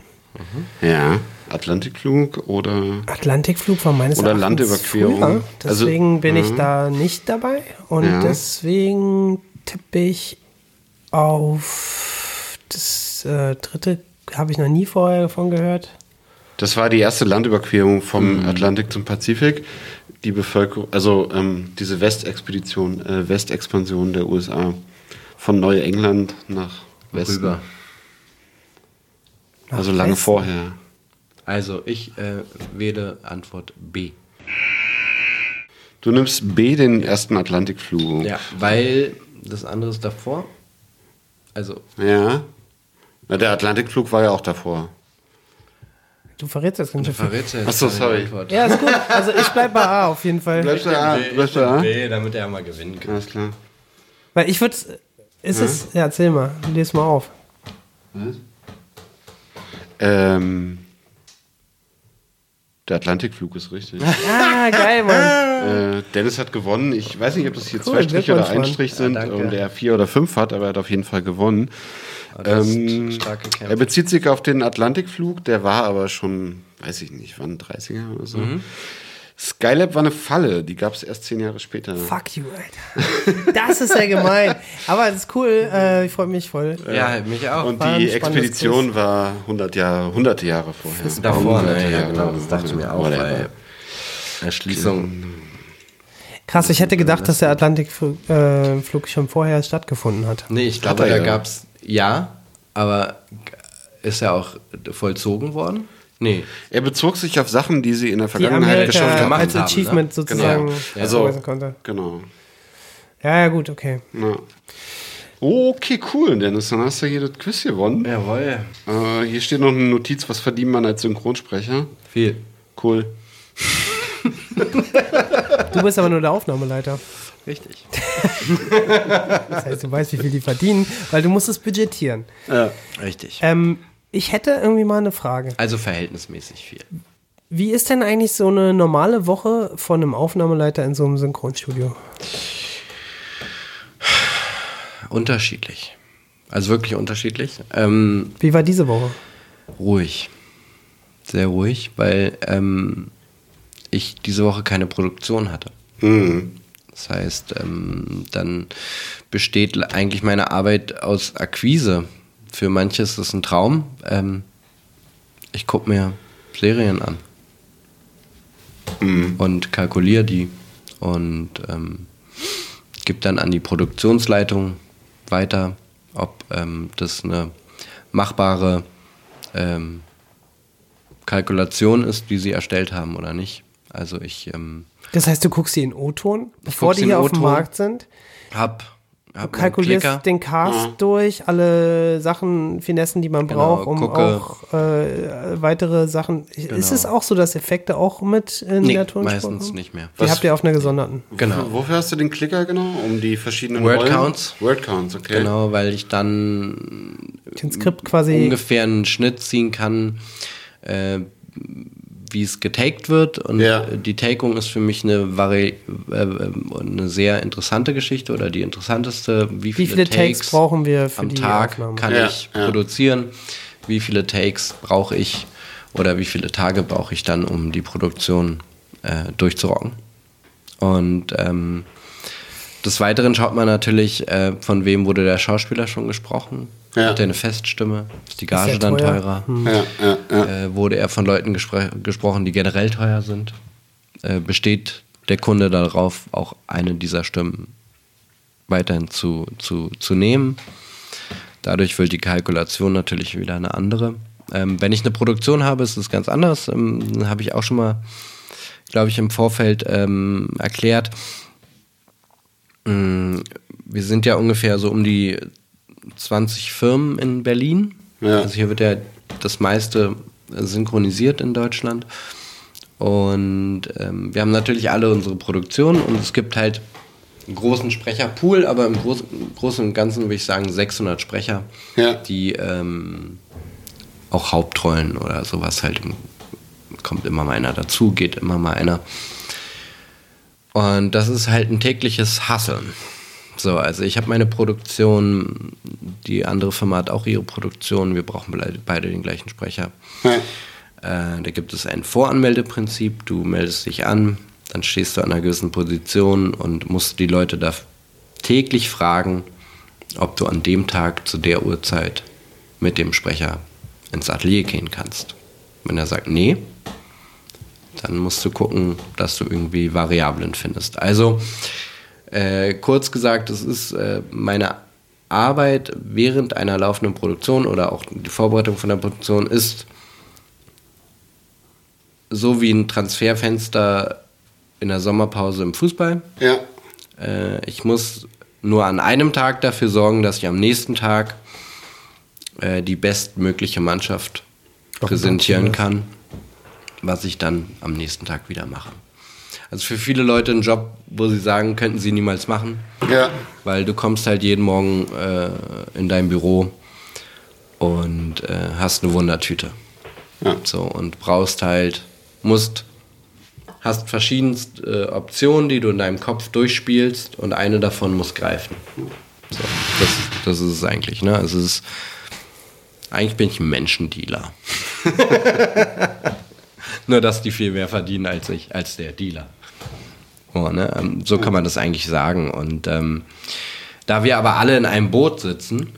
Ja, Atlantikflug oder Atlantikflug war meines Oder Erachtens Landüberquerung. früher. Also, Deswegen bin ich da nicht dabei. Und Ja. deswegen tippe ich auf das äh, dritte, habe ich noch nie vorher davon gehört. Das war die erste Landüberquerung vom Atlantik zum Pazifik. Die Bevölkerung, also ähm, diese Westexpedition, äh, Westexpansion der USA von Neuengland nach Westen. Rüber. Nach Also lange Westen. vorher. Also, ich äh, wähle Antwort B. Du nimmst B, den ersten Atlantikflug. Ja, weil das andere ist davor. Also, Ja. Na, der Atlantikflug war ja auch davor. Du verrätst das ganz du verrätst ja jetzt Ach so, meine sorry. Antwort. Ja, ist gut. Also ich bleibe bei A auf jeden Fall. Bleibst du? B, Bleibst du nehm B, damit er mal gewinnen kann. Alles klar. Weil ich würde, ist es, ja, erzähl mal, lese mal auf. Ähm, der Atlantikflug ist richtig. Ah, geil, Mann. Äh, Dennis hat gewonnen. Ich weiß nicht, ob das hier Cool, zwei Striche oder ein. Strich sind Ja, und er vier oder fünf hat, aber er hat auf jeden Fall gewonnen. Das ist Ähm, er bezieht sich auf den Atlantikflug, der war aber schon, weiß ich nicht, wann, 30er oder so. Mhm. Skylab war eine Falle, die gab es erst zehn Jahre später. Fuck you, Alter. Das ist ja gemein. Aber das ist cool. Äh, ich freue mich voll. Ja, mich auch. Und War die Expedition war 100 Jahre, hunderte Jahre vorher. Davor, Hunderte ne? Ja, Jahre, genau, das dachte ich mir auch, whatever. Erschließung. Krass, ich hätte gedacht, dass der Atlantikflug äh, schon vorher stattgefunden hat. Nee, ich glaube, er da ja. gab's ja, aber ist ja auch vollzogen worden? Nee. Er bezog sich auf Sachen, die sie in der Die Vergangenheit geschafft haben. als haben, Achievement ne? sozusagen Genau. ja. Also- konnte. Genau. Ja, ja, gut, okay. Ja. Okay, cool, Dennis. Dann hast du hier das Quiz gewonnen. Jawohl. Äh, hier steht noch eine Notiz, was verdient man als Synchronsprecher? Viel. Cool. Du bist aber nur der Aufnahmeleiter. Richtig. Das heißt, du weißt, wie viel die verdienen, weil du musst es budgetieren. Ja. Richtig. Ähm, ich hätte irgendwie mal eine Frage. Also verhältnismäßig viel. Wie ist denn eigentlich so eine normale Woche von einem Aufnahmeleiter in so einem Synchronstudio? Unterschiedlich. Also wirklich unterschiedlich. Ähm, Wie war diese Woche? ruhig. Sehr ruhig, weil ähm, ich diese Woche keine Produktion hatte. Das heißt, ähm, dann besteht eigentlich meine Arbeit aus Akquise. Für manche ist das ein Traum. Ähm, ich gucke mir Serien an und kalkuliere die und ähm, gebe dann an die Produktionsleitung weiter, ob ähm, das eine machbare ähm, Kalkulation ist, die sie erstellt haben oder nicht. Also ich ähm, Das heißt, du guckst sie in O-Ton, bevor die hier auf dem. Markt sind. hab, Du kalkulierst den Cast durch, alle Sachen, Finessen, die man Genau, braucht, um gucke. auch äh, weitere Sachen. Ist es auch so, dass Effekte auch mit in Nee, der Tonspur meistens kommen? nicht mehr. Die Was- habt ihr auf einer gesonderten. Genau. Wofür hast du den Klicker genau? Um die verschiedenen Word Rollen? Counts. Word Counts, okay. Genau, weil ich dann Den Skript quasi. ungefähr einen Schnitt ziehen kann, äh, wie es getaked wird. Und Ja. die Takeung ist für mich eine, Vari äh, äh, eine sehr interessante Geschichte oder die interessanteste. Wie Wie viele, viele Takes brauchen wir für am die Tag Aufnahme? kann Ja, ich ja. produzieren? Wie viele Takes brauche ich oder wie viele Tage brauche ich dann, um die Produktion äh, durchzurocken? Und ähm, des Weiteren schaut man natürlich, äh, von wem wurde der Schauspieler schon gesprochen. Ja. Hat er eine Feststimme? Ist die Gage dann teuer? teurer? Ja, ja, ja. Äh, wurde er von Leuten gespr gesprochen, die generell teuer sind? Äh, besteht der Kunde darauf, auch eine dieser Stimmen weiterhin zu, zu, zu nehmen? Dadurch wird die Kalkulation natürlich wieder eine andere. Ähm, wenn ich eine Produktion habe, ist es ganz anders. Ähm, habe ich auch schon mal, glaube ich, im Vorfeld ähm, erklärt. Mm, Wir sind ja ungefähr so um die 20 Firmen in Berlin. Ja. Also hier wird ja das meiste synchronisiert in Deutschland. Und ähm, wir haben natürlich alle unsere Produktionen und es gibt halt einen großen Sprecherpool, aber im Großen, Großen und Ganzen würde ich sagen 600 Sprecher, Ja. die ähm, auch Hauptrollen oder sowas halt, im- kommt immer mal einer dazu, geht immer mal einer. Und das ist halt ein tägliches Hasseln. So, also ich habe meine Produktion, die andere Firma hat auch ihre Produktion, wir brauchen beide- den gleichen Sprecher. Ja. Äh, da gibt es ein Voranmeldeprinzip, du meldest dich an, dann stehst du an einer gewissen Position und musst die Leute da täglich fragen, ob du an dem Tag zu der Uhrzeit mit dem Sprecher ins Atelier gehen kannst. Wenn er sagt, nee, dann musst du gucken, dass du irgendwie Variablen findest. Also, äh, kurz gesagt, es ist äh, meine Arbeit während einer laufenden Produktion oder auch die Vorbereitung von der Produktion ist so wie ein Transferfenster in der Sommerpause im Fußball. Ja. Äh, ich muss nur an einem Tag dafür sorgen, dass ich am nächsten Tag äh, die bestmögliche Mannschaft präsentieren kann, was ich dann am nächsten Tag wieder mache. Also für viele Leute ein Job, wo sie sagen, könnten sie niemals machen, Ja. weil du kommst halt jeden Morgen äh, in dein Büro und äh, hast eine Wundertüte. Ja. So, und brauchst halt, musst, hast verschiedenste äh, Optionen, die du in deinem Kopf durchspielst und eine davon muss greifen. So, das, das ist es eigentlich, ne? Also es ist, eigentlich bin ich ein Menschendealer. Nur, dass die viel mehr verdienen als ich, als der Dealer. Oh, ne? ähm, So kann man das eigentlich sagen. Und ähm, da wir aber alle in einem Boot sitzen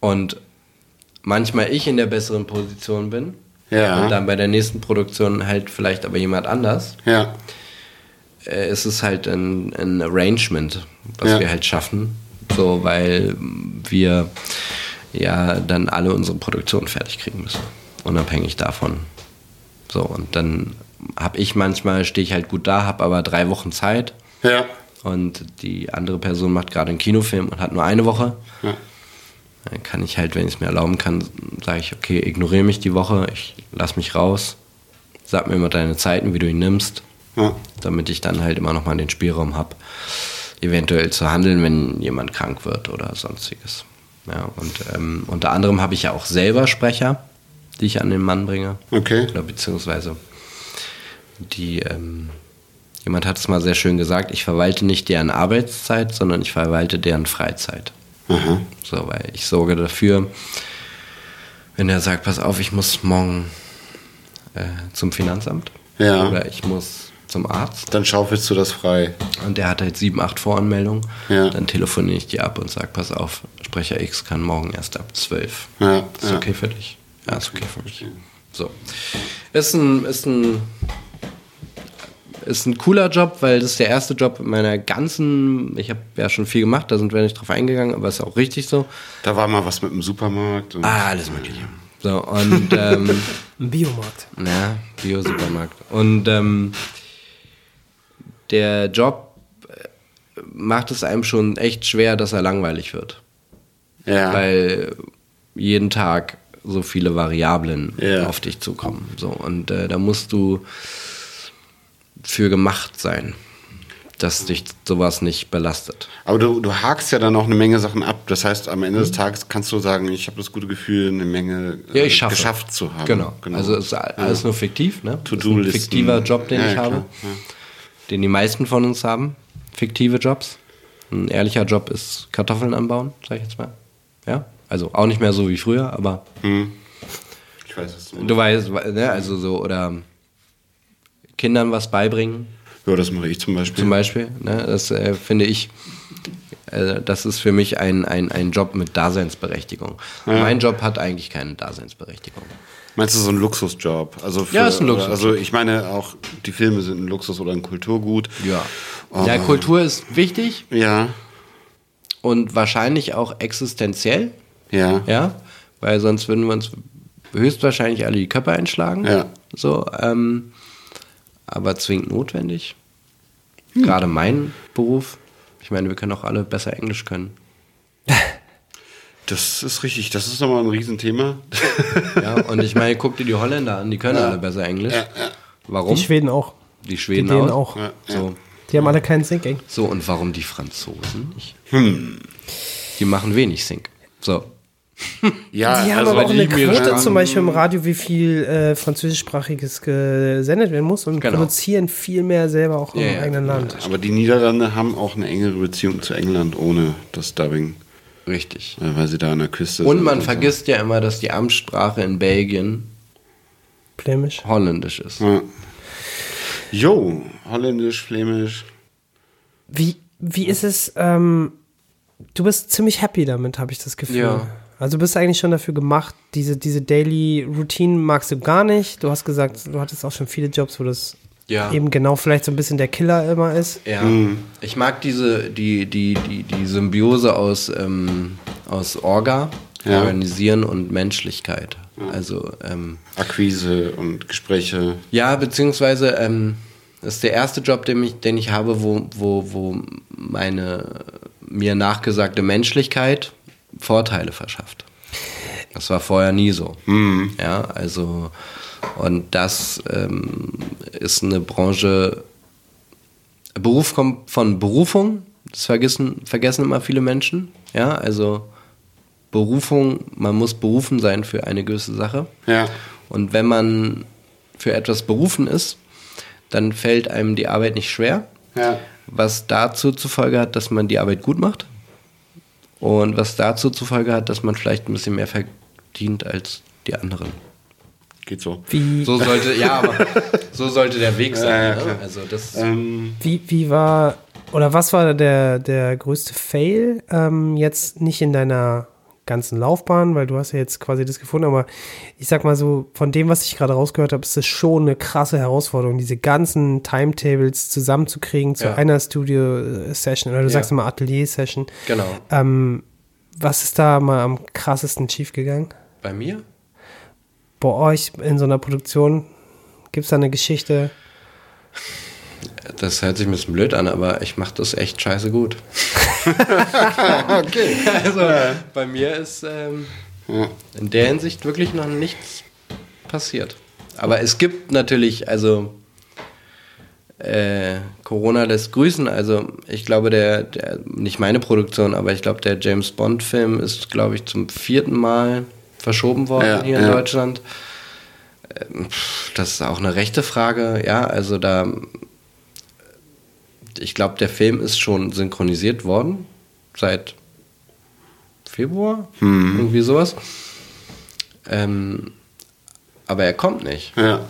und manchmal ich in der besseren Position bin Ja. und dann bei der nächsten Produktion halt vielleicht aber jemand anders, Ja. äh, ist es halt ein, ein Arrangement, was Ja. wir halt schaffen. So, weil wir ja dann alle unsere Produktionen fertig kriegen müssen. Unabhängig davon. So, und dann habe ich manchmal, stehe ich halt gut da, habe aber drei Wochen Zeit Ja. und die andere Person macht gerade einen Kinofilm und hat nur eine Woche, Ja. dann kann ich halt, wenn ich es mir erlauben kann, sage ich, okay, ignoriere mich die Woche, ich lass mich raus, sag mir immer deine Zeiten, wie du ihn nimmst, Ja. damit ich dann halt immer noch mal den Spielraum habe, eventuell zu handeln, wenn jemand krank wird oder sonstiges. Ja, und ähm, unter anderem habe ich ja auch selber Sprecher, die ich an den Mann bringe. Okay. Oder beziehungsweise die, ähm, jemand hat es mal sehr schön gesagt, ich verwalte nicht deren Arbeitszeit, sondern ich verwalte deren Freizeit. Aha. So, weil ich sorge dafür, wenn er sagt, pass auf, ich muss morgen äh, zum Finanzamt Ja. oder ich muss zum Arzt Dann schaufelst du das frei. und der hat halt sieben, acht Voranmeldungen, Ja. dann telefoniere ich die ab und sage, pass auf, Sprecher X kann morgen erst ab zwölf. Ja, Ist ja. okay für dich? Ja, ist okay für mich. So. Ist ein, ist ein, ist ein cooler Job, weil das ist der erste Job in meiner ganzen, ich habe ja schon viel gemacht, da sind wir nicht drauf eingegangen, aber ist auch richtig so. Da war mal was mit dem Supermarkt. Und Ah, alles mögliche. So, und ähm, Ein Biomarkt. ja, Bio-Supermarkt. Und ähm, der Job äh, macht es einem schon echt schwer, dass er langweilig wird. ja. weil jeden Tag so viele Variablen Ja. auf dich zukommen. So, und äh, da musst du für gemacht sein, dass dich sowas nicht belastet. Aber du, du hakst ja dann auch eine Menge Sachen ab. Das heißt, am Mhm. Ende des Tages kannst du sagen, ich habe das gute Gefühl, eine Menge äh, Ja, ich schaffe. geschafft zu haben. Genau. Also es ist alles nur fiktiv, ne? Das ist ein fiktiver Job, den Ja, ich ja, habe, ja. den die meisten von uns haben. Fiktive Jobs. Ein ehrlicher Job ist Kartoffeln anbauen, sag ich jetzt mal. Ja, also auch nicht mehr so wie früher, aber Ich weiß es nicht. du weißt, ne? also so oder Kindern was beibringen, Ja, das mache ich zum Beispiel. zum Beispiel. Ne? Das äh, finde ich, äh, das ist für mich ein, ein, ein Job mit Daseinsberechtigung. Mein Job hat eigentlich keine Daseinsberechtigung. Meinst du so ein Luxusjob? Also für, Ja, ist ein Luxusjob. Also ich meine auch, die Filme sind ein Luxus oder ein Kulturgut. Ja. Oh. Ja, Kultur ist wichtig Ja, und wahrscheinlich auch existenziell, ja. ja, weil sonst würden wir uns höchstwahrscheinlich alle die Köpfe einschlagen. Ja. So, ähm, aber zwingend notwendig. Gerade mein Beruf. Ich meine, wir können auch alle besser Englisch können. Das ist richtig. Das ist nochmal ein Riesenthema. Ja, und ich meine, guck dir die Holländer an, die können alle besser Englisch. Warum? Die Schweden auch. Die Schweden die auch. auch. Ja, So. Die haben alle keinen Sync. so, und warum die Franzosen nicht? Hm. Die machen wenig Sync. So. Ja, Die haben also aber auch die eine Quote sagen- zum Beispiel im Radio, wie viel äh, französischsprachiges gesendet werden muss und Genau. produzieren viel mehr selber auch Ja, im eigenen Land. aber die Niederlande haben auch eine engere Beziehung zu England ohne das Dubbing, Richtig. äh, weil sie da an der Küste Und sind. man so. vergisst ja immer, dass die Amtssprache in Belgien Flämisch. holländisch ist. Ja. Jo, holländisch, flämisch. Wie, wie ist es, ähm, du bist ziemlich happy damit, habe ich das Gefühl. Ja. Also bist du eigentlich schon dafür gemacht, diese, diese Daily Routine magst du gar nicht. Du hast gesagt, du hattest auch schon viele Jobs, wo das Ja. eben genau vielleicht so ein bisschen der Killer immer ist. Ja. Ich mag diese, die, die, die, die Symbiose aus, ähm, aus Orga, Ja. Organisieren und Menschlichkeit. Also, ähm, Akquise und Gespräche. ja, beziehungsweise, ähm, das ist der erste Job, den ich, den ich habe, wo, wo, wo meine mir nachgesagte Menschlichkeit Vorteile verschafft. Das war vorher nie so. Ja, also, und das ähm, ist eine Branche, Beruf kommt von Berufung, das vergessen, vergessen immer viele Menschen. Ja, also Berufung, man muss berufen sein für eine gewisse Sache. Ja. Und wenn man für etwas berufen ist, dann fällt einem die Arbeit nicht schwer, Ja. was dazu zur Folge hat, dass man die Arbeit gut macht und was dazu zur Folge hat, dass man vielleicht ein bisschen mehr verdient als die anderen. Geht so. Wie, So sollte, ja, aber so sollte der Weg sein. Ja, ja, ne? klar. Also das, Ähm, wie, wie war, oder was war der, der größte Fail? Ähm, jetzt nicht in deiner ganzen Laufbahn, weil du hast ja jetzt quasi das gefunden, aber ich sag mal so, von dem, was ich gerade rausgehört habe, ist es schon eine krasse Herausforderung, diese ganzen Timetables zusammenzukriegen zu Ja. einer Studio-Session oder du Ja. sagst immer Atelier-Session. genau. Ähm, was ist da mal am krassesten schiefgegangen? Bei mir? Bei euch in so einer Produktion gibt es da eine Geschichte? Das hört sich ein bisschen blöd an, aber ich mache das echt scheiße gut. okay. Also bei mir ist ähm, in der Hinsicht wirklich noch nichts passiert. Aber es gibt natürlich, also äh, Corona lässt grüßen. Also ich glaube, der, der, nicht meine Produktion, aber ich glaube, der James Bond-Film ist, glaube ich, zum vierten Mal verschoben worden Ja, hier in ja. Deutschland. Ähm, pff, Das ist auch eine rechte Frage, ja, also da ich glaube, der Film ist schon synchronisiert worden seit Februar, irgendwie sowas. Ähm, aber er kommt nicht. Ja.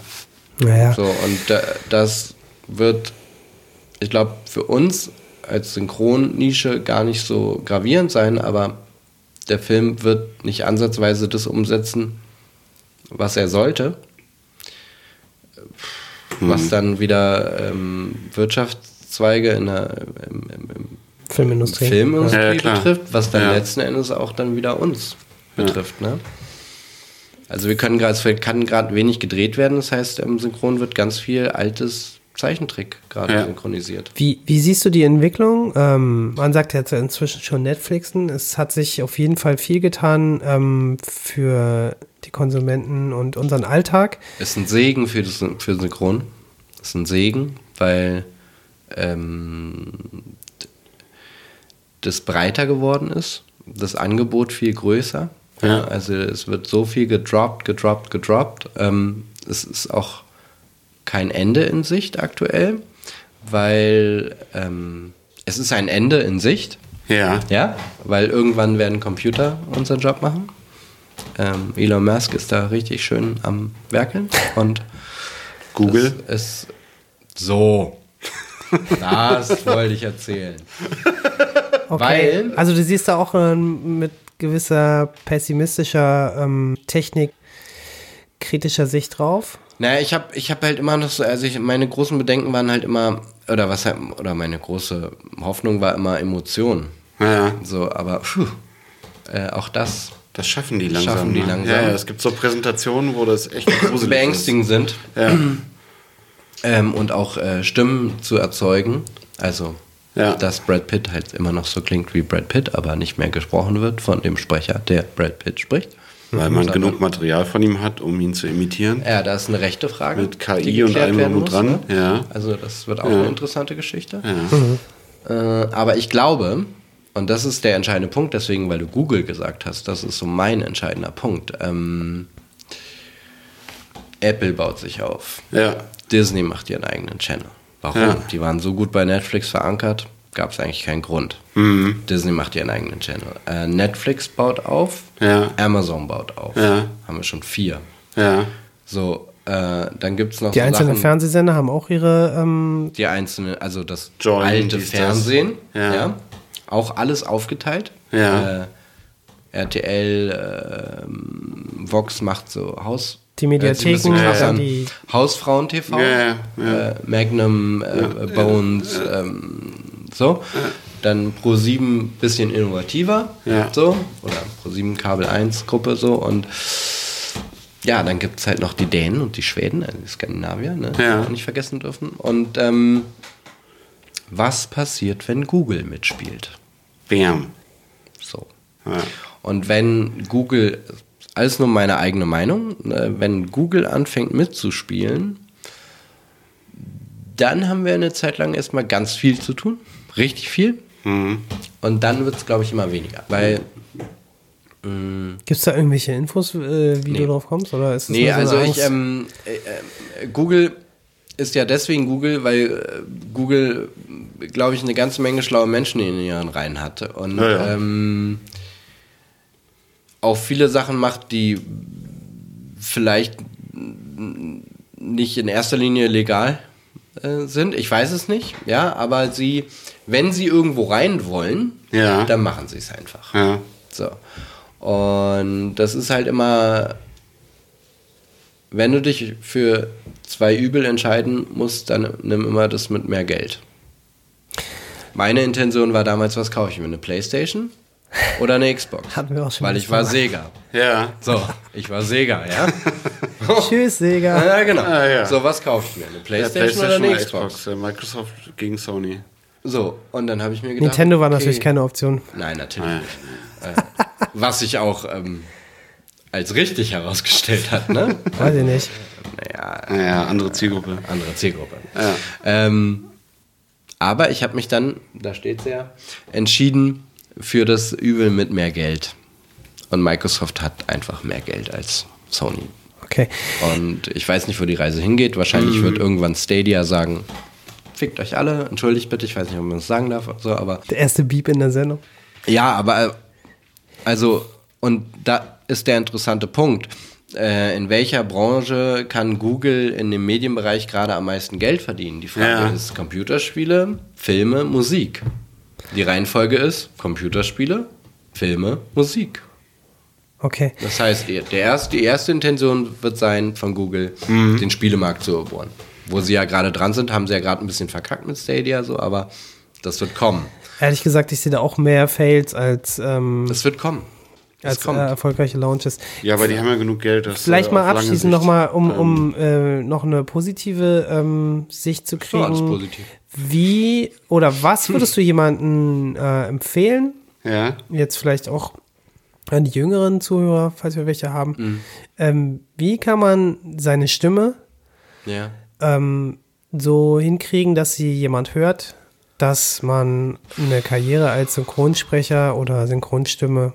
Naja. So, und da, das wird, ich glaube, für uns als Synchronnische gar nicht so gravierend sein, aber der Film wird nicht ansatzweise das umsetzen, was er sollte. Was dann wieder ähm, Wirtschaftszweige in der im, im, im Filmindustrie. Filmindustrie Ja, ja, betrifft, was dann Ja. letzten Endes auch dann wieder uns betrifft. Ne? Also wir können gerade, es kann gerade wenig gedreht werden, das heißt, im Synchron wird ganz viel altes Zeichentrick gerade Ja. synchronisiert. Wie, wie siehst du die Entwicklung? Ähm, man sagt jetzt inzwischen schon Netflixen. Es hat sich auf jeden Fall viel getan ähm, für die Konsumenten und unseren Alltag. Ist ein Segen für, das, für Synchron. Ist ein Segen, weil ähm, das breiter geworden ist, das Angebot viel größer. Ja. Also es wird so viel gedroppt, gedroppt, gedroppt. Ähm, es ist auch kein Ende in Sicht aktuell, weil ähm, es ist ein Ende in Sicht. Ja. Ja, weil irgendwann werden Computer unseren Job machen. Ähm, Elon Musk ist da richtig schön am Werkeln und Google. ist so. Das wollte ich erzählen. Okay. Weil- Also du siehst da auch ähm, mit gewisser pessimistischer ähm, Technik kritischer Sicht drauf. Naja, ich habe ich hab halt immer noch so, also ich, meine großen Bedenken waren halt immer, oder was halt, oder meine große Hoffnung war immer Emotion. Ja. So, aber pfuh, äh, auch das Das schaffen die langsam. Schaffen die ne? langsam. Ja, ja, es gibt so Präsentationen, wo das echt gruselig beängstigend sind. Ja. Ähm, und auch äh, Stimmen zu erzeugen. Also, Ja. dass Brad Pitt halt immer noch so klingt wie Brad Pitt, aber nicht mehr gesprochen wird von dem Sprecher, der Brad Pitt spricht. Weil man genug Material von ihm hat, um ihn zu imitieren. Ja, da ist eine rechte Frage. Mit KI die und allem drum und dran, ne? ja. Also, das wird auch Ja. eine interessante Geschichte. Ja. Äh, aber ich glaube, und das ist der entscheidende Punkt, deswegen, weil du Google gesagt hast, das ist so mein entscheidender Punkt. Ähm, Apple baut sich auf. Ja. Disney macht ihren eigenen Channel. Warum? Ja. Die waren so gut bei Netflix verankert, gab es eigentlich keinen Grund. Mhm. Disney macht ihren eigenen Channel. Äh, Netflix baut auf, Ja. Amazon baut auf. Ja. Haben wir schon vier. Ja. So, äh, dann gibt es noch Die so einzelnen Sachen, Fernsehsender haben auch ihre ähm, die einzelne, also das Join, alte das. Fernsehen, Ja. ja. auch alles aufgeteilt. Ja. Äh, RTL, ähm, Vox macht so Haus. Die Mediatheken, ja, an. die- Hausfrauen TV, Ja, ja, ja. Äh, Magnum, äh, Bones, ähm, so. Dann Pro7 bisschen innovativer, Ja. so. Oder Pro7 Kabel 1 Gruppe so und ja, dann gibt es halt noch die Dänen und die Schweden, also die Skandinavier, ne? Ja. Auch nicht vergessen dürfen. Und ähm, was passiert, wenn Google mitspielt? Bam. So. Ja. Und wenn Google, alles nur meine eigene Meinung, äh, wenn Google anfängt mitzuspielen, dann haben wir eine Zeit lang erstmal ganz viel zu tun. Richtig viel. Mhm. Und dann wird es, glaube ich, immer weniger. Weil, Gibt es da irgendwelche Infos, äh, wie Nee. du drauf kommst? Oder ist es nee, so also ich, ähm, äh, äh, Google ist ja deswegen Google, weil äh, Google, glaube ich, eine ganze Menge schlaue Menschen in ihren Reihen hatte. Und Ja, ja. Ähm, auch viele Sachen macht, die vielleicht nicht in erster Linie legal äh, sind. Ich weiß es nicht, ja, aber sie, wenn sie irgendwo rein wollen, Ja. dann machen sie es einfach. Ja. So. Und das ist halt immer, wenn du dich für zwei Übel entscheiden musst, dann nimm immer das mit mehr Geld. Meine Intention war damals, was kaufe ich mir? Eine Playstation oder eine Xbox. Hatten wir auch schon Weil ich war Thema. Sega. Ja. So, ich war Sega, ja. Tschüss, Sega. Ja, genau. Ah, ja. So, was kaufe ich mir? Eine Ja, Playstation, oder eine Xbox? äh, Microsoft gegen Sony. So, und dann habe ich mir gedacht. Nintendo war okay. natürlich keine Option. Nein, natürlich Nein. nicht. Äh, was sich auch ähm, als richtig herausgestellt hat, ne? Weiß ich nicht. Naja, Naja, andere Zielgruppe. andere Zielgruppe. Ja. Ähm, aber ich habe mich dann, da steht es ja, entschieden für das Übel mit mehr Geld. Und Microsoft hat einfach mehr Geld als Sony. Okay. Und ich weiß nicht, wo die Reise hingeht. Wahrscheinlich wird irgendwann Stadia sagen, fickt euch alle, entschuldigt bitte, ich weiß nicht, ob man das sagen darf, so, aber Der erste Beep in der Sendung. ja, aber äh, also, und da ist der interessante Punkt. Äh, in welcher Branche kann Google in dem Medienbereich gerade am meisten Geld verdienen? Die Frage Ja. ist Computerspiele, Filme, Musik. Die Reihenfolge ist Computerspiele, Filme, Musik. Okay. Das heißt, der erste, die erste Intention wird sein, von Google den Spielemarkt zu erbohren. Wo sie ja gerade dran sind, haben sie ja gerade ein bisschen verkackt mit Stadia, so, aber das wird kommen. Ehrlich gesagt, ich sehe da auch mehr Fails als, ähm, Das wird kommen. Das als äh, kommt. erfolgreiche Launches. Ja, aber die haben ja genug Geld. Das, Vielleicht äh, mal abschließend nochmal, um, ähm, um äh, noch eine positive ähm, Sicht zu So, kriegen. alles positiv. Wie oder was würdest du jemandem äh, empfehlen? Ja. Jetzt vielleicht auch an die jüngeren Zuhörer, falls wir welche haben. Ähm, wie kann man seine Stimme Ja. ähm, so hinkriegen, dass sie jemand hört, dass man eine Karriere als Synchronsprecher oder Synchronstimme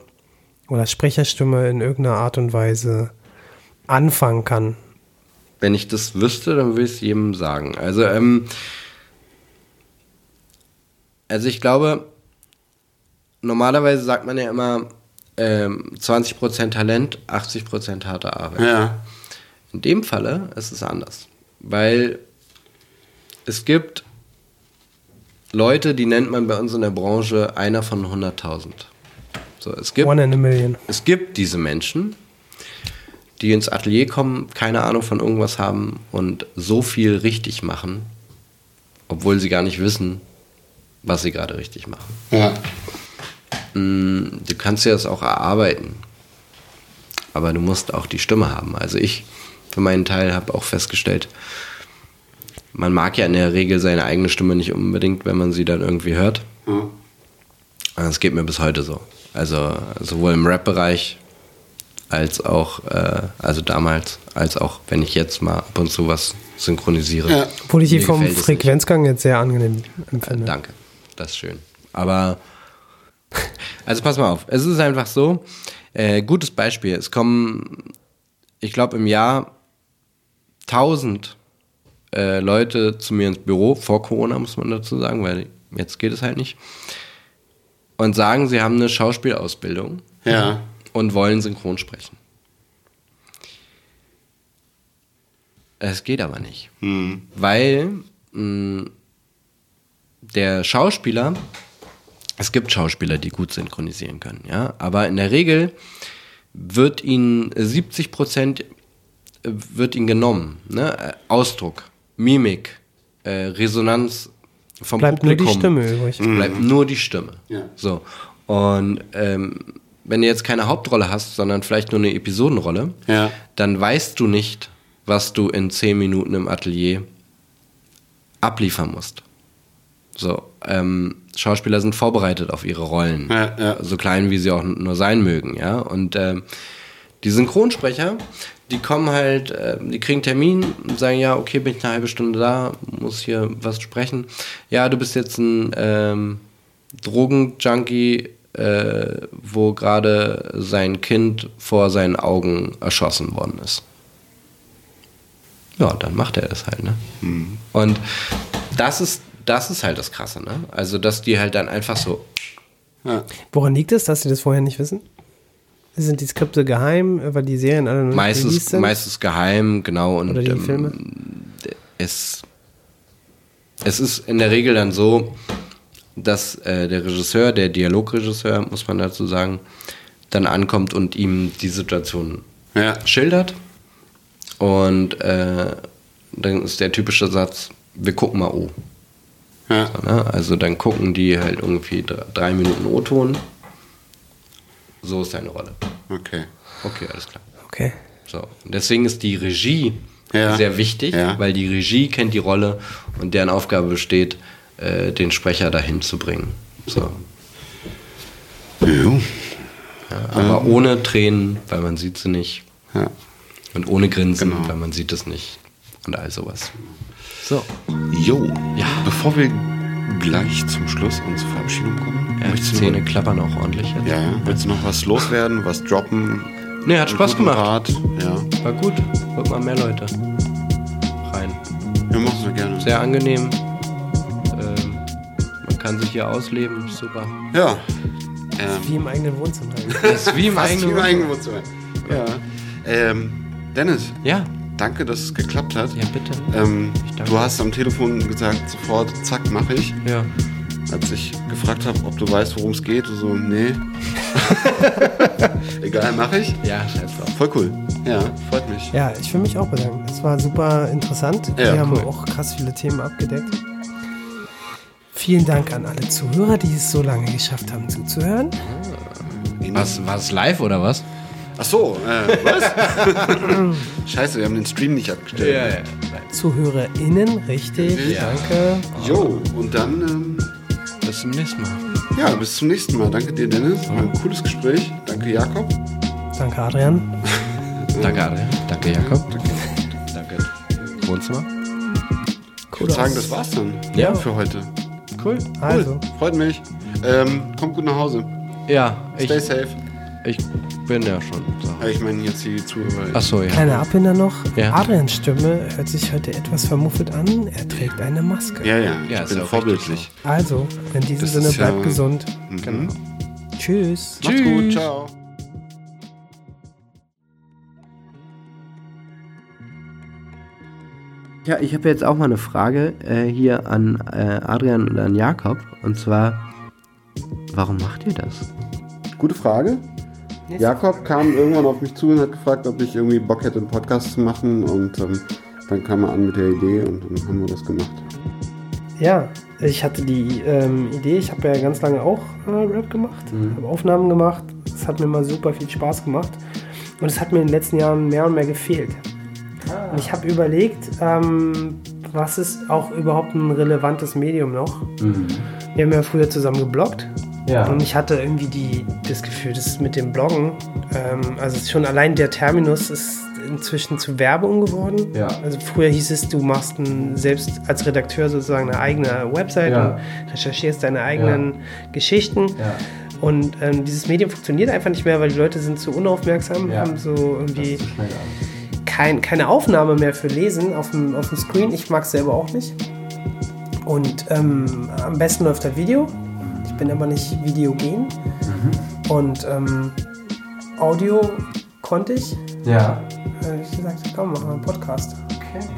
oder Sprecherstimme in irgendeiner Art und Weise anfangen kann? Wenn ich das wüsste, dann würde ich es jedem sagen. Also, ähm, also ich glaube, normalerweise sagt man ja immer ähm, 20% Talent, 80% harte Arbeit. Ja. In dem Falle ist es anders, weil es gibt Leute, die nennt man bei uns in der Branche einer von 100.000. So, es gibt One in a Million. es gibt diese Menschen, die ins Atelier kommen, keine Ahnung von irgendwas haben und so viel richtig machen, obwohl sie gar nicht wissen, was sie gerade richtig machen. Ja. Mm, Du kannst dir das auch erarbeiten, aber du musst auch die Stimme haben. Also ich für meinen Teil habe auch festgestellt, man mag ja in der Regel seine eigene Stimme nicht unbedingt, wenn man sie dann irgendwie hört. Das geht mir bis heute so. Also sowohl im Rap-Bereich als auch, äh, also damals, als auch wenn ich jetzt mal ab und zu was synchronisiere. Ja. Obwohl ich die vom Frequenzgang jetzt sehr angenehm empfinde. Äh, danke, das ist schön. Aber, also pass mal auf, es ist einfach so, äh, gutes Beispiel, es kommen, ich glaube im Jahr 1000 äh, Leute zu mir ins Büro, vor Corona muss man dazu sagen, weil jetzt geht es halt nicht, und sagen, sie haben eine Schauspielausbildung Ja. und wollen synchron sprechen. Es geht aber nicht. Weil mh, der Schauspieler, es gibt Schauspieler, die gut synchronisieren können, ja, aber in der Regel wird ihnen 70 Prozent wird ihnen genommen, ne? Äh, Ausdruck, Mimik, äh, Resonanz vom Bleibt nur die Publikum. Stimme übrig. Bleibt nur die Stimme. Ja. So. Und ähm, wenn du jetzt keine Hauptrolle hast, sondern vielleicht nur eine Episodenrolle, Ja. dann weißt du nicht, was du in zehn Minuten im Atelier abliefern musst. So, ähm, Schauspieler sind vorbereitet auf ihre Rollen, Ja, ja. so klein wie sie auch nur sein mögen, ja. Und ähm, die Synchronsprecher, die kommen halt, äh, die kriegen Termin und sagen, ja, okay, bin ich eine halbe Stunde da, muss hier was sprechen. Ja, du bist jetzt ein ähm, Drogenjunkie, äh, wo gerade sein Kind vor seinen Augen erschossen worden ist. Ja, dann macht er das halt, ne? Und das ist, das ist halt das Krasse, ne? Also, dass die halt dann einfach so, Ja. Woran liegt es, dass sie das vorher nicht wissen? Sind die Skripte geheim, weil die Serien alle noch nicht meistens, released sind? meistens geheim, genau. Und, Oder die ähm, Filme? Es, es ist in der Regel dann so, dass äh, der Regisseur, der Dialogregisseur, muss man dazu sagen, dann ankommt und ihm die Situation Ja. schildert. Und äh, dann ist der typische Satz, wir gucken mal O. Ja. So, ne? Also dann gucken die halt irgendwie dr- drei Minuten O-Ton so ist deine Rolle. Okay. Okay, alles klar. Okay. So. Und deswegen ist die Regie Ja. sehr wichtig, Ja. weil die Regie kennt die Rolle und deren Aufgabe besteht, äh, den Sprecher dahin zu bringen. So. Jo. Aber ohne Tränen, weil man sieht sie nicht. Ja. Und ohne Grinsen, Genau. weil man sieht es nicht. Und all sowas. So. Jo. Ja. Bevor wir gleich zum Schluss und zur Verabschiedung kommen, Ja, die möchtest, du Zähne noch, klappern auch ordentlich jetzt. ja, ja, willst du noch was loswerden, was droppen? Nee, hat Spaß gemacht. Rat? Ja. War gut. Holt mal mehr Leute rein. ja, machen wir gerne. Sehr angenehm. Ähm, man kann sich hier ausleben. Super. Ja. Ähm, Wie im eigenen Wohnzimmer. Das ist wie im eigenen Wohnzimmer. Ja. Ähm, Dennis, Ja, danke, dass es geklappt hat. ja, bitte. Ähm, du hast am Telefon gesagt, sofort, zack, mache ich. Ja. Als ich gefragt habe, ob du weißt, worum es geht, so, nee. Egal, mache ich. Ja, scheiß drauf. Voll cool. Ja, freut mich. Ja, ich will mich auch bedanken. Das war super interessant. Ja, Wir haben cool. auch krass viele Themen abgedeckt. Vielen Dank an alle Zuhörer, die es so lange geschafft haben zuzuhören. Was, war es live oder was? Ach so, äh, was? Scheiße, wir haben den Stream nicht abgestellt. ZuhörerInnen, richtig, Ja. danke. Jo, und dann, ähm, Bis zum nächsten Mal. ja, bis zum nächsten Mal. Danke dir, Dennis. War ein cooles Gespräch. Danke, Jakob. Danke, Adrian. Danke, Adrian. Danke, Jakob. Danke. Wohnzimmer. Ich würde sagen, das war's dann Ja. für heute. Cool. Also, Freut mich. Ähm, kommt gut nach Hause. Ja, ich, Stay safe. Ich bin ja schon. Ja, ich meine jetzt die Zuhörer. Achso, ja. kleiner Abbinder noch. Ja. Adrians Stimme hört sich heute etwas vermuffelt an. Er trägt eine Maske. Ja, ja, ich Ja, ist bin vorbildlich. Also, in diesem Das Sinne, ist ja- bleibt gesund. Mhm. Tschüss. Macht's gut, ciao. Ja, ich habe jetzt auch mal eine Frage äh, hier an äh, Adrian und an Jakob. Und zwar, warum macht ihr das? Gute Frage. Jakob kam irgendwann auf mich zu und hat gefragt, ob ich irgendwie Bock hätte, einen Podcast zu machen. Und ähm, dann kam er an mit der Idee und dann haben wir das gemacht. Ja, ich hatte die ähm, Idee, ich habe ja ganz lange auch äh, Rap gemacht, habe Aufnahmen gemacht. Es hat mir immer super viel Spaß gemacht. Und es hat mir in den letzten Jahren mehr und mehr gefehlt. Und ich habe überlegt, ähm, was ist auch überhaupt ein relevantes Medium noch? Wir haben ja früher zusammen gebloggt. Ja. Und ich hatte irgendwie die, das Gefühl, das mit dem Bloggen, ähm, also schon allein der Terminus ist inzwischen zu Werbung geworden. Ja. Also früher hieß es, du machst ein, selbst als Redakteur sozusagen eine eigene Website Ja. und recherchierst deine eigenen Geschichten. Und ähm, dieses Medium funktioniert einfach nicht mehr, weil die Leute sind zu unaufmerksam, haben so irgendwie kein, keine Aufnahme mehr für Lesen auf dem, auf dem Screen. Ich mag es selber auch nicht. Und ähm, am besten läuft das Video. Ich bin aber nicht videogen. Und ähm, Audio konnte ich. Ja. Da habe ich gesagt, komm, machen wir einen Podcast.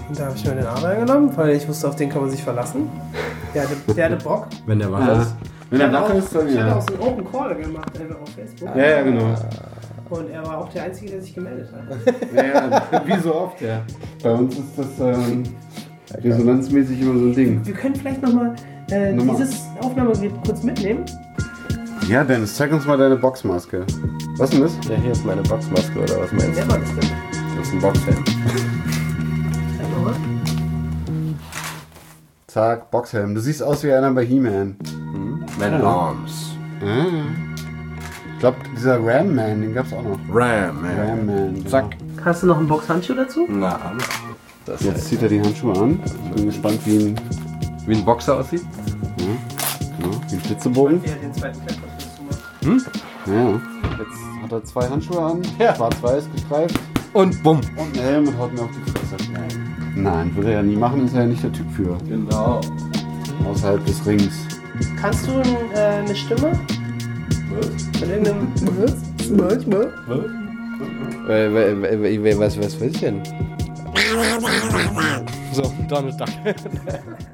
Und da habe ich mir den Adrian genommen, weil ich wusste, auf den kann man sich verlassen. Der hatte, der hatte Bock. Wenn der wach ist. Wenn er wach ist, dann ich hatte ja. auch so einen Open Call gemacht, einfach auf Facebook. Ja, ja, genau. Und er war auch der Einzige, der sich gemeldet hat. Ja, ja, wie so oft, ja. Bei uns ist das ähm, resonanzmäßig immer so ein Ding. Wir können vielleicht nochmal äh, dieses Aufnahmegerät kurz mitnehmen. Ja, Dennis, zeig uns mal deine Boxmaske. Was ist denn das? Ja, hier ist meine Boxmaske oder was meinst nennt man das denn? du? Das ist ein Boxhelm. Mal. Zack, Boxhelm. Du siehst aus wie einer bei He-Man. Man Arms. Ah. Ich glaube, dieser Ram-Man, den gab's auch noch. Ram, man. Ram-Man. genau. Zack. Hast du noch einen Boxhandschuh dazu? Na, das Jetzt zieht er die Handschuhe an. Ich bin gespannt, wie ein, wie ein Boxer aussieht. genau, wie ein Flitzebogen. Ja, den zweiten Klettverschluss zu machen. Ja. Jetzt hat er zwei Handschuhe an, schwarz-weiß gestreift Und bumm. und einen Helm und haut mir auf die Fresse. Nein, würde er ja nie machen, ist er ja nicht der Typ für. Genau. Außerhalb des Rings. Kannst du äh, eine Stimme? Von irgendeinem. Was? Manchmal. Was, was, was ist denn? So, Donald Duck.